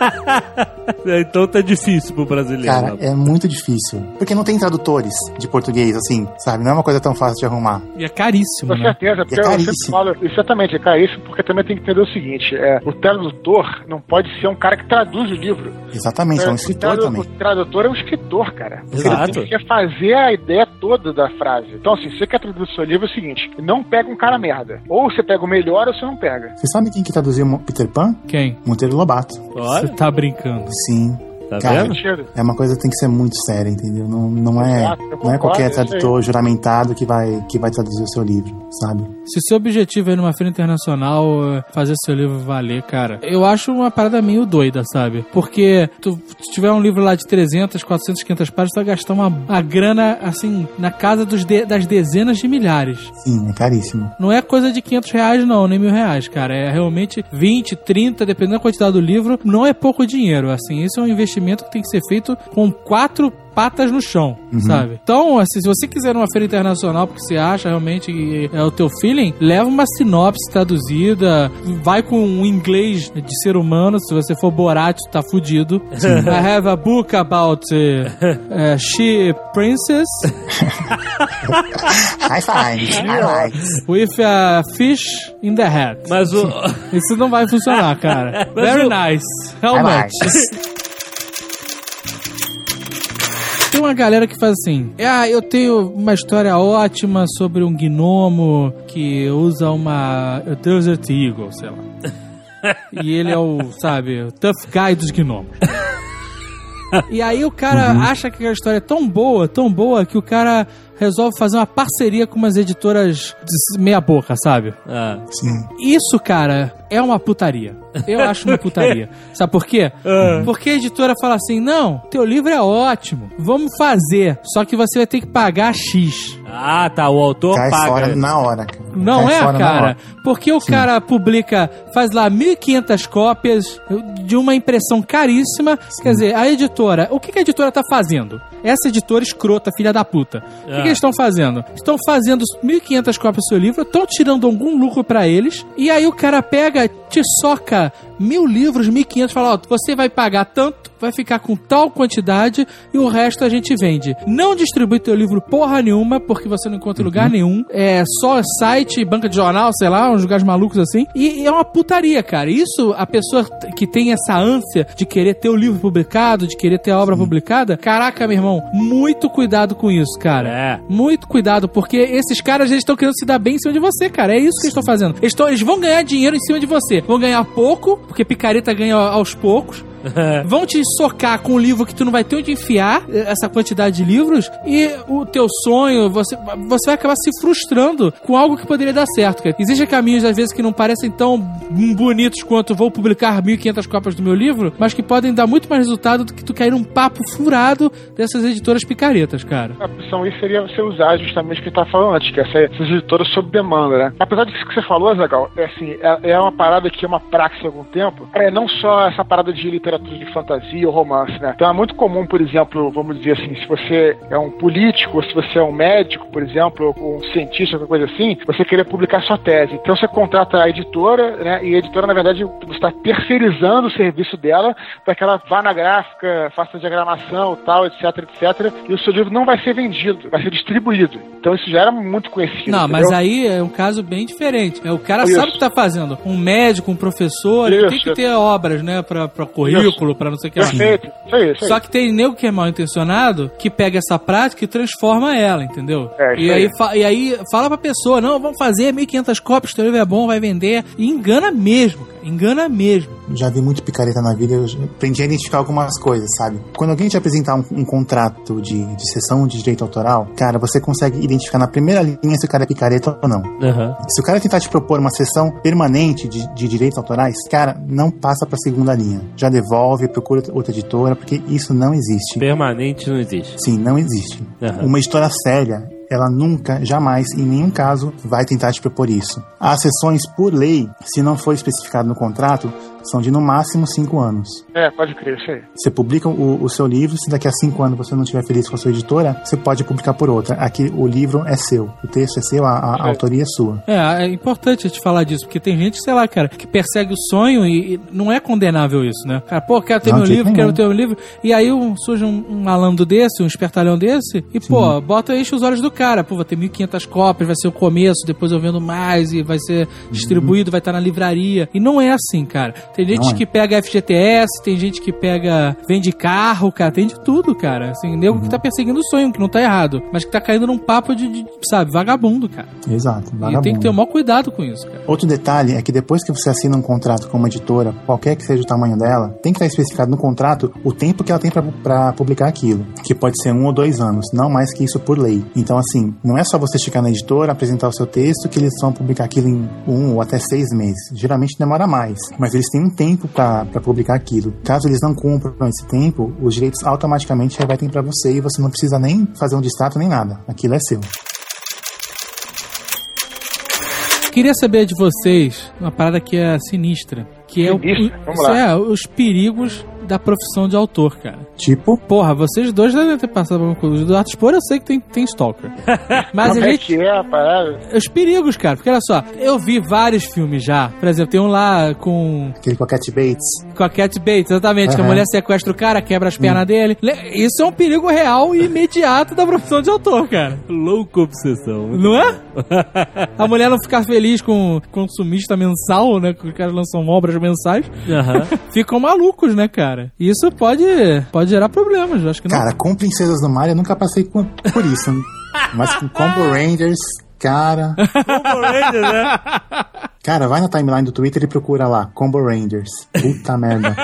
Então tá difícil pro brasileiro. Cara, é muito difícil. Porque não tem tradutores de português, assim, sabe? Não é uma coisa tão fácil de arrumar. E é caríssimo, Com né? certeza, porque É eu sempre caríssimo. falo, exatamente, é caríssimo, porque também tem que entender o seguinte, é, o tradutor não pode ser um cara que traduz o livro. Exatamente, é um o, escritor tradu- também. o tradutor é um escritor, cara. Exato. Ele quer fazer a ideia toda da frase. Então, assim, se você quer traduzir o seu livro, é o seguinte, não pega um cara merda. Ou você pega o melhor ou você não pega. Você sabe quem que traduziu Peter Pan? Quem? Monteiro Lobato. Você Olha, tá brincando. Sim. Tá Cara, vendo? É uma coisa que tem que ser muito séria, entendeu? Não, não, é, Exato, eu não é qualquer isso tradutor juramentado que vai, que vai traduzir o seu livro, sabe? Se o seu objetivo é ir numa feira internacional é fazer seu livro valer, cara, eu acho uma parada meio doida, sabe? Porque tu se tiver um livro lá de 300, 400, 500 páginas, tu vai gastar uma, uma grana, assim, na casa dos de- das dezenas de milhares. Sim, é caríssimo. Não é coisa de 500 reais, não, nem mil reais, cara. É realmente 20, 30, dependendo da quantidade do livro, não é pouco dinheiro. Assim, esse é um investimento que tem que ser feito com quatro patas no chão, sabe? Então, assim, se você quiser uma feira internacional porque você acha realmente que é o teu feeling, leva uma sinopse traduzida, vai com um inglês de ser humano, se você for Borat, tu tá fudido. I have a book about uh, uh, she princess High five, highlights. with a fish in the head. Mas o. Isso não vai funcionar, cara. Mas Very o- nice. How much? uma galera que faz assim: Ah, eu tenho uma história ótima sobre um gnomo que usa uma Desert Eagle, sei lá. E ele é o, sabe, o tough guy dos gnomos. E aí o cara acha que a história é tão boa, tão boa, que o cara resolve fazer uma parceria com umas editoras de meia boca, sabe? Ah, Sim. Isso, cara, é uma putaria. Eu acho uma putaria. Sabe por quê? Porque a editora fala assim: não, teu livro é ótimo, vamos fazer. Só que você vai ter que pagar X. Ah, tá. O autor Cai paga. fora na hora, cara. Não Cai é, cara? Porque o cara publica, faz lá 1.500 cópias de uma impressão caríssima. Quer dizer, a editora, o que a editora tá fazendo? Essa editora escrota, filha da puta. O que, Ah. Que eles estão fazendo? Estão fazendo 1.500 cópias do seu livro, estão tirando algum lucro pra eles, e aí o cara pega, te soca mil livros, 1.500, fala, ó, você vai pagar tanto, vai ficar com tal quantidade e o resto a gente vende. Não distribui teu livro porra nenhuma, porque você não encontra em lugar nenhum. É só site, banca de jornal, sei lá, uns lugares malucos assim. E, e é uma putaria, cara. Isso, a pessoa que tem essa ânsia de querer ter o livro publicado, de querer ter a obra publicada, caraca, meu irmão, muito cuidado com isso, cara. É. Muito cuidado, porque esses caras eles estão querendo se dar bem em cima de você, cara. É isso que eles estão fazendo. Eles, tão- eles vão ganhar dinheiro em cima de você. Vão ganhar pouco, porque picareta ganha aos poucos. Vão te socar com um livro que tu não vai ter onde enfiar eh, essa quantidade de livros e o teu sonho, você, você vai acabar se frustrando com algo que poderia dar certo. Cara. Existem caminhos, às vezes, que não parecem tão bonitos quanto vou publicar 1.500 cópias do meu livro, mas que podem dar muito mais resultado do que tu cair num papo furado dessas editoras picaretas, cara. A opção aí seria você usar justamente o que tá falando antes, que é essa, essas editoras sob demanda, né? Apesar disso que você falou, Zagal, é assim, é, é uma parada que é uma praxe há algum tempo. É não só essa parada de literatura de fantasia ou romance, né? Então é muito comum, por exemplo, vamos dizer assim, se você é um político, ou se você é um médico, por exemplo, ou um cientista, qualquer coisa assim, você querer publicar sua tese. Então você contrata a editora, né? E a editora, na verdade, você está terceirizando o serviço dela para que ela vá na gráfica, faça diagramação, tal, etc, etc. E o seu livro não vai ser vendido, vai ser distribuído. Então isso já era muito conhecido. Não, mas entendeu? aí é um caso bem diferente. É, o cara Isso. sabe o que tá fazendo. Um médico, um professor, ele tem Isso. que ter obras, né, pra, pra currículo, pra não sei o que lá. Perfeito. Isso aí, isso aí. Só que tem nego que é mal intencionado que pega essa prática e transforma ela, entendeu? É, e, aí, aí. e aí fala pra pessoa, não, vamos fazer 1.500 cópias, teu livro é bom, vai vender. E engana mesmo, cara, engana mesmo. Já vi muito picareta na vida, eu aprendi a identificar algumas coisas, sabe? Quando alguém te apresentar um, um contrato de, de sessão de direito autoral, cara, você consegue identificar na primeira linha se o cara é picareta ou não. Aham. Se o cara tentar te propor uma sessão permanente de, de direitos autorais, cara, não passa pra segunda linha. Já devolve, procura outra- editora, porque isso não existe. Permanente não existe. Sim, não existe. Aham. Uma editora séria, ela nunca, jamais, em nenhum caso, vai tentar te propor isso. As sessões, por lei, se não for especificado no contrato, são de no máximo cinco anos. É, pode crer, isso aí. Você publica o, o seu livro, se daqui a cinco anos você não estiver feliz com a sua editora, você pode publicar por outra. Aqui o livro é seu, o texto é seu, a, a- a É. autoria é sua. É, é importante te falar disso, porque tem gente, sei lá, cara, que persegue o sonho e, e não é condenável isso, né? Cara, pô, quero ter Não, meu livro, quero nenhum. ter meu livro. E aí um, surge um, um malandro desse, um espertalhão desse, e pô, bota enche os olhos do cara. Pô, vai ter 1.500 cópias, vai ser o começo, depois eu vendo mais e vai ser distribuído, vai estar na livraria. E não é assim, cara. Tem gente Não é. que pega FGTS, tem gente que pega. vende carro, cara, tem de tudo, cara. Assim, nego que tá perseguindo o sonho, que não tá errado, mas que tá caindo num papo de, de, sabe, vagabundo, cara. Exato, E tem que vagabundo. ter o maior cuidado com isso, cara. Outro detalhe é que depois que você assina um contrato com uma editora, qualquer que seja o tamanho dela, tem que estar especificado no contrato o tempo que ela tem para publicar aquilo, que pode ser um ou dois anos, não mais que isso por lei. Então, assim, não é só você chegar na editora, apresentar o seu texto, que eles vão publicar aquilo em um ou até seis meses. Geralmente demora mais, mas eles têm um tempo para publicar aquilo. Caso eles não cumpram esse tempo, os direitos automaticamente revertem para você e você não precisa nem fazer um distrato nem nada. Aquilo é seu. Queria saber de vocês uma parada que é sinistra, que é, o, é os perigos da profissão de autor, cara. Tipo, Porra, vocês dois devem ter passado por uma coisa. O Eduardo Spor eu sei que tem, tem stalker. Mas a Como é gente. que é a parada? Os perigos, cara. Porque olha só, eu vi vários filmes já. Por exemplo, tem um lá com, aquele com a Cat Bates. com a Cat Bates, exatamente. Que a mulher sequestra o cara, quebra as pernas dele. Le- Isso é um perigo real e imediato da profissão de autor, cara. Louco obsessão. Não é? A mulher não ficar feliz com consumista mensal, né? Que os caras lançam obras mensais. Aham. Ficam malucos, né, cara? Isso pode, pode gerar problemas, eu acho que não. Cara, com Princesas do Mar eu nunca passei por, por isso. né? Mas com Combo Rangers, cara. Power Rangers, né? Cara, vai na timeline do Twitter e procura lá, Combo Rangers. Puta merda.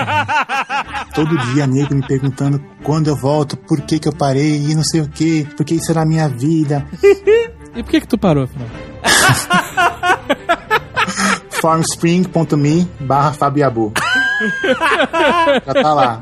Todo dia nego me perguntando quando eu volto, por que que eu parei e não sei o que, porque isso era a minha vida. E por que que tu parou, afinal? formspring.me barra Fabiabu. Já tá lá.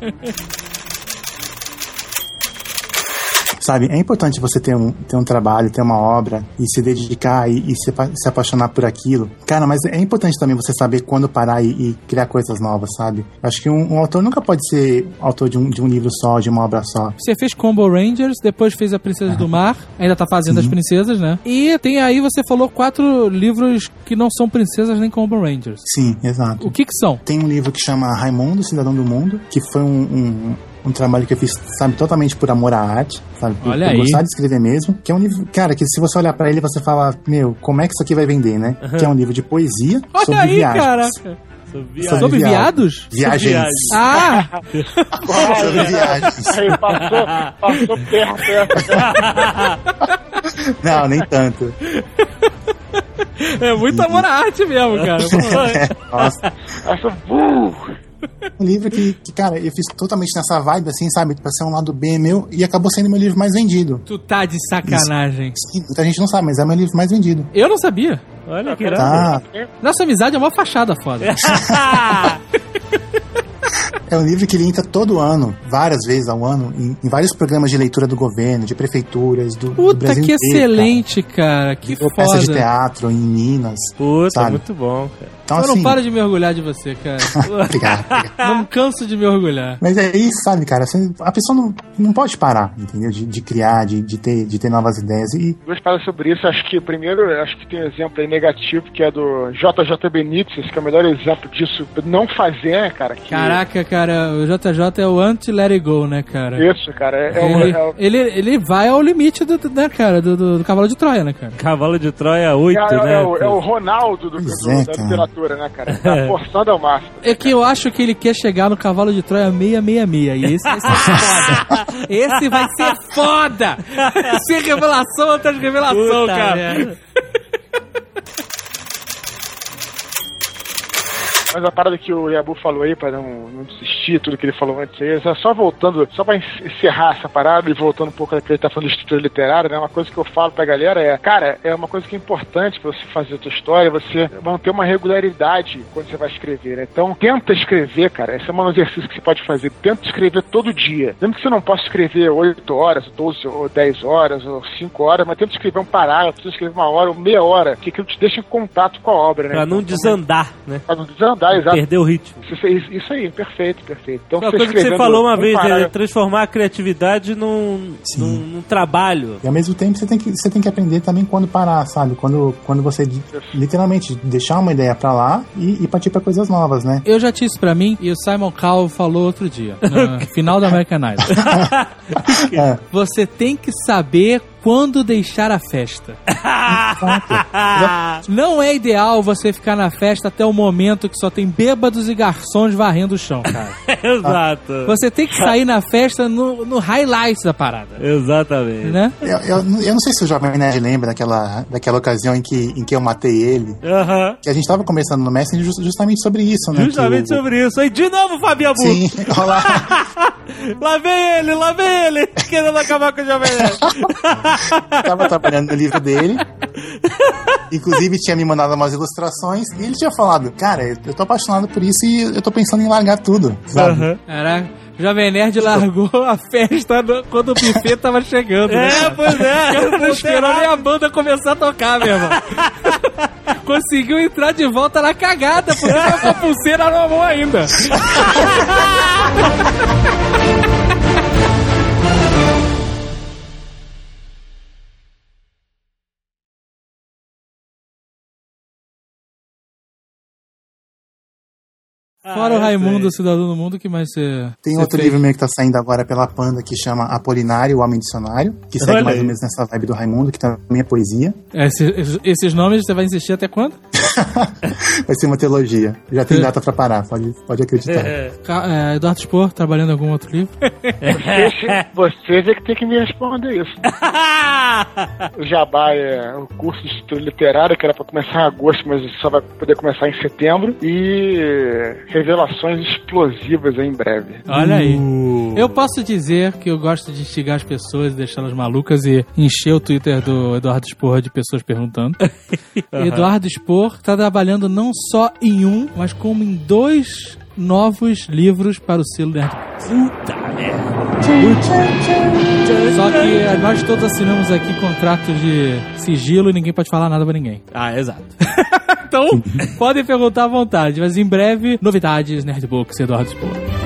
Sabe, é importante você ter um, ter um trabalho, ter uma obra e se dedicar e, e se, se apaixonar por aquilo. Cara, mas é importante também você saber quando parar e, e criar coisas novas, sabe? Acho que um, um autor nunca pode ser autor de um, de um livro só, de uma obra só. Você fez Combo Rangers, depois fez A Princesa do Mar, ainda tá fazendo as princesas, né? E tem aí, você falou, quatro livros que não são princesas nem Combo Rangers. Sim, exato. O que que são? Tem um livro que chama Raimundo, Cidadão do Mundo, que foi um, um, um trabalho que eu fiz, sabe, totalmente por amor à arte, sabe? Por, Olha por aí. gostar de escrever mesmo. Que é um livro, cara, que se você olhar pra ele, você fala, meu, como é que isso aqui vai vender, né? Que é um livro de poesia Olha sobre aí, viagens. caraca. Sobre, Sobre viados? Viagens. viagens. Ah! sobre viagens. Aí passou, passou perto, perto. Não, nem tanto. É muito amor à arte mesmo, cara. Nossa. Passou, uh, Um livro que, que, cara, eu fiz totalmente nessa vibe, assim, sabe? Pra ser um lado bem meu, e acabou sendo meu livro mais vendido. tu tá de sacanagem. Sim, muita gente não sabe, mas é meu livro mais vendido. Eu não sabia. Olha que. Tá. Nossa amizade é uma fachada foda. É um livro que ele entra todo ano, várias vezes ao ano, em, em vários programas de leitura do governo, de prefeituras, do, do Puta, Brasil que inteiro, excelente, cara. Que Cara. Virou peça de foda. teatro em Minas. Puta, Sabe? muito bom, cara. Então, Eu assim. não paro de me orgulhar de você, cara. Obrigado, obrigado. não canso de me orgulhar. Mas é isso, sabe, cara? Você- a pessoa não, não pode parar, entendeu? De, de criar, de, de, ter, de ter novas ideias. E duas paradas sobre isso. Acho que, primeiro, acho que tem um exemplo aí negativo, que é do JJ Benítez, que é o melhor exemplo disso, não fazer, né, cara? Que Caraca, cara, o JJ é o anti-let it go, né, cara? Isso, cara. É, é o- Ele, é o- ele, ele vai ao limite do, do- né, cara, do, do, do cavalo de Troia, né, cara? Cavalo de Troia 8, é, né? é o, é o Ronaldo do, do- é, da literatura, né, cara? Tá forçando ao máximo. É que eu acho que ele quer chegar no cavalo de Troia 666. E esse vai ser foda. Esse vai ser foda! Sem revelação atrás de revelação, Puta cara. merda. Mas a parada que o Yabu falou aí, pra não, não desistir, tudo que ele falou antes aí, só voltando, só pra encerrar essa parada e voltando um pouco daquilo que ele tá falando de estrutura literária, né? Uma coisa que eu falo pra galera é, cara, é uma coisa que é importante pra você fazer a tua história, você manter uma regularidade quando você vai escrever, né? Então, tenta escrever, cara. Esse é um exercício que você pode fazer. Tenta escrever todo dia. Mesmo que você não possa escrever 8 horas, 12 ou 10 horas, ou 5 horas, mas tenta escrever um parágrafo, tenta escrever uma hora ou meia hora, que aquilo te deixa em contato com a obra, né? Pra não Então, desandar, né? Pra não desandar, exato. Perder o ritmo. Isso, isso- isso aí, perfeito, perfeito. Então, Uma coisa que você falou uma um vez, é transformar a criatividade num, num, num trabalho. E ao mesmo tempo você tem que, você tem que aprender também quando parar, sabe? Quando, quando você de- literalmente deixar uma ideia pra lá e, e partir pra coisas novas, né? Eu já tinha isso pra mim e o Simon Cowell falou outro dia, no final da American Idol. É, Você tem que saber quando deixar a festa. Não é ideal você ficar na festa até o momento que só tem bêbados e garçons varrendo o chão, cara. Exato. Você tem que sair na festa no, no highlight da parada, Exatamente. né? eu, eu, eu não sei se o Jovem Nerd lembra daquela, daquela ocasião em que, em que eu matei ele. Aham. Que a gente tava conversando no Messenger just- justamente sobre isso, né? Justamente que sobre isso. Aí, de novo, Fabio Abu. Sim, olha lá. lá vem ele, lá vem ele. Querendo acabar com o Jovem Nerd. tava trabalhando no livro dele. Inclusive tinha me mandado umas ilustrações e ele tinha falado, cara, eu tô apaixonado por isso e eu tô pensando em largar tudo, sabe? Caraca, o Jovem Nerd largou a festa no- quando o buffet tava chegando, né? É, pois é. Cara não esperou nem a banda começar a tocar, meu irmão. Conseguiu entrar de volta na cagada, porque tava com a pulseira na mão ainda. Fora o eu Raimundo, sei. o Cidadão do Mundo, que mais você. Tem você outro fez? livro meu que tá saindo agora pela Panda que chama Apolinário, o Homem Dicionário, que segue Olha mais aí. ou menos nessa vibe do Raimundo, que também é poesia. Esses, esses nomes você vai insistir até quando? Vai ser uma teologia. Já tem data pra parar, pode, pode acreditar. Ca- é, Eduardo Spor, trabalhando em algum outro livro? Você, você vê que tem que me responder isso. O Jabá é o curso de estudo literário, que era pra começar em agosto, mas só vai poder começar em setembro. E revelações explosivas em breve. Olha aí. Uh. Eu posso dizer que eu gosto de instigar as pessoas e deixá-las malucas e encher o Twitter do Eduardo Spor de pessoas perguntando. Eduardo Spor tá trabalhando não só em um, mas como em dois novos livros para o selo Nerd. Puta merda. Só que nós todos assinamos aqui contrato de sigilo e ninguém pode falar nada pra ninguém. Ah, exato. Então, podem perguntar à vontade, mas em breve, novidades Nerdbooks, Eduardo Spor.